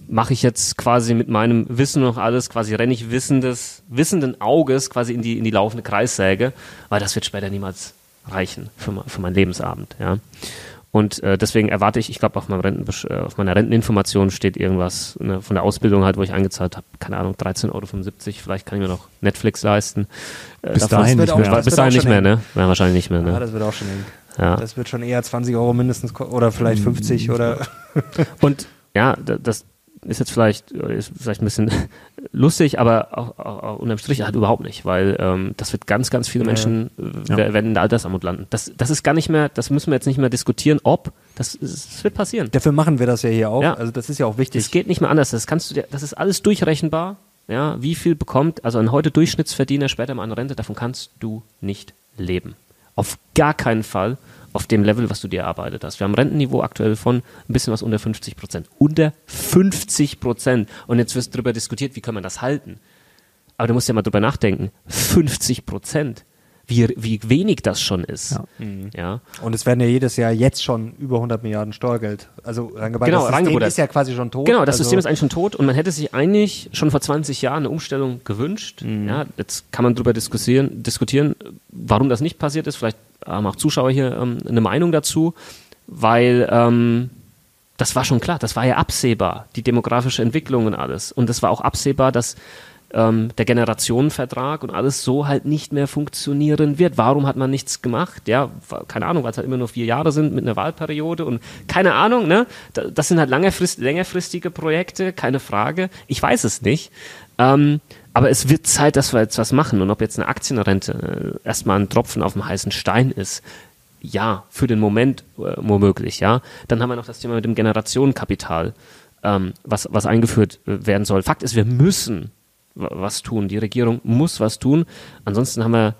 mache ich jetzt quasi mit meinem Wissen noch alles, quasi renne ich wissendes, wissenden Auges quasi in die, in die laufende Kreissäge, weil das wird später niemals reichen für, für meinen Lebensabend, ja. Und äh, deswegen erwarte ich, ich glaube, auf, äh, auf, meiner Renteninformation steht irgendwas ne, von der Ausbildung halt, wo ich eingezahlt habe, keine Ahnung, 13,50 Euro, vielleicht kann ich mir noch Netflix leisten. Äh, bis dahin nicht mehr. Bis dahin nicht mehr, ne? Ja, wahrscheinlich nicht mehr, ne? Ja, das wird auch schon eng. Ja. Das wird schon eher 20 Euro mindestens oder vielleicht 50 mhm. oder. Und ja, das ist jetzt vielleicht, ist vielleicht ein bisschen *laughs* lustig, aber auch, auch, auch unterm Strich halt überhaupt nicht, weil ähm, das wird ganz, ganz viele Menschen ja. äh, werden in der Altersarmut landen. Das, das ist gar nicht mehr, das müssen wir jetzt nicht mehr diskutieren, ob, das, das wird passieren. Dafür machen wir das ja hier auch. Ja. Also das ist ja auch wichtig. Es geht nicht mehr anders. Das kannst du dir, das ist alles durchrechenbar. Ja, wie viel bekommt, also ein heute Durchschnittsverdiener später mal eine Rente, davon kannst du nicht leben. Auf gar keinen Fall auf dem Level, was du dir erarbeitet hast. Wir haben Rentenniveau aktuell von ein bisschen was unter 50 Prozent. Unter 50 Prozent. Und jetzt wird darüber diskutiert, wie kann man das halten. Aber du musst ja mal drüber nachdenken. 50 Prozent wie, wie wenig das schon ist. Ja. Mhm. ja. Und es werden ja jedes Jahr jetzt schon über 100 Milliarden Steuergeld. Also reingebaut. Genau, das System ist ja quasi schon tot. Genau, das also System ist eigentlich schon tot und man hätte sich eigentlich schon vor 20 Jahren eine Umstellung gewünscht. Mhm. Ja, jetzt kann man darüber diskutieren, diskutieren, warum das nicht passiert ist. Vielleicht haben auch Zuschauer hier ähm, eine Meinung dazu, weil ähm, das war schon klar, das war ja absehbar, die demografische Entwicklung und alles. Und es war auch absehbar, dass ähm, der Generationenvertrag und alles so halt nicht mehr funktionieren wird. Warum hat man nichts gemacht? Ja, keine Ahnung, weil es halt immer nur vier Jahre sind mit einer Wahlperiode und keine Ahnung, ne? Das sind halt längerfrist, längerfristige Projekte, keine Frage. Ich weiß es nicht. Ähm, aber es wird Zeit, dass wir jetzt was machen. Und ob jetzt eine Aktienrente äh, erstmal ein Tropfen auf dem heißen Stein ist, ja, für den Moment äh, womöglich, ja. Dann haben wir noch das Thema mit dem Generationenkapital, ähm, was, was eingeführt äh, werden soll. Fakt ist, wir müssen was tun. Die Regierung muss was tun. Ansonsten haben wir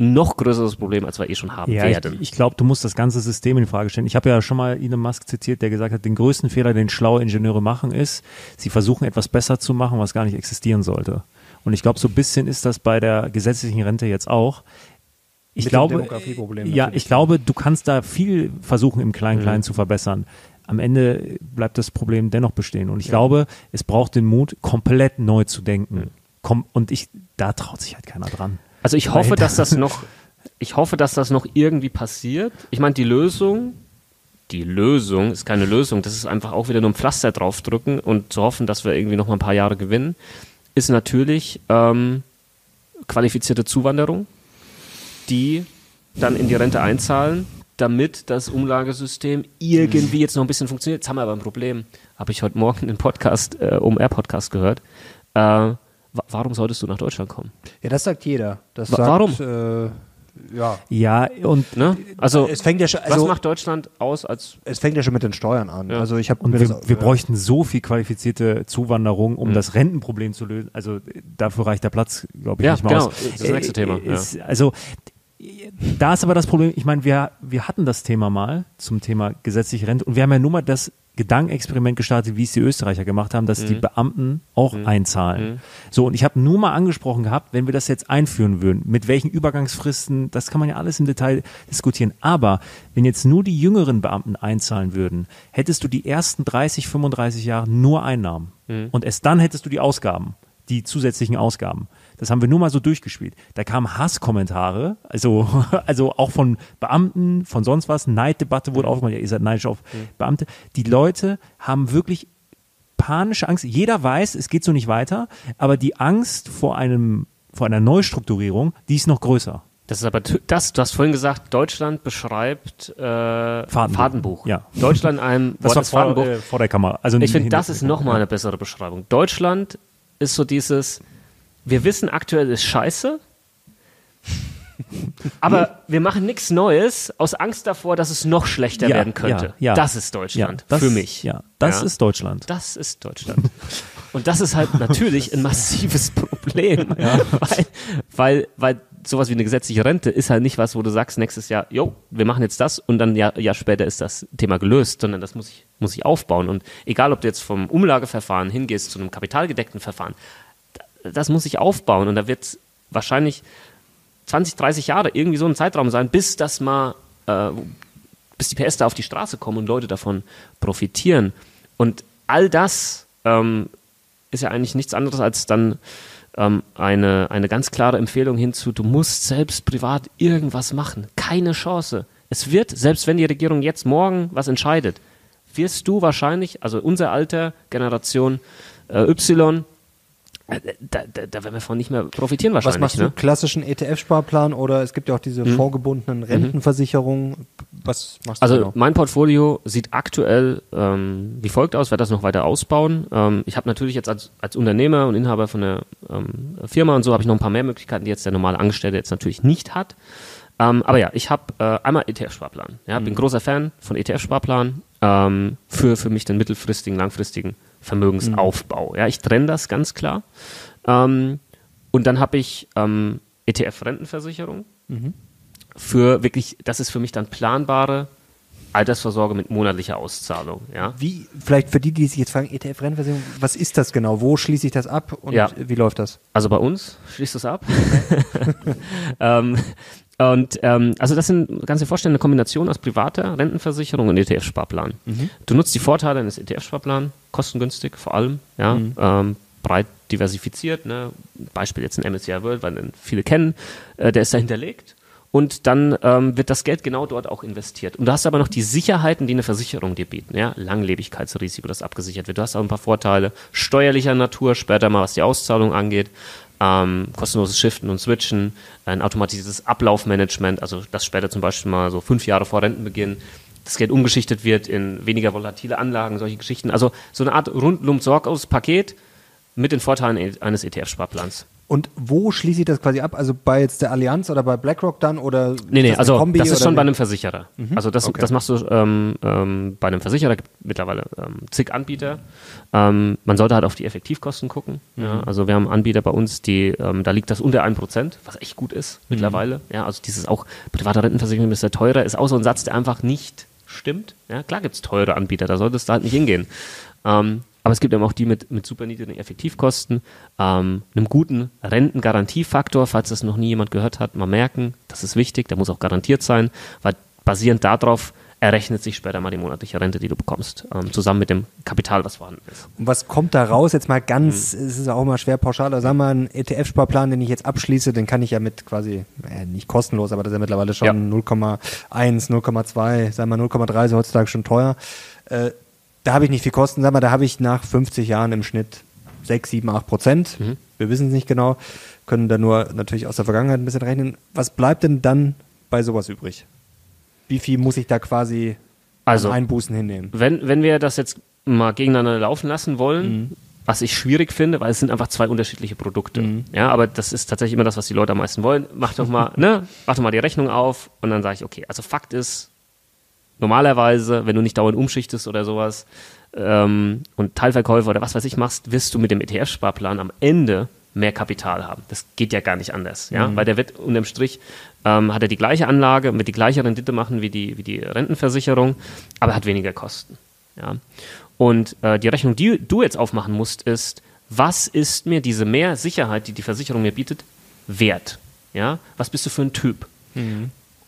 noch größeres Problem, als wir eh schon haben ja, werden. Ich, ich glaube, du musst das ganze System in Frage stellen. Ich habe ja schon mal Elon Musk zitiert, der gesagt hat, den größten Fehler, den schlaue Ingenieure machen, ist, sie versuchen etwas besser zu machen, was gar nicht existieren sollte. Und ich glaube, so ein bisschen ist das bei der gesetzlichen Rente jetzt auch. Ich Mit glaube, ja, ich glaube, du kannst da viel versuchen, im Klein-Klein mhm. zu verbessern am Ende bleibt das Problem dennoch bestehen. Und ich ja. glaube, es braucht den Mut, komplett neu zu denken. Kom und ich, da traut sich halt keiner dran. Also ich hoffe, dass das *laughs* noch, ich hoffe, dass das noch irgendwie passiert. Ich meine, die Lösung, die Lösung ist keine Lösung, das ist einfach auch wieder nur ein Pflaster draufdrücken und zu hoffen, dass wir irgendwie noch mal ein paar Jahre gewinnen, ist natürlich ähm, qualifizierte Zuwanderung, die dann in die Rente einzahlen damit das Umlagesystem irgendwie jetzt noch ein bisschen funktioniert. Jetzt haben wir aber ein Problem. Habe ich heute Morgen den Podcast, äh, OMR-Podcast gehört. Äh, warum solltest du nach Deutschland kommen? Ja, das sagt jeder. Das sagt, warum? Äh, ja. Ja, und ne? Also, es fängt ja schon, also, was macht Deutschland aus als. Es fängt ja schon mit den Steuern an. Ja. Also ich habe wir, das, wir ja. bräuchten so viel qualifizierte Zuwanderung, um mhm. das Rentenproblem zu lösen. Also dafür reicht der Platz, glaube ich, ja, nicht mal genau. aus. Das ist das nächste Thema. Ist, also da ist aber das Problem, ich meine, wir, wir hatten das Thema mal zum Thema gesetzliche Rente und wir haben ja nur mal das Gedankenexperiment gestartet, wie es die Österreicher gemacht haben, dass mhm. die Beamten auch mhm. einzahlen. Mhm. So, und ich habe nur mal angesprochen gehabt, wenn wir das jetzt einführen würden, mit welchen Übergangsfristen, das kann man ja alles im Detail diskutieren. Aber wenn jetzt nur die jüngeren Beamten einzahlen würden, hättest du die ersten 30, 35 Jahre nur Einnahmen. Mhm. Und erst dann hättest du die Ausgaben, die zusätzlichen Ausgaben. Das haben wir nur mal so durchgespielt. Da kamen Hasskommentare, also, *laughs* also auch von Beamten, von sonst was. Neiddebatte wurde mhm. aufgemacht. Ja, ihr seid neidisch auf mhm. Beamte. Die Leute haben wirklich panische Angst. Jeder weiß, es geht so nicht weiter, aber die Angst vor einem, vor einer Neustrukturierung, die ist noch größer. Das ist aber das, du hast vorhin gesagt, Deutschland beschreibt äh, Fahrtenbuch. Fahrtenbuch. Ja. Deutschland einem das war vor, Fahrtenbuch. Äh, vor der Kamera. Also ich finde, das ist nochmal eine bessere Beschreibung. Deutschland ist so dieses, wir wissen aktuell ist scheiße. Aber wir machen nichts Neues aus Angst davor, dass es noch schlechter Ja, werden könnte. ja, ja. Das ist Deutschland das, für mich. Ja, das ist Deutschland. Das ist Deutschland. Und das ist halt natürlich ein massives *laughs* Problem, weil, weil, weil sowas wie eine gesetzliche Rente ist halt nicht was, wo du sagst nächstes Jahr, jo, wir machen jetzt das und dann ein Jahr, Jahr später ist das Thema gelöst, sondern das muss ich, muss ich aufbauen. Und egal, ob du jetzt vom Umlageverfahren hingehst zu einem kapitalgedeckten Verfahren, das muss ich aufbauen und da wird wahrscheinlich 20, 30 Jahre irgendwie so ein Zeitraum sein, bis das mal, äh, bis die PS da auf die Straße kommen und Leute davon profitieren. Und all das ähm, ist ja eigentlich nichts anderes als dann ähm, eine, eine ganz klare Empfehlung hinzu, du musst selbst privat irgendwas machen. Keine Chance. Es wird, selbst wenn die Regierung jetzt morgen was entscheidet, wirst du wahrscheinlich, also unser Alter, Generation äh, Y, da, da, da werden wir von nicht mehr profitieren Was wahrscheinlich. machst du? ne? Klassischen ETF-Sparplan oder es gibt ja auch diese vorgebundenen Rentenversicherungen. Was machst du Also genau? mein Portfolio sieht aktuell ähm, wie folgt aus, werde das noch weiter ausbauen. Ähm, ich habe natürlich jetzt als, als Unternehmer und Inhaber von einer ähm, Firma und so habe ich noch ein paar mehr Möglichkeiten, die jetzt der normale Angestellte jetzt natürlich nicht hat. Ähm, aber ja, ich habe äh, einmal ETF-Sparplan. Ja, bin großer Fan von ETF-Sparplan ähm, für, für mich den mittelfristigen, langfristigen Vermögensaufbau. Ja, ich trenne das ganz klar. Ähm, und dann habe ich ähm, ETF-Rentenversicherung für wirklich, das ist für mich dann planbare Altersvorsorge mit monatlicher Auszahlung. Ja, Wie, vielleicht für die, die sich jetzt fragen, ETF-Rentenversicherung, was ist das genau? Wo schließe ich das ab und Ja. wie läuft das? also bei uns schließt das ab. *laughs* ähm, und ähm, also das sind, kannst du dir vorstellen, eine Kombination aus privater Rentenversicherung und ETF-Sparplan. Du nutzt die Vorteile eines ETF-Sparplans, kostengünstig vor allem, ja, ähm, breit diversifiziert. Ne? Beispiel jetzt ein MSCI World, weil den viele kennen, äh, der ist da hinterlegt. Und dann ähm, wird das Geld genau dort auch investiert. Und du hast aber noch die Sicherheiten, die eine Versicherung dir bieten. Ja? Langlebigkeitsrisiko, das abgesichert wird. Du hast auch ein paar Vorteile steuerlicher Natur, später mal was die Auszahlung angeht. Ähm, kostenloses Shiften und Switchen, ein automatisiertes Ablaufmanagement, also dass später zum Beispiel mal so fünf Jahre vor Rentenbeginn das Geld umgeschichtet wird in weniger volatile Anlagen, solche Geschichten. Also so eine Art rundum sorglos Paket mit den Vorteilen eines ETF-Sparplans. Und wo schließe ich das quasi ab? Also bei jetzt der Allianz oder bei BlackRock dann oder Nee, nee, also Kombi das ist schon wie? bei einem Versicherer. Also das, okay. das machst du ähm, ähm, bei einem Versicherer, gibt mittlerweile ähm, zig Anbieter. Ähm, man sollte halt auf die Effektivkosten gucken. Ja, also wir haben Anbieter bei uns, die, ähm, da liegt das unter 1%, was echt gut ist mittlerweile. Ja, also dieses auch private Rentenversicherung ist sehr teurer, ist auch so ein Satz, der einfach nicht stimmt. Ja, klar gibt's teure Anbieter, da solltest du halt nicht hingehen. Ähm, aber es gibt eben auch die mit, mit super niedrigen Effektivkosten, ähm, einem guten Rentengarantiefaktor, falls das noch nie jemand gehört hat, mal merken, das ist wichtig, der muss auch garantiert sein, weil basierend darauf errechnet sich später mal die monatliche Rente, die du bekommst, ähm, zusammen mit dem Kapital, was vorhanden ist. Und was kommt da raus? Jetzt mal ganz, Mhm. es ist auch immer schwer pauschal, aber sagen wir mal, einen ETF-Sparplan, den ich jetzt abschließe, den kann ich ja mit quasi, äh, nicht kostenlos, aber das ist ja mittlerweile schon Ja. 0,1, 0,2, sagen wir mal 0,3 ist heutzutage schon teuer. Äh, da habe ich nicht viel Kosten, sag mal, da habe ich nach 50 Jahren im Schnitt 6, 7, 8 Prozent. Mhm. Wir wissen es nicht genau, können da nur natürlich aus der Vergangenheit ein bisschen rechnen. Was bleibt denn dann bei sowas übrig? Wie viel muss ich da quasi Also- an Einbußen hinnehmen? Wenn, wenn wir das jetzt mal gegeneinander laufen lassen wollen, was ich schwierig finde, weil es sind einfach zwei unterschiedliche Produkte. Ja, aber das ist tatsächlich immer das, was die Leute am meisten wollen. Mach doch mal, *laughs* ne, mach doch mal die Rechnung auf und dann sage ich, okay, also Fakt ist, normalerweise, wenn du nicht dauernd umschichtest oder sowas ähm, und Teilverkäufe oder was weiß ich machst, wirst du mit dem ETF-Sparplan am Ende mehr Kapital haben. Das geht ja gar nicht anders, ja, weil der wird unterm Strich ähm, hat er die gleiche Anlage, wird die gleiche Rendite machen wie die, wie die Rentenversicherung, aber hat weniger Kosten. Ja. Und äh, die Rechnung, die du jetzt aufmachen musst, ist, was ist mir diese mehr Sicherheit, die die Versicherung mir bietet, wert? Ja? Was bist du für ein Typ?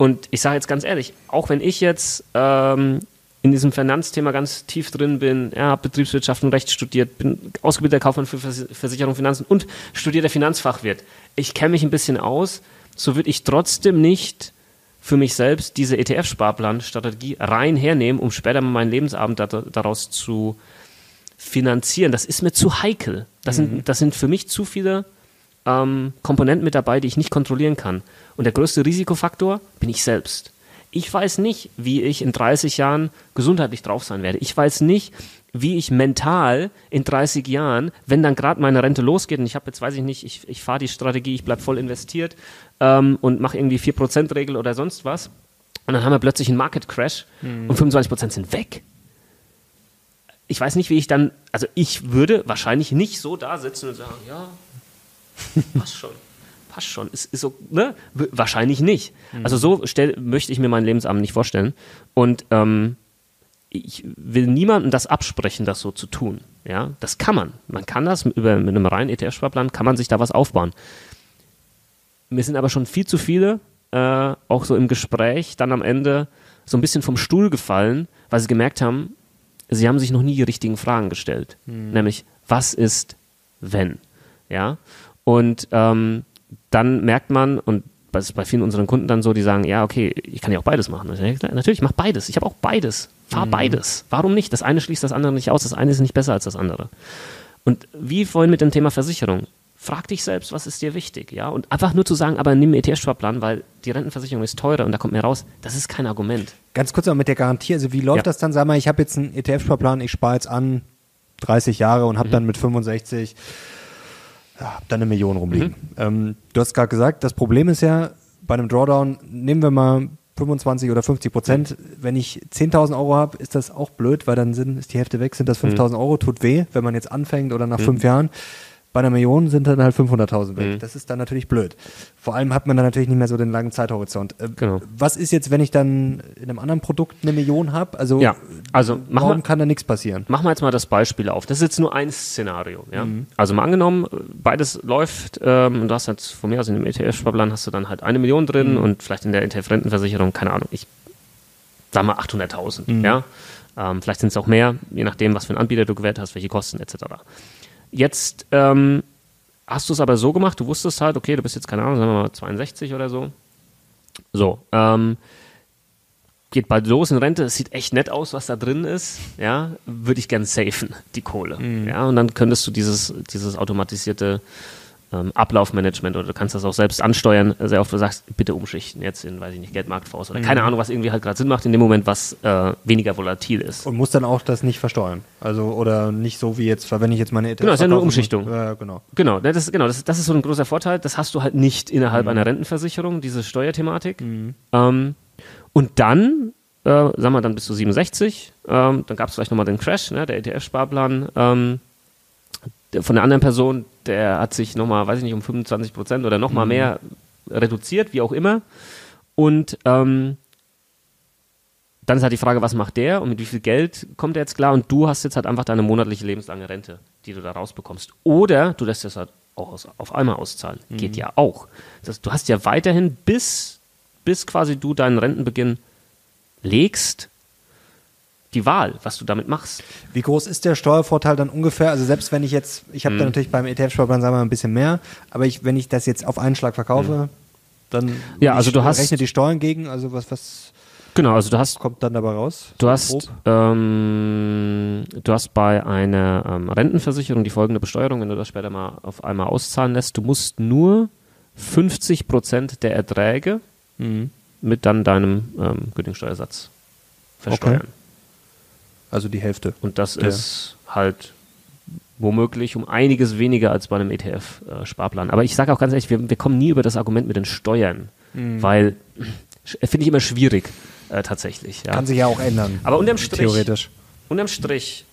Und ich sage jetzt ganz ehrlich, auch wenn ich jetzt ähm, in diesem Finanzthema ganz tief drin bin, ja, habe Betriebswirtschaft und Recht studiert, bin ausgebildeter Kaufmann für Vers Versicherung, Finanzen und studierter Finanzfachwirt. Ich kenne mich ein bisschen aus, so würde ich trotzdem nicht für mich selbst diese ETF-Sparplan-Strategie rein hernehmen, um später mal meinen Lebensabend da, daraus zu finanzieren. Das ist mir zu heikel. Das, sind, das sind für mich zu viele ähm, Komponenten mit dabei, die ich nicht kontrollieren kann. Und der größte Risikofaktor bin ich selbst. Ich weiß nicht, wie ich in 30 Jahren gesundheitlich drauf sein werde. Ich weiß nicht, wie ich mental in 30 Jahren, wenn dann gerade meine Rente losgeht und ich habe jetzt, weiß ich nicht, ich, ich fahre die Strategie, ich bleibe voll investiert ähm, und mache irgendwie 4%-Regel oder sonst was und dann haben wir plötzlich einen Market Crash mhm. und 25% sind weg. Ich weiß nicht, wie ich dann, also ich würde wahrscheinlich nicht so da sitzen und sagen, ja, passt schon passt schon. Ist, ist so, ne? Wahrscheinlich nicht. Mhm. Also so stell, möchte ich mir meinen Lebensabend nicht vorstellen. Und ähm, ich will niemandem das absprechen, das so zu tun. Ja, das kann man. Man kann das über, mit einem reinen ETF-Sparplan, kann man sich da was aufbauen. Mir sind aber schon viel zu viele, äh, auch so im Gespräch, dann am Ende so ein bisschen vom Stuhl gefallen, weil sie gemerkt haben, sie haben sich noch nie die richtigen Fragen gestellt. Mhm. Nämlich, was ist, wenn? Ja, und ähm, dann merkt man, und das ist bei vielen unseren Kunden dann so, die sagen, ja, okay, ich kann ja auch beides machen. natürlich, ich mache beides. Ich habe auch beides. Fahr mhm. beides. Warum nicht? Das eine schließt das andere nicht aus. Das eine ist nicht besser als das andere. Und wie vorhin mit dem Thema Versicherung. Frag dich selbst, was ist dir wichtig, ja? Und einfach nur zu sagen, aber nimm einen ETF-Sparplan, weil die Rentenversicherung ist teurer und da kommt mehr raus, das ist kein Argument. Ganz kurz noch mit der Garantie, also wie läuft ja. das dann? Sag mal, ich habe jetzt einen ETF-Sparplan, ich spare jetzt an 30 Jahre und habe mhm. dann mit 65 ja, hab da eine Million rumliegen. Mhm. Ähm, du hast gerade gesagt, das Problem ist ja, bei einem Drawdown, nehmen wir mal 25 oder 50 Prozent. Wenn ich 10.000 Euro habe, ist das auch blöd, weil dann sind, ist die Hälfte weg, sind das 5.000 mhm. Euro, tut weh, wenn man jetzt anfängt oder nach mhm. fünf Jahren. Bei einer Million sind dann halt 500.000 weg. Mhm. Das ist dann natürlich blöd. Vor allem hat man dann natürlich nicht mehr so den langen Zeithorizont. Äh, genau. Was ist jetzt, wenn ich dann in einem anderen Produkt eine Million habe? Also, ja, also warum mal, kann da nichts passieren? Machen wir jetzt mal das Beispiel auf. Das ist jetzt nur ein Szenario. Ja? Mhm. Also mal angenommen, beides läuft ähm, und du hast jetzt von mir aus in dem ETF-Sparplan hast du dann halt eine Million drin mhm. und vielleicht in der ETF-Rentenversicherung, keine Ahnung, ich sag mal 800.000. Mhm. Ja? Ähm, vielleicht sind es auch mehr, je nachdem, was für einen Anbieter du gewählt hast, welche Kosten etc. Jetzt ähm, hast du es aber so gemacht, du wusstest halt, okay, du bist jetzt, keine Ahnung, sagen wir mal 62 oder so. So, ähm, geht bald los in Rente, es sieht echt nett aus, was da drin ist, ja, würde ich gern safen, die Kohle. Mhm. Ja, und dann könntest du dieses, dieses automatisierte Ablaufmanagement oder du kannst das auch selbst ansteuern, sehr oft du sagst, bitte umschichten jetzt in, weiß ich nicht, Geldmarktfonds oder mhm. keine Ahnung, was irgendwie halt gerade Sinn macht in dem Moment, was äh, weniger volatil ist. Und muss dann auch das nicht versteuern. Also oder nicht so wie jetzt, wenn ich jetzt meine ETF Genau, das ist ja nur Umschichtung. Muss, äh, genau. Genau, das ist, genau das, das ist so ein großer Vorteil. Das hast du halt nicht innerhalb mhm. einer Rentenversicherung, diese Steuerthematik. Mhm. Ähm, und dann äh, sagen wir, dann bist du 67, ähm, dann gab es vielleicht nochmal den Crash, ne, der ETF-Sparplan ähm, von der anderen Person, der hat sich nochmal, weiß ich nicht, um 25 Prozent oder nochmal mhm. mehr reduziert, wie auch immer. Und ähm, dann ist halt die Frage, was macht der und mit wie viel Geld kommt er jetzt klar? Und du hast jetzt halt einfach deine monatliche lebenslange Rente, die du da rausbekommst. Oder du lässt das halt auch aus, auf einmal auszahlen. Mhm. Geht ja auch. Das, du hast ja weiterhin bis, bis quasi du deinen Rentenbeginn legst, die Wahl, was du damit machst. Wie groß ist der Steuervorteil dann ungefähr? Also selbst wenn ich jetzt, ich habe hm. da natürlich beim ETF-Sparplan sagen wir mal ein bisschen mehr, aber ich, wenn ich das jetzt auf einen Schlag verkaufe, hm. dann ja, also du hast rechne die Steuern gegen, also was was genau, also du hast kommt dann dabei raus. Du hast ähm, du hast bei einer ähm, Rentenversicherung die folgende Besteuerung, wenn du das später mal auf einmal auszahlen lässt, du musst nur 50 Prozent der Erträge mhm. mit dann deinem ähm, Gütungssteuersatz versteuern. Okay. Also die Hälfte. Und das ja. ist halt womöglich um einiges weniger als bei einem ETF-Sparplan. Aber ich sage auch ganz ehrlich, wir, wir, kommen nie über das Argument mit den Steuern, mhm. weil finde ich immer schwierig äh, tatsächlich. Ja. Kann sich ja auch ändern. Aber unterm Strich, theoretisch. Unterm Strich,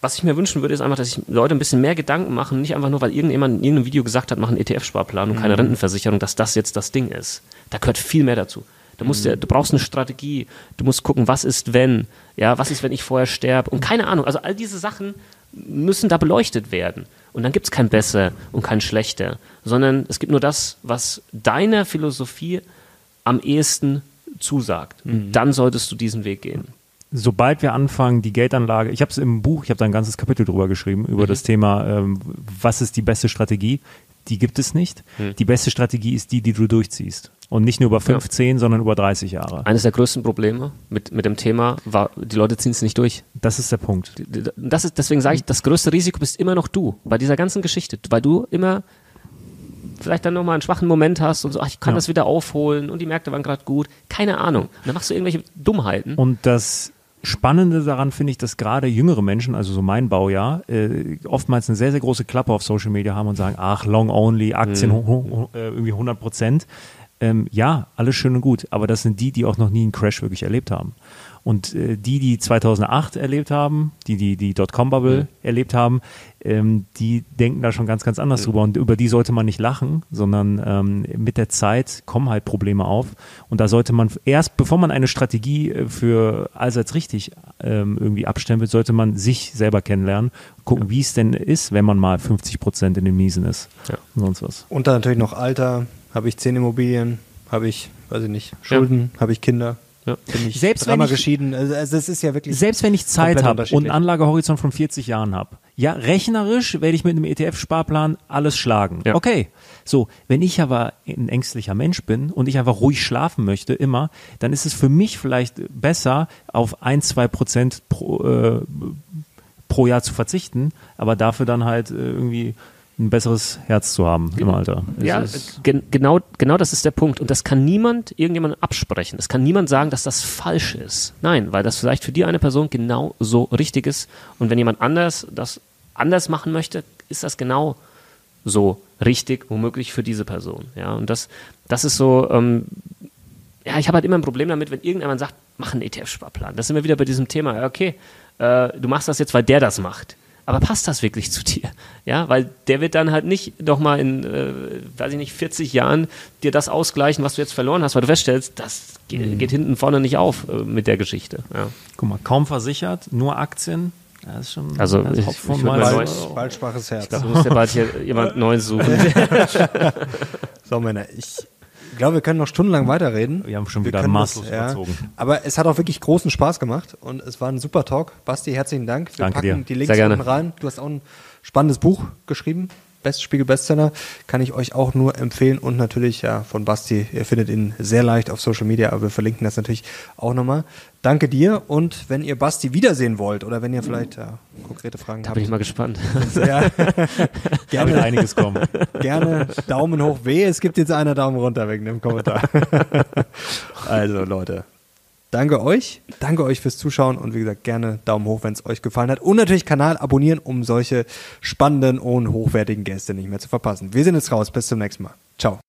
was ich mir wünschen würde, ist einfach, dass sich Leute ein bisschen mehr Gedanken machen, nicht einfach nur, weil irgendjemand in irgendeinem Video gesagt hat, mach einen ETF-Sparplan und mhm. keine Rentenversicherung, dass das jetzt das Ding ist. Da gehört viel mehr dazu. Du, musst ja, du brauchst eine Strategie. Du musst gucken, was ist, wenn. Ja, was ist, wenn ich vorher sterbe? Und keine Ahnung. Also all diese Sachen müssen da beleuchtet werden. Und dann gibt es kein besser und kein schlechter, sondern es gibt nur das, was deiner Philosophie am ehesten zusagt. Mhm. Dann solltest du diesen Weg gehen. Sobald wir anfangen, die Geldanlage, ich habe es im Buch, ich habe da ein ganzes Kapitel drüber geschrieben, über mhm. das Thema, ähm, was ist die beste Strategie? Die gibt es nicht. Mhm. Die beste Strategie ist die, die du durchziehst. Und nicht nur über 15, ja. sondern über 30 Jahre. Eines der größten Probleme mit, mit dem Thema war, die Leute ziehen es nicht durch. Das ist der Punkt. Das ist, deswegen sage ich, das größte Risiko bist immer noch du bei dieser ganzen Geschichte, weil du immer vielleicht dann nochmal einen schwachen Moment hast und so, ach, ich kann Ja. das wieder aufholen und die Märkte waren gerade gut. Keine Ahnung. Und dann machst du irgendwelche Dummheiten. Und das Spannende daran finde ich, dass gerade jüngere Menschen, also so mein Baujahr, äh, oftmals eine sehr, sehr große Klappe auf Social Media haben und sagen, ach, long only, Aktien ho- ho- äh, irgendwie 100 Prozent. Ähm, ja, alles schön und gut, aber das sind die, die auch noch nie einen Crash wirklich erlebt haben. Und äh, die, die 2008 erlebt haben, die die, die Dotcom-Bubble erlebt haben, ähm, die denken da schon ganz, ganz anders drüber. Und über die sollte man nicht lachen, sondern ähm, mit der Zeit kommen halt Probleme auf. Und da sollte man erst, bevor man eine Strategie äh, für allseits richtig ähm, irgendwie abstempelt, sollte man sich selber kennenlernen, gucken, wie es denn ist, wenn man mal 50 Prozent in den Miesen ist. Ja. Und sonst was. Und dann natürlich noch Alter. Habe ich zehn Immobilien? Habe ich, weiß ich nicht, Schulden? Habe ich Kinder? Ja. Bin ich Selbst wenn dreimal ich- geschieden? Also, also es ist ja wirklich. Selbst wenn ich Zeit habe und einen Anlagehorizont von 40 Jahren habe, ja, rechnerisch werde ich mit einem ETF-Sparplan alles schlagen. Ja. Okay. So, wenn ich aber ein ängstlicher Mensch bin und ich einfach ruhig schlafen möchte, immer, dann ist es für mich vielleicht besser, auf ein, zwei Prozent pro, äh, pro Jahr zu verzichten, aber dafür dann halt äh, irgendwie ein besseres Herz zu haben im Alter. Es Ja, gen genau, genau das ist der Punkt. Und das kann niemand irgendjemandem absprechen. Das kann niemand sagen, dass das falsch ist. Nein, weil das vielleicht für die eine Person genau so richtig ist. Und wenn jemand anders das anders machen möchte, ist das genau so richtig, womöglich für diese Person. Ja, und das, das ist so, ähm, ja, ich habe halt immer ein Problem damit, wenn irgendjemand sagt, mach einen ETF-Sparplan. Das sind wir wieder bei diesem Thema. Ja, okay, äh, du machst das jetzt, weil der das macht. Aber passt das wirklich zu dir? Ja, weil der wird dann halt nicht noch mal in, äh, weiß ich nicht, 40 Jahren dir das ausgleichen, was du jetzt verloren hast, weil du feststellst, das ge geht hinten vorne nicht auf äh, mit der Geschichte. Ja. guck mal, kaum versichert, nur Aktien. Das ist schon Also, ich- ich mal Bald, Leute- bald schwaches Herz. Du musst ja bald hier jemand Neues suchen. *laughs* *laughs* So, Männer, ich glaube, wir können noch stundenlang weiterreden. Wir haben schon wieder maßlos das, ja. überzogen. Aber es hat auch wirklich großen Spaß gemacht und es war ein super Talk. Basti, herzlichen Dank. Wir Danke packen dir. die Links unten rein. Du hast auch ein spannendes Buch geschrieben. Bestspiegel Bestseller kann ich euch auch nur empfehlen und natürlich ja von Basti. Ihr findet ihn sehr leicht auf Social Media, aber wir verlinken das natürlich auch nochmal. Danke dir und wenn ihr Basti wiedersehen wollt oder wenn ihr vielleicht ja, konkrete Fragen Da habt, bin ich mal gespannt. *laughs* ja, *laughs* Da wird gerne, einiges kommen. gerne Daumen hoch weh. Es gibt jetzt einer Daumen runter wegen dem Kommentar. *laughs* also Leute, danke euch. Danke euch fürs Zuschauen und wie gesagt, gerne Daumen hoch, wenn es euch gefallen hat. Und natürlich Kanal abonnieren, um solche spannenden und hochwertigen Gäste nicht mehr zu verpassen. Wir sind jetzt raus. Bis zum nächsten Mal. Ciao.